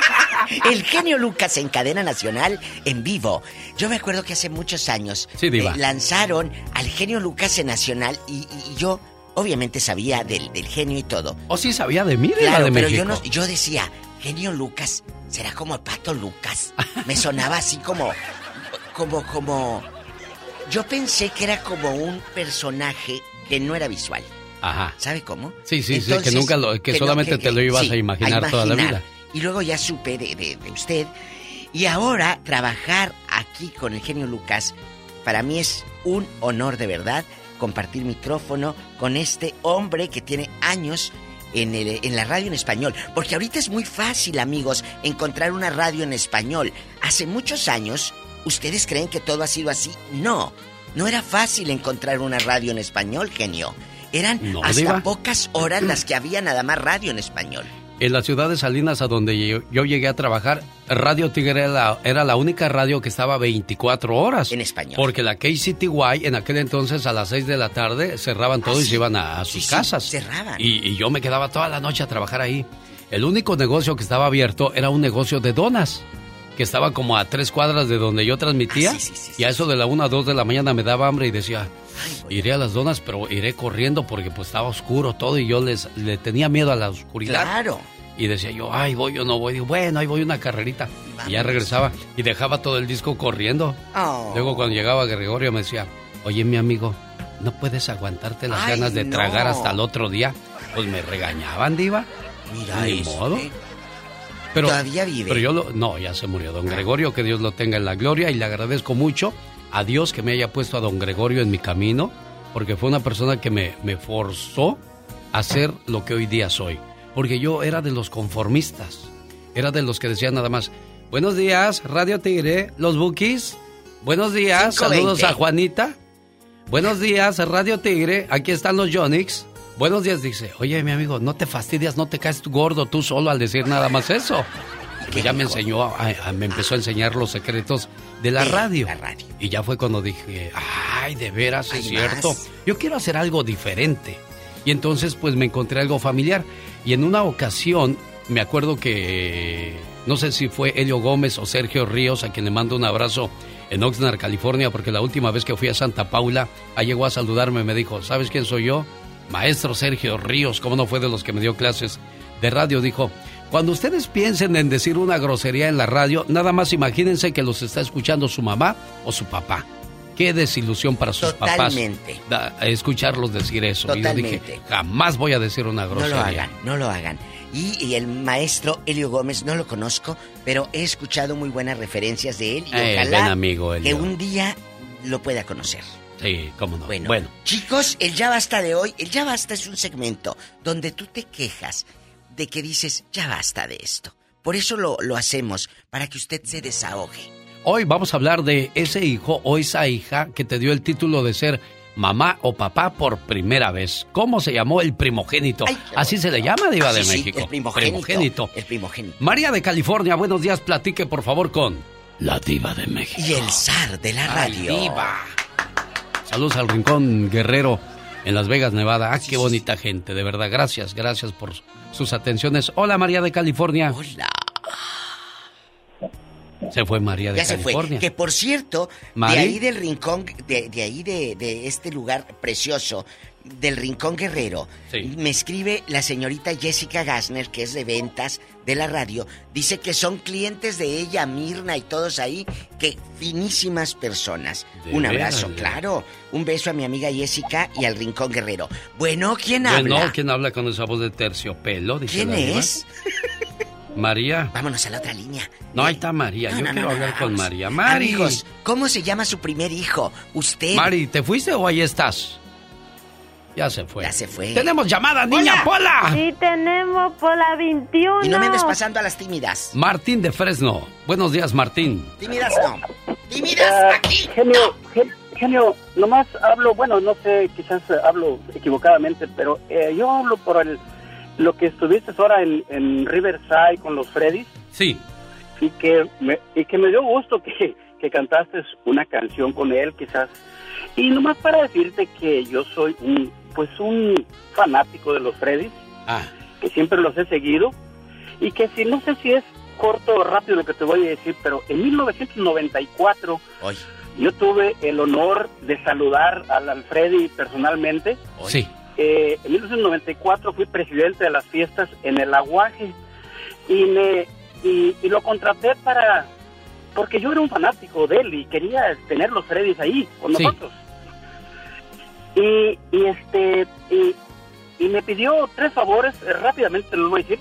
Speaker 31: El genio Lucas en cadena nacional en vivo. Yo me acuerdo que hace muchos años
Speaker 2: Sí,
Speaker 31: eh, lanzaron al genio Lucas en nacional y, yo obviamente sabía del, del genio y todo.
Speaker 2: ¿O sí sabía de mí,
Speaker 31: Claro,
Speaker 2: de
Speaker 31: pero
Speaker 2: México?
Speaker 31: yo no, yo decía, genio Lucas, será como el pato Lucas. Me sonaba así como, como, como. Yo pensé que era como un personaje que no era visual.
Speaker 2: Ajá.
Speaker 31: ¿Sabe cómo?
Speaker 2: Sí, sí, sí, que nunca lo, que, solamente
Speaker 31: que-
Speaker 2: te lo ibas
Speaker 31: sí,
Speaker 2: a, imaginar toda la vida.
Speaker 31: Y luego ya supe de, de- de usted. Y ahora trabajar aquí con el genio Lucas, para mí es un honor de verdad compartir micrófono con este hombre que tiene años en, el- en la radio en español. Porque ahorita es muy fácil, amigos, encontrar una radio en español. Hace muchos años, ¿ustedes creen que todo ha sido así? No, no era fácil encontrar una radio en español, genio. Eran
Speaker 2: No,
Speaker 31: hasta
Speaker 2: Diva.
Speaker 31: pocas horas las que había nada más radio en español.
Speaker 2: En la ciudad de Salinas, a donde yo, yo llegué a trabajar, Radio Tigre era la, era la única radio que estaba 24 horas.
Speaker 31: En español.
Speaker 2: Porque la KCTY en aquel entonces a las 6 de la tarde cerraban todo y se iban a, a sus
Speaker 31: sí,
Speaker 2: casas.
Speaker 31: cerraban.
Speaker 2: Y, y yo me quedaba toda la noche a trabajar ahí. El único negocio que estaba abierto era un negocio de donas, que estaba como a tres cuadras de donde yo transmitía. y a eso de la 1 a 2 de la mañana me daba hambre y decía, iré a las donas, pero iré corriendo porque pues estaba oscuro todo y yo les le tenía miedo a la oscuridad.
Speaker 31: Claro.
Speaker 2: Y decía yo, ay, voy o no voy. Digo, bueno, ahí voy una carrerita. Y ya regresaba y dejaba todo el disco corriendo.
Speaker 31: Oh.
Speaker 2: Luego cuando llegaba Gregorio me decía, oye, mi amigo, ¿no puedes aguantarte las
Speaker 31: Ay,
Speaker 2: ganas de
Speaker 31: no.
Speaker 2: tragar hasta el otro día? Pues me regañaban, diva.
Speaker 31: Mira
Speaker 2: Ni
Speaker 31: eso,
Speaker 2: modo. Pero,
Speaker 31: Todavía vive.
Speaker 2: Pero yo lo... No, ya se murió don Gregorio, que Dios lo tenga en la gloria y le agradezco mucho a Dios que me haya puesto a don Gregorio en mi camino, porque fue una persona que me, me forzó a ser lo que hoy día soy. Porque yo era de los conformistas, era de los que decían nada más, buenos días, Radio Tigre, los Bookies, buenos días,
Speaker 31: 520.
Speaker 2: saludos a Juanita, buenos días, Radio Tigre, aquí están los Jonix. Buenos días, dice. Oye, mi amigo, no te fastidias, no te caes gordo tú solo al decir nada más eso. Que ya me enseñó, a- a- me empezó a enseñar los secretos de la radio.
Speaker 31: la radio.
Speaker 2: Y ya fue cuando dije, ay, de veras, es cierto.
Speaker 31: más.
Speaker 2: Yo quiero hacer algo diferente. Y entonces, pues me encontré algo familiar. Y en una ocasión, me acuerdo que, no sé si fue Elio Gómez o Sergio Ríos, a quien le mando un abrazo en Oxnard, California, porque la última vez que fui a Santa Paula, ahí llegó a saludarme, me dijo, ¿sabes quién soy yo? Maestro Sergio Ríos, ¿cómo no fue de los que me dio clases de radio? Dijo, cuando ustedes piensen en decir una grosería en la radio, nada más imagínense que los está escuchando su mamá o su papá. Qué desilusión para sus
Speaker 31: Totalmente.
Speaker 2: papás da- escucharlos decir eso. Y yo dije,
Speaker 31: Totalmente.
Speaker 2: jamás voy a decir una
Speaker 31: No
Speaker 2: grosería.
Speaker 31: lo hagan, no lo hagan. Y, y el maestro Elio Gómez no lo conozco, pero he escuchado muy buenas referencias de él y
Speaker 2: Eh,
Speaker 31: ojalá
Speaker 2: amigo,
Speaker 31: que un día lo pueda conocer.
Speaker 2: Sí, cómo no.
Speaker 31: Bueno,
Speaker 2: bueno.
Speaker 31: chicos, el Ya Basta de hoy, el Ya Basta es un segmento donde tú te quejas de que dices, ya basta de esto. Por eso lo, lo hacemos, para que usted se desahogue.
Speaker 2: Hoy vamos a hablar de ese hijo o esa hija que te dio el título de ser mamá o papá por primera vez. ¿Cómo se llamó el primogénito? Así se le llama, Diva de
Speaker 31: Sí, sí,
Speaker 2: México.
Speaker 31: el primogénito.
Speaker 2: Primogénito.
Speaker 31: El primogénito.
Speaker 2: María de California, buenos días. Platique, por favor, con la Diva de México.
Speaker 31: Y el zar de la
Speaker 2: Ay,
Speaker 31: radio.
Speaker 2: diva. Saludos al Rincón Guerrero en Las Vegas, Nevada. Ah, qué bonita gente, de verdad. Gracias, gracias por sus atenciones. Hola, María de California.
Speaker 31: Hola.
Speaker 2: Se fue María de
Speaker 31: ya se
Speaker 2: California.
Speaker 31: fue. Que por cierto,
Speaker 2: ¿Mari?
Speaker 31: de ahí del rincón, de, de ahí de, de este lugar precioso, del Rincón Guerrero, me escribe la señorita Jessica Gassner, que es de ventas de la radio, dice que son clientes de ella, Mirna y todos ahí, que finísimas personas.
Speaker 2: De
Speaker 31: Un abrazo, claro. Un beso a mi amiga Jessica y al Rincón Guerrero. Bueno, ¿quién
Speaker 2: Bueno,
Speaker 31: habla?
Speaker 2: ¿quién habla con esa voz de terciopelo? Dice
Speaker 31: ¿Quién es?
Speaker 2: María.
Speaker 31: Vámonos a la otra línea.
Speaker 2: No, ahí está María.
Speaker 31: No,
Speaker 2: Yo
Speaker 31: no,
Speaker 2: quiero
Speaker 31: no,
Speaker 2: hablar con. María. Mari.
Speaker 31: Amigos, ¿cómo se llama su primer hijo? Usted.
Speaker 2: Mari, ¿te fuiste o ahí estás? Ya se fue.
Speaker 31: Ya se fue.
Speaker 2: Tenemos llamada, niña Pola.
Speaker 42: Sí, tenemos Pola 21.
Speaker 31: Y no me andes pasando a las tímidas.
Speaker 2: Martín de Fresno. Buenos días, Martín.
Speaker 31: Tímidas no. Tímidas
Speaker 43: Ah,
Speaker 31: aquí.
Speaker 43: Genio, gen- genio, nomás hablo, bueno, no sé, quizás hablo equivocadamente, pero eh, yo hablo por el, lo que estuviste ahora en, en Riverside con los Freddys
Speaker 2: Sí.
Speaker 43: y que me, y que me dio gusto que, que cantaste una canción con él, quizás. Y nomás para decirte que yo soy un, pues un fanático de los Freddys,
Speaker 2: Ah.
Speaker 43: que siempre los he seguido y que si no sé si es corto o rápido lo que te voy a decir, pero en 1994 yo tuve el honor de saludar al Alfredi personalmente.
Speaker 2: Sí.
Speaker 43: Eh, en 1994 fui presidente de las fiestas en el Aguaje y me y, y lo contraté para porque yo era un fanático de él y quería tener los Freddys ahí con
Speaker 2: Sí.
Speaker 43: nosotros. Y, y este y, y me pidió tres favores, eh, rápidamente los voy a decir.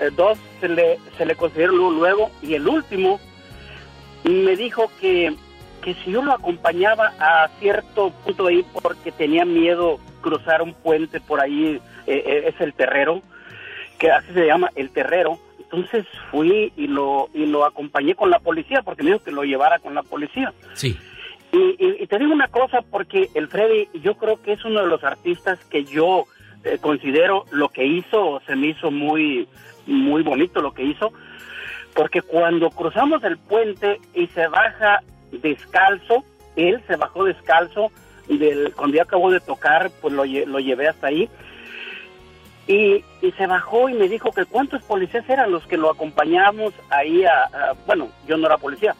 Speaker 43: Eh, dos se le, se le luego, luego, y el último me dijo que, que si yo lo acompañaba a cierto punto ahí porque tenía miedo cruzar un puente por ahí, eh, eh, es el terrero, que así se llama, el terrero. Entonces fui y lo, y lo acompañé con la policía porque me dijo que lo llevara con la policía.
Speaker 2: Sí.
Speaker 43: Y, y- y te digo una cosa, porque el Freddy, yo creo que es uno de los artistas que yo eh, considero lo que hizo, se me hizo muy, muy bonito lo que hizo, porque cuando cruzamos el puente y se baja descalzo, él se bajó descalzo, del, cuando ya acabó de tocar, pues lo, lo llevé hasta ahí, y, y se bajó y me dijo que cuántos policías eran los que lo acompañamos ahí a, bueno, yo no era policía,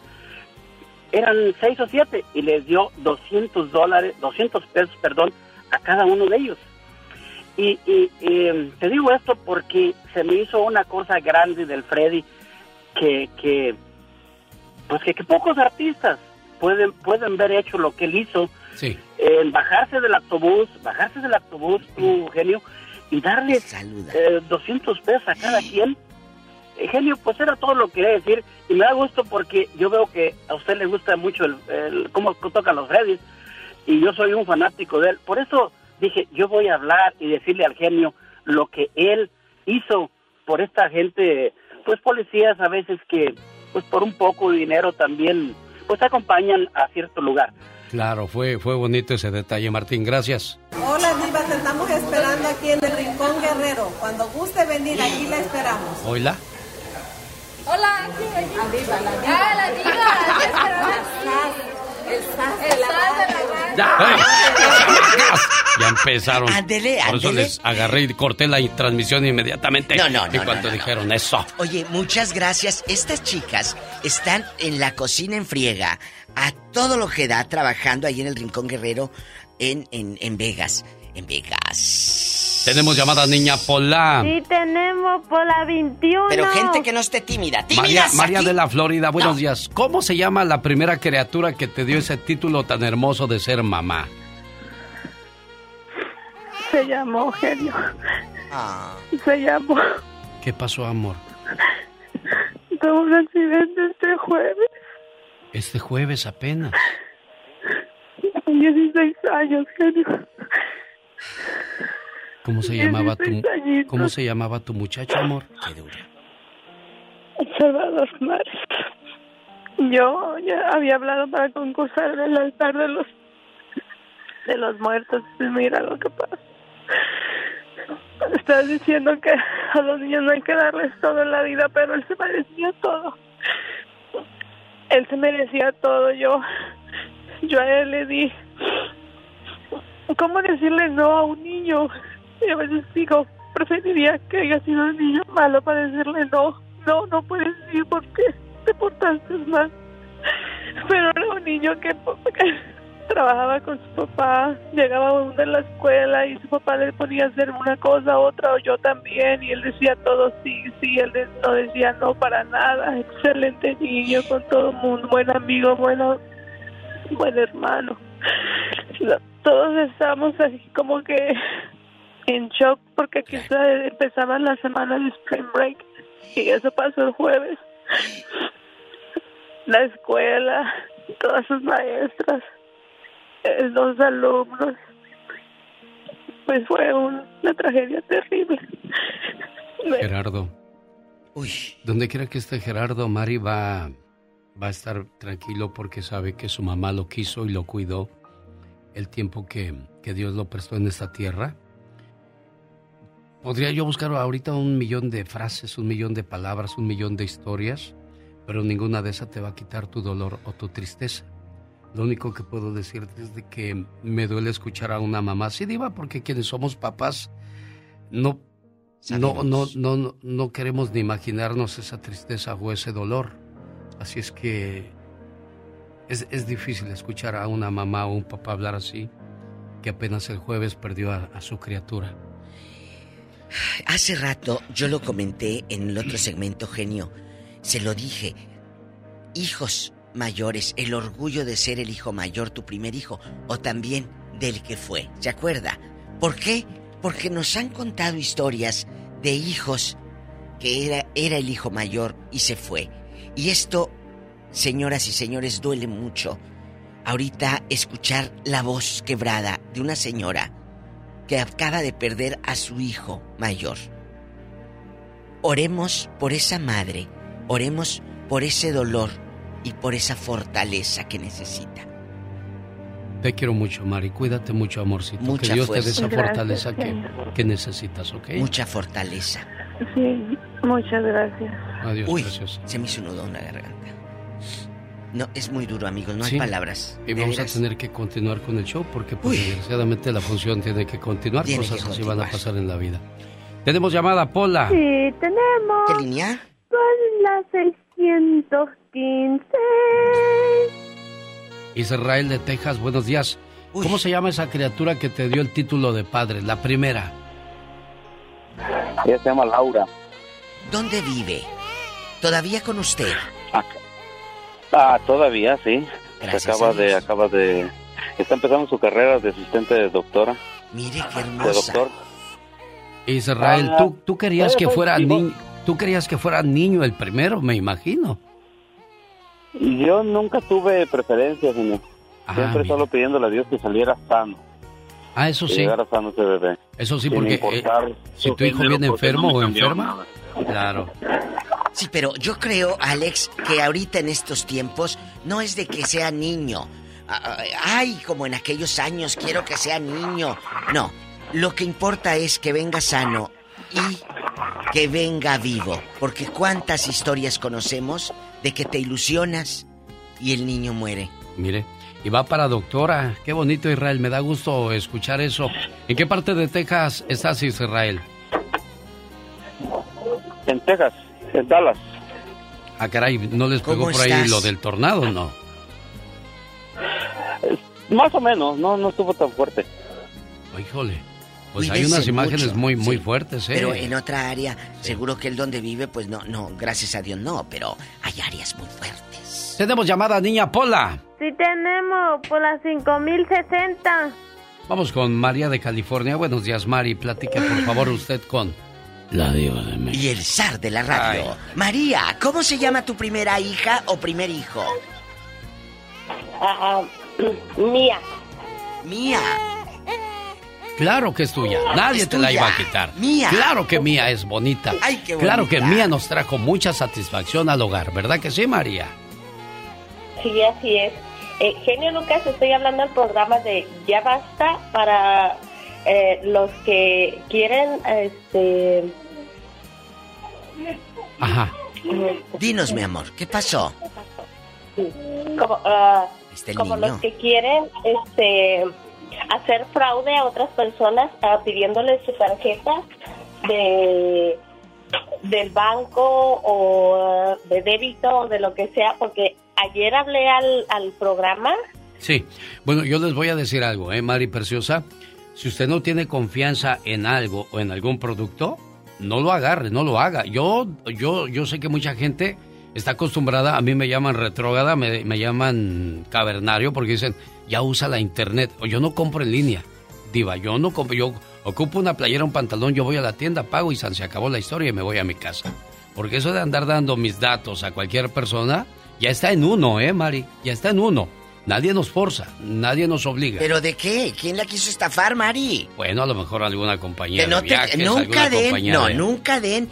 Speaker 43: eran seis o siete y les dio 200 dólares, 200 pesos, perdón, a cada uno de ellos. Y, y, y, te digo esto porque se me hizo una cosa grande del Freddy que, que pues que, que pocos artistas pueden pueden ver hecho lo que él hizo
Speaker 2: Sí.
Speaker 43: en bajarse del autobús, bajarse del autobús, tu genio, y darle eh, 200 pesos a cada quien. Eh, genio, pues era todo lo que quería decir. Y me da gusto porque yo veo que a usted le gusta mucho el, el- cómo tocan los Freddys. Y yo soy un fanático de él. Por eso dije, yo voy a hablar y decirle al genio lo que él hizo por esta gente, pues policías a veces que, pues por un poco de dinero también, pues acompañan a cierto lugar.
Speaker 2: Claro, fue, fue bonito ese detalle, Martín. Gracias.
Speaker 44: Hola Diva, te estamos esperando aquí en el Rincón Guerrero. Cuando guste venir, aquí la esperamos.
Speaker 2: Hola.
Speaker 44: Hola, aquí, Diva, la Diva.
Speaker 5: Ah, la Diva,
Speaker 44: El SAS de la radio.
Speaker 2: Ya empezaron.
Speaker 31: Ándele,
Speaker 2: Por eso
Speaker 31: ándele.
Speaker 2: les agarré y corté la transmisión inmediatamente.
Speaker 31: No, no, no,
Speaker 2: En cuanto
Speaker 31: no, no,
Speaker 2: dijeron eso.
Speaker 31: Oye, muchas gracias. Estas chicas están en la cocina en friega, a todo lo que da, trabajando ahí en el Rincón Guerrero, en, en, en Vegas. En Vegas.
Speaker 2: Tenemos llamada niña Pola.
Speaker 42: Sí, tenemos Pola 21.
Speaker 31: Pero gente que no esté tímida.
Speaker 2: María,
Speaker 31: Tímidas
Speaker 2: María
Speaker 31: aquí.
Speaker 2: de la Florida, buenos días. ¿Cómo se llama la primera criatura que te dio ese título tan hermoso de ser mamá?
Speaker 45: Se llamó Genio.
Speaker 31: Ah.
Speaker 45: Se llamó.
Speaker 2: ¿Qué pasó, amor?
Speaker 45: Tuvo un accidente este jueves.
Speaker 2: Este jueves apenas.
Speaker 45: 16 años, Genio.
Speaker 2: ¿Cómo se llamaba tu,
Speaker 45: 16 añitos.
Speaker 2: cómo se llamaba tu muchacho, amor?
Speaker 45: Salvador Mares. Yo ya había hablado para concursar en el altar de los de los muertos. Y mira lo que pasa. Estás diciendo que a los niños no hay que darles todo en la vida, pero él se merecía todo. Él se merecía todo. Yo, yo a él le di. ¿Cómo decirle no a un niño? Y a veces digo, preferiría que haya sido un niño malo para decirle no. No, no puedes ir porque
Speaker 46: te portaste mal. Pero era un niño que, trabajaba con su papá, llegaba uno de la escuela y su papá le ponía a hacer una cosa, otra, o yo también, y él decía todo sí, sí, él no decía no para nada. Excelente niño con todo el mundo, buen amigo, bueno, buen hermano. Todos estábamos así como que en shock porque quizá empezaban la semana de Spring Break y eso pasó el jueves. La escuela, todas sus maestras, eh, los alumnos, pues fue un- una tragedia terrible.
Speaker 2: Gerardo. Donde quiera que esté Gerardo, Mari va, va a estar tranquilo porque sabe que su mamá lo quiso y lo cuidó el tiempo que, que Dios lo prestó en esta tierra. Podría yo buscar ahorita un millón de frases, un millón de palabras, un millón de historias, pero ninguna de esas te va a quitar tu dolor o tu tristeza. Lo único que puedo decirte es de que me duele escuchar a una mamá así, diva, porque quienes somos papás no no, no, no, no, no queremos ni imaginarnos esa tristeza o ese dolor. Así es que es, es difícil escuchar a una mamá o un papá hablar así, que apenas el jueves perdió a, su criatura.
Speaker 31: Hace rato yo lo comenté en el otro segmento, genio. Se lo dije. Hijos mayores, el orgullo de ser el hijo mayor, tu primer hijo, o también del que fue. ¿Se acuerda? ¿Por qué? Porque nos han contado historias de hijos que era, era el hijo mayor y se fue. Y esto, señoras y señores, duele mucho. Ahorita escuchar la voz quebrada de una señora que acaba de perder a su hijo mayor. Oremos por esa madre, oremos por ese dolor y por esa fortaleza que necesita.
Speaker 2: Te quiero mucho, Mari. Cuídate mucho, amorcito.
Speaker 31: Mucha
Speaker 2: que Dios te dé esa
Speaker 46: Gracias,
Speaker 2: fortaleza que, que necesitas, ¿ok?
Speaker 31: Mucha fortaleza.
Speaker 46: Sí, muchas gracias.
Speaker 2: Adiós,
Speaker 31: Uy,
Speaker 2: preciosa.
Speaker 31: se me hizo un nudo en la garganta. No, es muy duro, amigos, no
Speaker 2: Sí.
Speaker 31: hay palabras.
Speaker 2: Y vamos a tener que continuar con el show porque pues, desgraciadamente la función tiene que continuar.
Speaker 31: Tiene
Speaker 2: Cosas
Speaker 31: que
Speaker 2: así van a pasar en la vida. Tenemos llamada, Pola.
Speaker 42: Sí, tenemos.
Speaker 31: ¿Qué línea?
Speaker 42: Son las 615.
Speaker 2: Israel de Texas, buenos días. ¿Cómo se llama esa criatura que te dio el título de padre? La primera.
Speaker 29: Ella se llama Laura.
Speaker 31: ¿Dónde vive? ¿Todavía con usted?
Speaker 29: Ah, todavía, sí.
Speaker 31: Gracias
Speaker 29: acaba
Speaker 31: a
Speaker 29: de, acaba de, está empezando su carrera de asistente de doctora.
Speaker 31: Mire qué
Speaker 29: De
Speaker 31: hermosa.
Speaker 29: doctor.
Speaker 2: Israel,
Speaker 29: Ah,
Speaker 2: tú, tú querías
Speaker 29: eh,
Speaker 2: que
Speaker 29: pues,
Speaker 2: fuera
Speaker 29: sí,
Speaker 2: niño, tú querías que fuera niño el primero, me imagino.
Speaker 29: Yo nunca tuve preferencias, señor.
Speaker 2: Ah,
Speaker 29: Siempre
Speaker 2: mira.
Speaker 29: solo pidiéndole a Dios que saliera sano.
Speaker 2: Ah, eso
Speaker 29: que
Speaker 2: sí.
Speaker 29: llegara sano ese bebé.
Speaker 2: Eso sí,
Speaker 29: Sin
Speaker 2: porque eh, si tu hijo viene enfermo
Speaker 29: no
Speaker 2: o enferma,
Speaker 29: nada.
Speaker 2: Claro.
Speaker 31: Sí, pero yo creo, Alex, que ahorita en estos tiempos no es de que sea niño. Ay, como en aquellos años, quiero que sea niño. No, lo que importa es que venga sano y que venga vivo. Porque cuántas historias conocemos de que te ilusionas y el niño muere.
Speaker 2: Mire, y va para doctora. Qué bonito, Israel. Me da gusto escuchar eso. ¿En qué parte de Texas estás, Israel?
Speaker 29: En Texas, en Dallas.
Speaker 2: Ah, caray, ¿no les pegó
Speaker 29: ¿Cómo
Speaker 2: por ahí lo del tornado, no?
Speaker 29: Más o menos, no, no estuvo tan fuerte.
Speaker 2: Híjole. Pues hay unas imágenes
Speaker 31: mucho,
Speaker 2: muy, muy
Speaker 31: sí.
Speaker 2: fuertes, ¿eh?
Speaker 31: Pero en otra área, seguro que él donde vive, pues no, no, gracias a Dios no, pero hay áreas muy fuertes.
Speaker 2: Tenemos llamada, niña Pola.
Speaker 42: Sí, tenemos por las 5060.
Speaker 2: Vamos con María de California. Buenos días, Mari. Platique, por favor, usted con la diva de México.
Speaker 31: Y el zar de la radio. María, ¿cómo se llama tu primera hija o primer hijo?
Speaker 47: Ah, mía.
Speaker 31: Mía.
Speaker 2: Claro que es tuya. Nadie
Speaker 31: Es
Speaker 2: te la iba a quitar.
Speaker 31: Mía.
Speaker 2: Claro que Mía es bonita.
Speaker 31: Ay, qué
Speaker 2: Claro que
Speaker 31: bonita.
Speaker 2: Mía nos trajo mucha satisfacción al hogar, ¿verdad que sí, María?
Speaker 47: Sí, así es. Eh, Genio Lucas, estoy hablando del programa de Ya Basta para eh, los que quieren, este...
Speaker 2: Ajá.
Speaker 31: Dinos, mi amor, ¿qué pasó?
Speaker 47: Como, ah,
Speaker 31: Está el
Speaker 47: como los que quieren, este hacer fraude a otras personas ah, pidiéndoles su tarjeta de del banco o de débito o de lo que sea, porque ayer hablé al, al programa.
Speaker 2: Sí, bueno, yo les voy a decir algo, ¿eh, Mari Preciosa? Si usted no tiene confianza en algo o en algún producto, no lo agarre, no lo haga. Yo, yo, yo sé que mucha gente está acostumbrada, a mí me llaman retrógrada, me, me llaman cavernario porque dicen, ya usa la internet, o yo no compro en línea. Diva, yo no compro, yo ocupo una playera, un pantalón, yo voy a la tienda, pago y se acabó la historia y me voy a mi casa. Porque eso de andar dando mis datos a cualquier persona, ya está en uno, ¿eh, Mari? Ya está en uno. Nadie nos forza, nadie nos obliga.
Speaker 31: ¿Pero de qué? ¿Quién la quiso estafar, Mari?
Speaker 2: Bueno, a lo mejor alguna compañía
Speaker 31: Que no
Speaker 2: de
Speaker 31: te-
Speaker 2: viajes,
Speaker 31: nunca den, no,
Speaker 2: de-
Speaker 31: nunca den.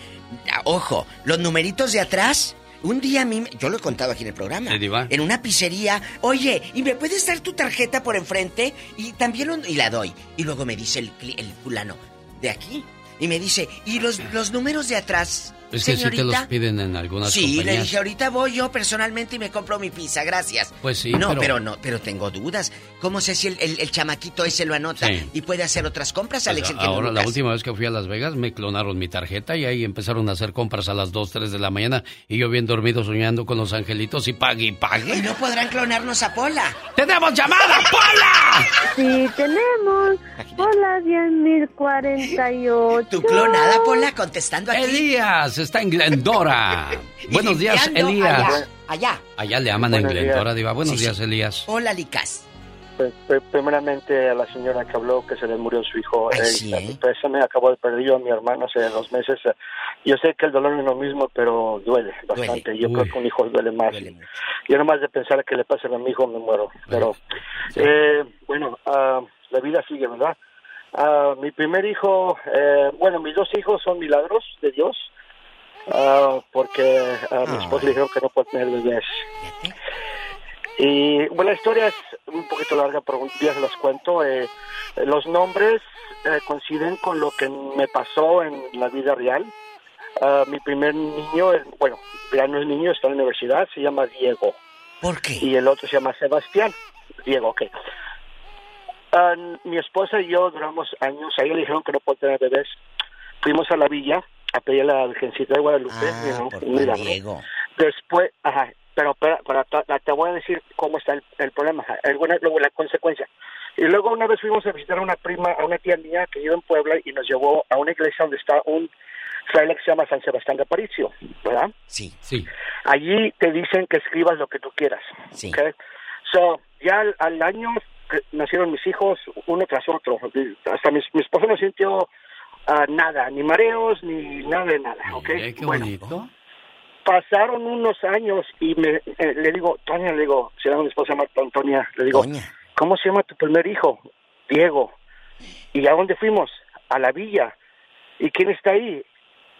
Speaker 31: Ojo, los numeritos de atrás. Un día a mí, yo lo he contado aquí en el programa. En una pizzería, oye, ¿y me puedes dar tu tarjeta por enfrente? Y también un- y la doy. Y luego me dice el, el fulano de aquí. Y me dice, ¿y los, los números de atrás?
Speaker 2: Es que sí te
Speaker 31: señorita?"
Speaker 2: los piden en algunas
Speaker 31: Sí, le
Speaker 2: compañías.
Speaker 31: dije, ahorita voy yo personalmente y me compro mi pizza, gracias.
Speaker 2: Pues sí,
Speaker 31: No,
Speaker 2: pero-
Speaker 31: pero, no, pero tengo dudas. ¿Cómo sé si el, el- el chamaquito ese lo anota
Speaker 2: Sí.
Speaker 31: y puede hacer otras compras,
Speaker 2: Pues
Speaker 31: Alex? el genio
Speaker 2: ahora, la última vez que fui a Las Vegas, me clonaron mi tarjeta y ahí empezaron a hacer compras a las 2, 3 de la mañana y yo bien dormido soñando con los angelitos y pague y pague.
Speaker 31: Y no podrán clonarnos a Pola.
Speaker 2: ¡Tenemos llamada, Pola!
Speaker 42: Sí, tenemos Pola 10.048.
Speaker 31: Tu clonada, Pola, contestando aquí.
Speaker 2: Elías está en Glendora. Buenos días, Elías.
Speaker 31: Allá, allá.
Speaker 2: Allá le aman en
Speaker 29: Buenos
Speaker 2: Glendora,
Speaker 29: días.
Speaker 2: Diva. Buenos
Speaker 31: Sí,
Speaker 2: días,
Speaker 31: sí.
Speaker 2: Elías.
Speaker 31: Hola, Licas.
Speaker 29: Pues, pues, primeramente a la señora que habló que se le murió su hijo.
Speaker 31: Ay,
Speaker 29: Eh,
Speaker 31: sí, ¿eh?
Speaker 29: pues, se me acabó de perder yo a mi hermano hace dos meses. Yo sé que el dolor no es lo mismo, pero duele bastante. Yo
Speaker 2: Uy.
Speaker 29: creo que un hijo duele más.
Speaker 31: Duele.
Speaker 29: Yo nomás de pensar que le pase a mi hijo me muero. Pero, eh, bueno, ah, la vida sigue, ¿verdad? Ah, mi primer hijo, eh, bueno, mis dos hijos son milagros de Dios. Ah, porque a mi esposa le dijeron que no puede tener bebés. Y bueno, la historia es un poquito larga, pero un día se las cuento. Eh, los nombres eh, coinciden con lo que me pasó en la vida real. Ah, mi primer niño, es- bueno, ya no es niño, está en la universidad, se llama Diego.
Speaker 31: ¿Por qué?
Speaker 29: Y el otro se llama Sebastián. Diego, ok. Ah, mi esposa y yo duramos años, a ella le dijeron que no puede tener bebés. Fuimos a la villa a pedir a la Virgencita de Guadalupe.
Speaker 31: Ah,
Speaker 29: you know,
Speaker 31: por. Diego.
Speaker 29: Después, ajá, pero, pero, pero te, voy a decir cómo está el, el problema, bueno, luego la consecuencia. Y luego una vez fuimos a visitar a una prima, a una tía mía que vive en Puebla y nos llevó a una iglesia donde está un fraile que se llama San Sebastián de Aparicio, ¿verdad?
Speaker 31: Sí.
Speaker 2: Sí.
Speaker 29: Allí te dicen que escribas lo que tú quieras.
Speaker 31: Sí.
Speaker 29: ¿ok? So, ya al, al año que nacieron mis hijos uno tras otro. Hasta mi, mi esposo no sintió ah, nada, ni mareos, ni nada de nada. ¿ok?
Speaker 2: Qué
Speaker 29: Bueno,
Speaker 2: bonito.
Speaker 29: pasaron unos años y me, eh, le digo, Toña, le digo, se llama mi esposa se llama Antonia, le digo,
Speaker 31: Toña.
Speaker 29: ¿cómo se llama tu primer hijo? Diego. ¿Y a dónde fuimos? A la villa. ¿Y quién está ahí?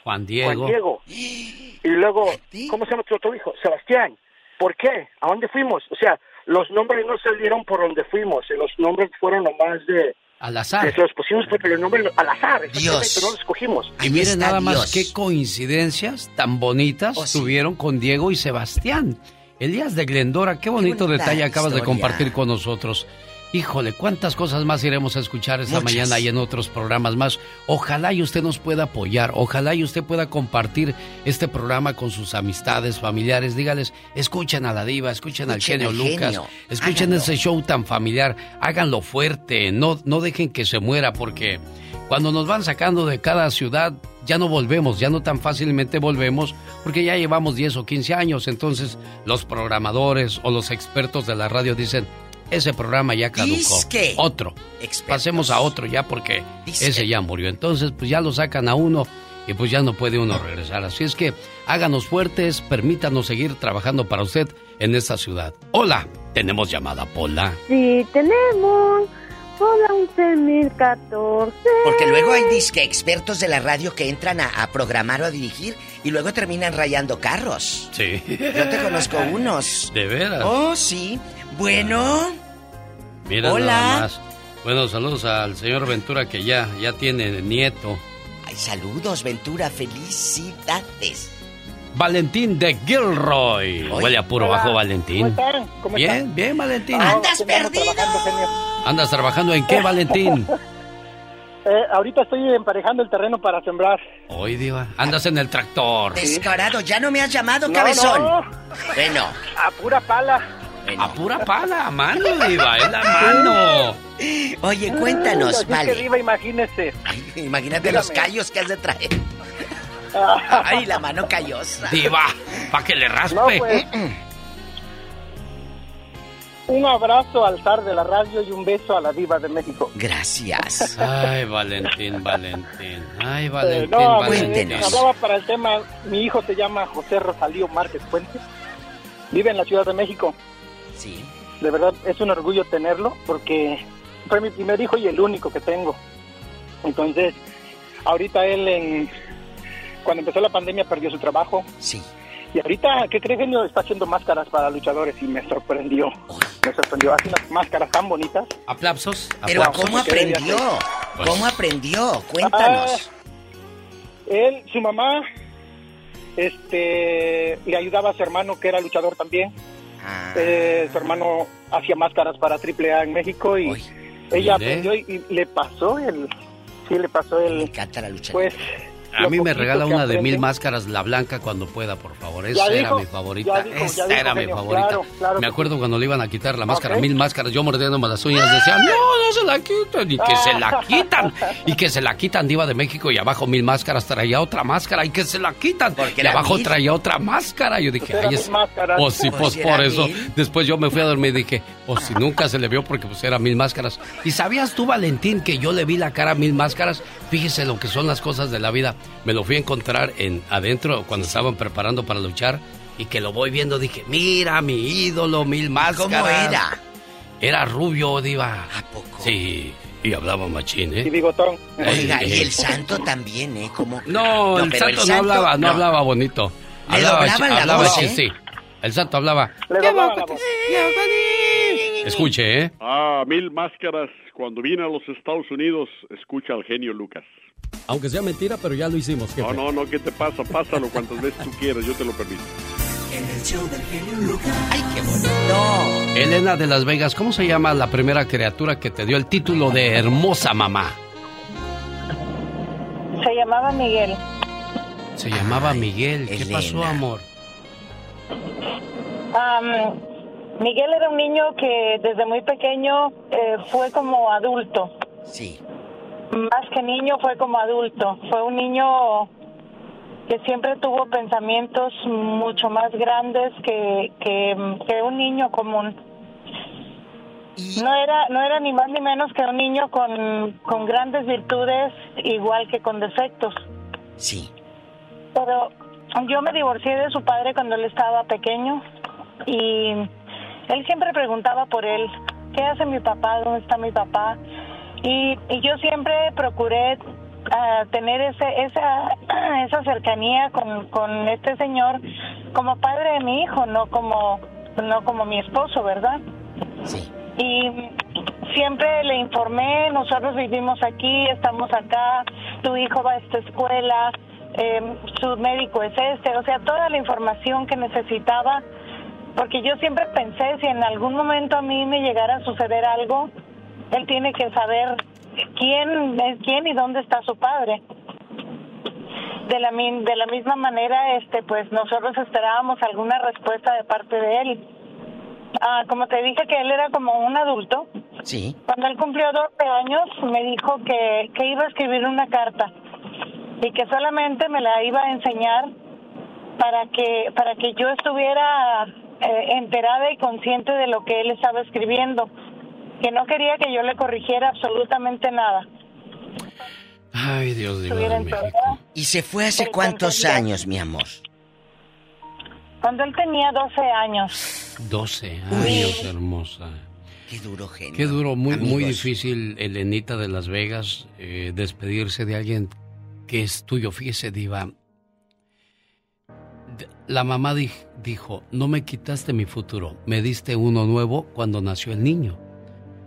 Speaker 2: Juan Diego.
Speaker 29: Juan Diego. Y luego, ¿cómo se llama tu otro hijo? Sebastián. ¿Por qué? ¿A dónde fuimos? O sea, los nombres no salieron por donde fuimos, los nombres fueron nomás de...
Speaker 2: Al azar.
Speaker 29: que los pusimos porque los nombres al azar, exactamente,
Speaker 31: Dios.
Speaker 29: no los escogimos.
Speaker 2: Y miren
Speaker 31: está
Speaker 2: nada más
Speaker 31: Dios.
Speaker 2: qué coincidencias tan bonitas
Speaker 31: Oh, sí.
Speaker 2: tuvieron con Diego y Sebastián. Elías de Glendora, qué bonito detalle acabas de compartir con nosotros. Híjole, cuántas cosas más iremos a escuchar esta
Speaker 31: Muchas.
Speaker 2: mañana y en otros programas más. Ojalá y usted nos pueda apoyar, ojalá y usted pueda compartir este programa con sus amistades, familiares. Dígales, escuchen a la diva, escuchen, al genio
Speaker 31: al
Speaker 2: Lucas,
Speaker 31: genio.
Speaker 2: escuchen
Speaker 31: Háganlo.
Speaker 2: ese show tan familiar, háganlo fuerte, no, no dejen que se muera porque cuando nos van sacando de cada ciudad ya no volvemos, ya no tan fácilmente volvemos porque ya llevamos 10 o 15 años, entonces los programadores o los expertos de la radio dicen, ese programa ya caducó.
Speaker 31: Disque.
Speaker 2: Otro.
Speaker 31: Expertos.
Speaker 2: Pasemos a otro ya porque
Speaker 31: Disque.
Speaker 2: ese ya murió. Entonces pues ya lo sacan a uno y pues ya no puede uno regresar. Así es que háganos fuertes, permítanos seguir trabajando para usted en esta ciudad. Hola, tenemos llamada Pola.
Speaker 42: Sí, tenemos Pola 11.014.
Speaker 31: Porque luego hay disque expertos de la radio que entran a, a programar o a dirigir y luego terminan rayando carros.
Speaker 2: Sí.
Speaker 31: Yo te conozco unos.
Speaker 2: De veras.
Speaker 31: Oh, sí. Bueno,
Speaker 2: Mira
Speaker 31: Hola.
Speaker 2: nada más. Bueno, saludos al señor Ventura que ya, ya tiene nieto.
Speaker 31: ay, saludos, Ventura, felicidades.
Speaker 2: Valentín de Gilroy.
Speaker 31: Oye.
Speaker 2: Huele a puro bajo Valentín.
Speaker 29: ¿Cómo están? ¿Cómo
Speaker 2: Bien,
Speaker 29: están?
Speaker 2: bien, Valentín.
Speaker 29: Ah,
Speaker 31: ¡Andas perdido!
Speaker 29: trabajando.
Speaker 2: ¿Andas trabajando en qué, Valentín?
Speaker 48: Eh, ahorita estoy emparejando el terreno para sembrar.
Speaker 2: Hoy, Diva, andas en el tractor.
Speaker 31: Descarado, ya no me has llamado,
Speaker 48: No,
Speaker 31: cabezón.
Speaker 48: no.
Speaker 31: Bueno.
Speaker 48: A pura pala.
Speaker 2: A pura pala, a mano, Diva, es la mano.
Speaker 31: Oye, cuéntanos,
Speaker 48: Así
Speaker 31: vale.
Speaker 48: que Diva, imagínese.
Speaker 31: Imagínate
Speaker 48: Dígame.
Speaker 31: los callos que has de traer. Ay, la mano callosa.
Speaker 2: Diva, para que le raspe.
Speaker 48: No, pues. Un abrazo al zar de la radio y un beso a la diva de México.
Speaker 31: Gracias.
Speaker 2: Ay, Valentín, Valentín. Ay,
Speaker 48: Eh,
Speaker 2: Valentín,
Speaker 48: no,
Speaker 2: Valentín.
Speaker 48: eh, hablaba para el tema, mi hijo se llama José Rosalío Márquez Puente, vive en la Ciudad de México.
Speaker 31: Sí.
Speaker 48: De verdad es un orgullo tenerlo porque fue mi primer hijo y el único que tengo. Entonces, ahorita él en cuando empezó la pandemia perdió su trabajo.
Speaker 31: Sí.
Speaker 48: Y ahorita, ¿qué cree genio? Está haciendo máscaras para luchadores y me sorprendió. Me sorprendió. Hace unas máscaras tan bonitas.
Speaker 2: ¿Aplausos?
Speaker 31: Pero
Speaker 48: Aplausos.
Speaker 31: ¿cómo
Speaker 48: ¿Qué debía
Speaker 31: aprendió?
Speaker 48: hacer?
Speaker 31: ¿Cómo aprendió? Cuéntanos.
Speaker 48: Ah, él, su mamá, este, le ayudaba a su hermano que era luchador también.
Speaker 31: Ah.
Speaker 48: Eh, su hermano hacía máscaras para AAA en México y ella
Speaker 2: Mire.
Speaker 48: aprendió y, y le pasó el, sí le pasó el.
Speaker 31: encanta la lucha.
Speaker 48: Pues.
Speaker 2: A mí me regala una de mil máscaras, la blanca, cuando pueda, por favor.
Speaker 48: Ya
Speaker 2: Esa era
Speaker 48: dijo,
Speaker 2: mi favorita.
Speaker 48: dijo,
Speaker 2: Esa
Speaker 48: dijo,
Speaker 2: era mi favorita.
Speaker 48: Claro, claro
Speaker 2: me acuerdo cuando le iban a quitar la máscara, mil máscaras, yo mordiéndome las uñas decía, no, no se la quiten, y que se la quitan, y que se la quitan, Diva de México, y abajo mil máscaras traía otra máscara, y que se la quitan, y abajo
Speaker 48: mil.
Speaker 2: traía otra máscara. Yo dije,
Speaker 48: Pues
Speaker 2: ay, es. Pues sí,
Speaker 48: Pues
Speaker 2: pues
Speaker 48: si
Speaker 2: por eso.
Speaker 48: mil.
Speaker 2: Después yo me fui a dormir y dije, pues si nunca se le vio porque pues era mil máscaras. ¿Y sabías tú, Valentín, que yo le vi la cara a mil máscaras? Fíjese lo que son las cosas de la vida. Me lo fui a encontrar en adentro cuando estaban preparando para luchar y que lo voy viendo dije, mira mi ídolo, mil máscaras.
Speaker 31: ¿Cómo era?
Speaker 2: Era rubio, diva. ¿A poco? Sí, y hablaba machín, ¿eh?
Speaker 48: Y bigotón.
Speaker 31: Oiga,
Speaker 2: Ay,
Speaker 31: y
Speaker 2: eh.
Speaker 31: el santo también, ¿eh? Como...
Speaker 2: No, el,
Speaker 31: pero
Speaker 2: santo no hablaba, no, hablaba bonito.
Speaker 31: Le
Speaker 2: Hablaba,
Speaker 31: doblaban la
Speaker 2: hablaba
Speaker 31: voz, ¿eh?
Speaker 2: sí. El santo hablaba.
Speaker 48: Le doblaba la voz.
Speaker 2: Escuche, ¿eh?
Speaker 49: Ah, mil máscaras. Cuando vine a los Estados Unidos, escucha al genio Lucas.
Speaker 2: Aunque sea mentira, pero ya lo hicimos,
Speaker 49: No, no, no, ¿qué te pasa? Pásalo cuantas veces tú quieras, yo te lo permito.
Speaker 50: En el show del genio Lucas.
Speaker 31: ¡Ay, qué bonito!
Speaker 2: Elena de Las Vegas, ¿cómo se llama la primera criatura que te dio el título de hermosa mamá?
Speaker 41: Se llamaba Miguel.
Speaker 2: Se llamaba Miguel. ¿Qué
Speaker 31: Elena.
Speaker 2: pasó, amor?
Speaker 41: Am, Miguel era un niño que desde muy pequeño eh, fue como adulto.
Speaker 31: Sí.
Speaker 41: Más que niño fue como adulto. Fue un niño que siempre tuvo pensamientos mucho más grandes que, que, que un niño común. No era, no era ni más ni menos que un niño con, con grandes virtudes igual que con defectos.
Speaker 31: Sí.
Speaker 41: Pero yo me divorcié de su padre cuando él estaba pequeño y él siempre preguntaba por él, ¿qué hace mi papá? ¿Dónde está mi papá? Y, y yo siempre procuré ah, tener ese, esa, esa cercanía con, con este señor como padre de mi hijo, no como, no como mi esposo, ¿verdad?
Speaker 31: Sí.
Speaker 41: Y siempre le informé, nosotros vivimos aquí, estamos acá, tu hijo va a esta escuela, eh, su médico es este, o sea, toda la información que necesitaba, porque yo siempre pensé, si en algún momento a mí me llegara a suceder algo, él tiene que saber quién es quién y dónde está su padre. De la, de la misma manera, este, pues nosotros esperábamos alguna respuesta de parte de él. Ah, como te dije que él era como un adulto,
Speaker 31: Sí.
Speaker 41: cuando él cumplió 12 años me dijo que, que iba a escribir una carta y que solamente me la iba a enseñar para que para que yo estuviera eh, enterada y consciente de lo que él estaba escribiendo, que no quería que yo le corrigiera absolutamente nada.
Speaker 2: Ay, Dios mío.
Speaker 31: ¿Y se fue hace
Speaker 41: Pero
Speaker 31: cuántos años, mi amor?
Speaker 41: Cuando él tenía 12 años.
Speaker 2: 12 años, hermosa.
Speaker 31: Qué duro, genio.
Speaker 2: Qué duro, muy, muy difícil, Elenita de Las Vegas, eh, despedirse de alguien que es tuyo. Fíjese, Diva. La mamá di- dijo, no me quitaste mi futuro, me diste uno nuevo cuando nació el niño.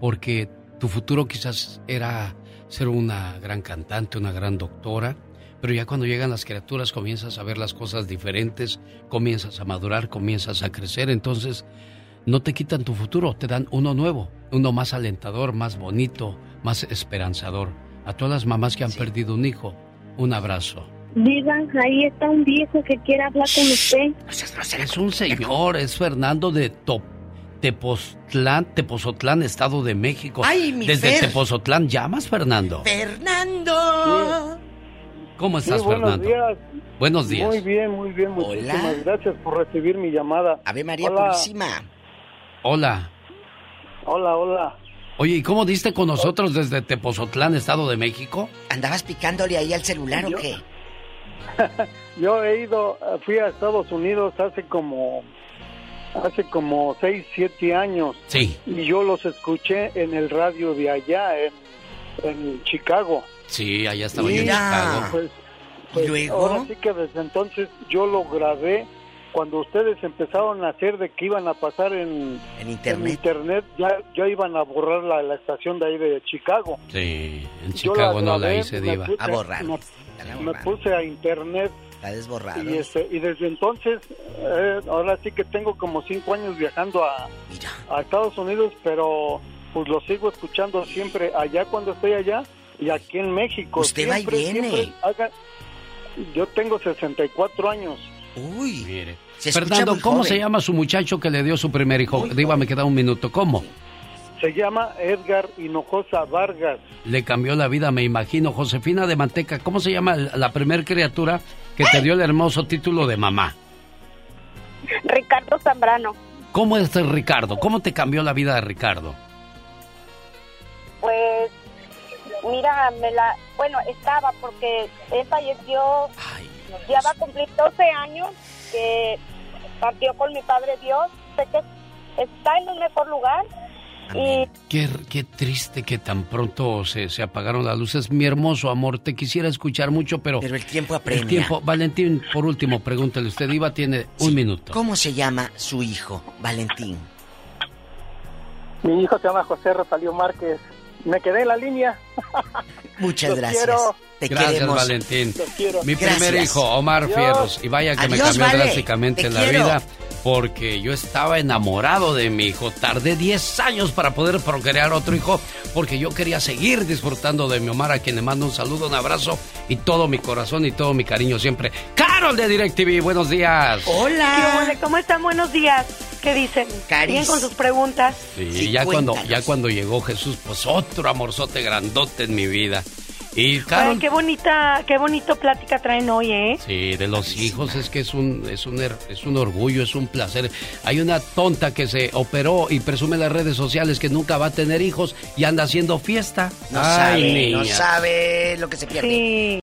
Speaker 2: Porque tu futuro quizás era ser una gran cantante, una gran doctora, pero ya cuando llegan las criaturas comienzas a ver las cosas diferentes, comienzas a madurar, comienzas a crecer, entonces no te quitan tu futuro, te dan uno nuevo, uno más alentador, más bonito, más esperanzador. A todas las mamás que han perdido un hijo, un abrazo.
Speaker 42: Digan, ahí está un viejo que quiere hablar con usted.
Speaker 2: Es un señor, es Fernando de Top. Tepoztlán, Tepozotlán, Estado de México.
Speaker 31: Ay, mi
Speaker 2: Desde
Speaker 31: Fer.
Speaker 2: Tepozotlán, ¿llamas, Fernando?
Speaker 31: Fernando.
Speaker 2: ¿Cómo estás,
Speaker 51: Sí, buenos
Speaker 2: Fernando?
Speaker 51: días.
Speaker 2: Buenos días.
Speaker 51: Muy bien, muy bien. Muchísimas
Speaker 31: Hola.
Speaker 51: gracias por recibir mi llamada.
Speaker 31: Ave María
Speaker 51: Hola.
Speaker 31: Purísima.
Speaker 2: Hola.
Speaker 51: Hola, hola.
Speaker 2: Oye, ¿y cómo diste con nosotros desde Tepozotlán, Estado de México?
Speaker 31: ¿Andabas picándole ahí al celular o qué?
Speaker 51: Yo he ido, fui a Estados Unidos hace como, hace como 6, 7 años.
Speaker 2: Sí.
Speaker 51: Y yo los escuché en el radio de allá, en, en Chicago.
Speaker 2: Sí, allá estaba yo en. Chicago.
Speaker 51: Pues, pues,
Speaker 31: luego?
Speaker 51: Ahora sí que desde entonces yo lo grabé. Cuando ustedes empezaron a hacer de que iban a pasar en,
Speaker 31: En internet.
Speaker 51: internet, ya, ya iban a borrar la, la estación de ahí de Chicago.
Speaker 2: Sí, en
Speaker 51: Yo
Speaker 2: Chicago no la
Speaker 51: grabé,
Speaker 2: hice,
Speaker 51: me
Speaker 2: diva.
Speaker 51: puse-
Speaker 31: A borrar.
Speaker 51: Me, puse a internet
Speaker 31: La desborrado.
Speaker 51: y, este, y desde entonces, eh, ahora sí que tengo como cinco años viajando a, a Estados Unidos, pero pues lo sigo escuchando siempre allá cuando estoy allá y aquí en México.
Speaker 31: Usted va y
Speaker 51: Siempre,
Speaker 31: viene.
Speaker 51: siempre haga- yo tengo 64 años.
Speaker 31: Uy.
Speaker 2: Mire.
Speaker 31: Se
Speaker 2: Fernando, ¿cómo
Speaker 31: joven.
Speaker 2: se llama su muchacho que le dio su primer hijo? Diva, me queda un minuto. ¿Cómo?
Speaker 51: Se llama Edgar Hinojosa Vargas.
Speaker 2: Le cambió la vida, me imagino. Josefina de Manteca, ¿cómo se llama la primer criatura que te dio el hermoso título de mamá?
Speaker 42: Ricardo Zambrano.
Speaker 2: ¿Cómo es Ricardo? ¿Cómo te cambió la vida de Ricardo?
Speaker 42: Pues, mira, me la. Bueno, estaba porque él falleció. ya va a cumplir 12 años que partió con mi padre Dios. Sé que está en un mejor lugar. Y
Speaker 2: Qué, qué triste que tan pronto se, se apagaron las luces. Mi hermoso amor, te quisiera escuchar mucho, pero...
Speaker 31: Pero el tiempo apremia.
Speaker 2: El tiempo. Valentín, por último, pregúntale. Usted, Diva, tiene un minuto.
Speaker 31: ¿Cómo se llama su hijo, Valentín?
Speaker 48: Mi hijo se llama José Rosalío Márquez. Me quedé en la línea.
Speaker 31: Muchas
Speaker 48: Los
Speaker 31: gracias.
Speaker 48: quiero.
Speaker 31: Te
Speaker 2: Gracias,
Speaker 31: queremos.
Speaker 2: Valentín.
Speaker 48: Los quiero.
Speaker 2: Mi primer hijo, Omar. Fierros. Y vaya que me cambió
Speaker 31: vale.
Speaker 2: drásticamente
Speaker 31: Te
Speaker 2: la
Speaker 31: quiero.
Speaker 2: vida. Porque yo estaba enamorado de mi hijo. Tardé 10 años para poder procrear otro hijo. Porque yo quería seguir disfrutando de mi Omar, a quien le mando un saludo, un abrazo y todo mi corazón y todo mi cariño siempre. Carol de DirecTV, buenos días.
Speaker 42: ¿Qué ole? ¿Cómo están? Buenos días. ¿Qué dicen?
Speaker 31: Caris.
Speaker 42: Bien con sus preguntas.
Speaker 2: Sí, ya cuando, ya cuando llegó Jesús, pues otro amorzote grandote en mi vida. Y Carol,
Speaker 42: Ay, qué bonita, qué bonito plática traen hoy, ¿eh?
Speaker 2: Sí, de los hijos es que es un, es un er- es un orgullo, es un placer. Hay una tonta que se operó y presume en las redes sociales que nunca va a tener hijos y anda haciendo fiesta.
Speaker 31: No
Speaker 2: Ay,
Speaker 31: sabe, no sabe lo que se pierde.
Speaker 42: Sí.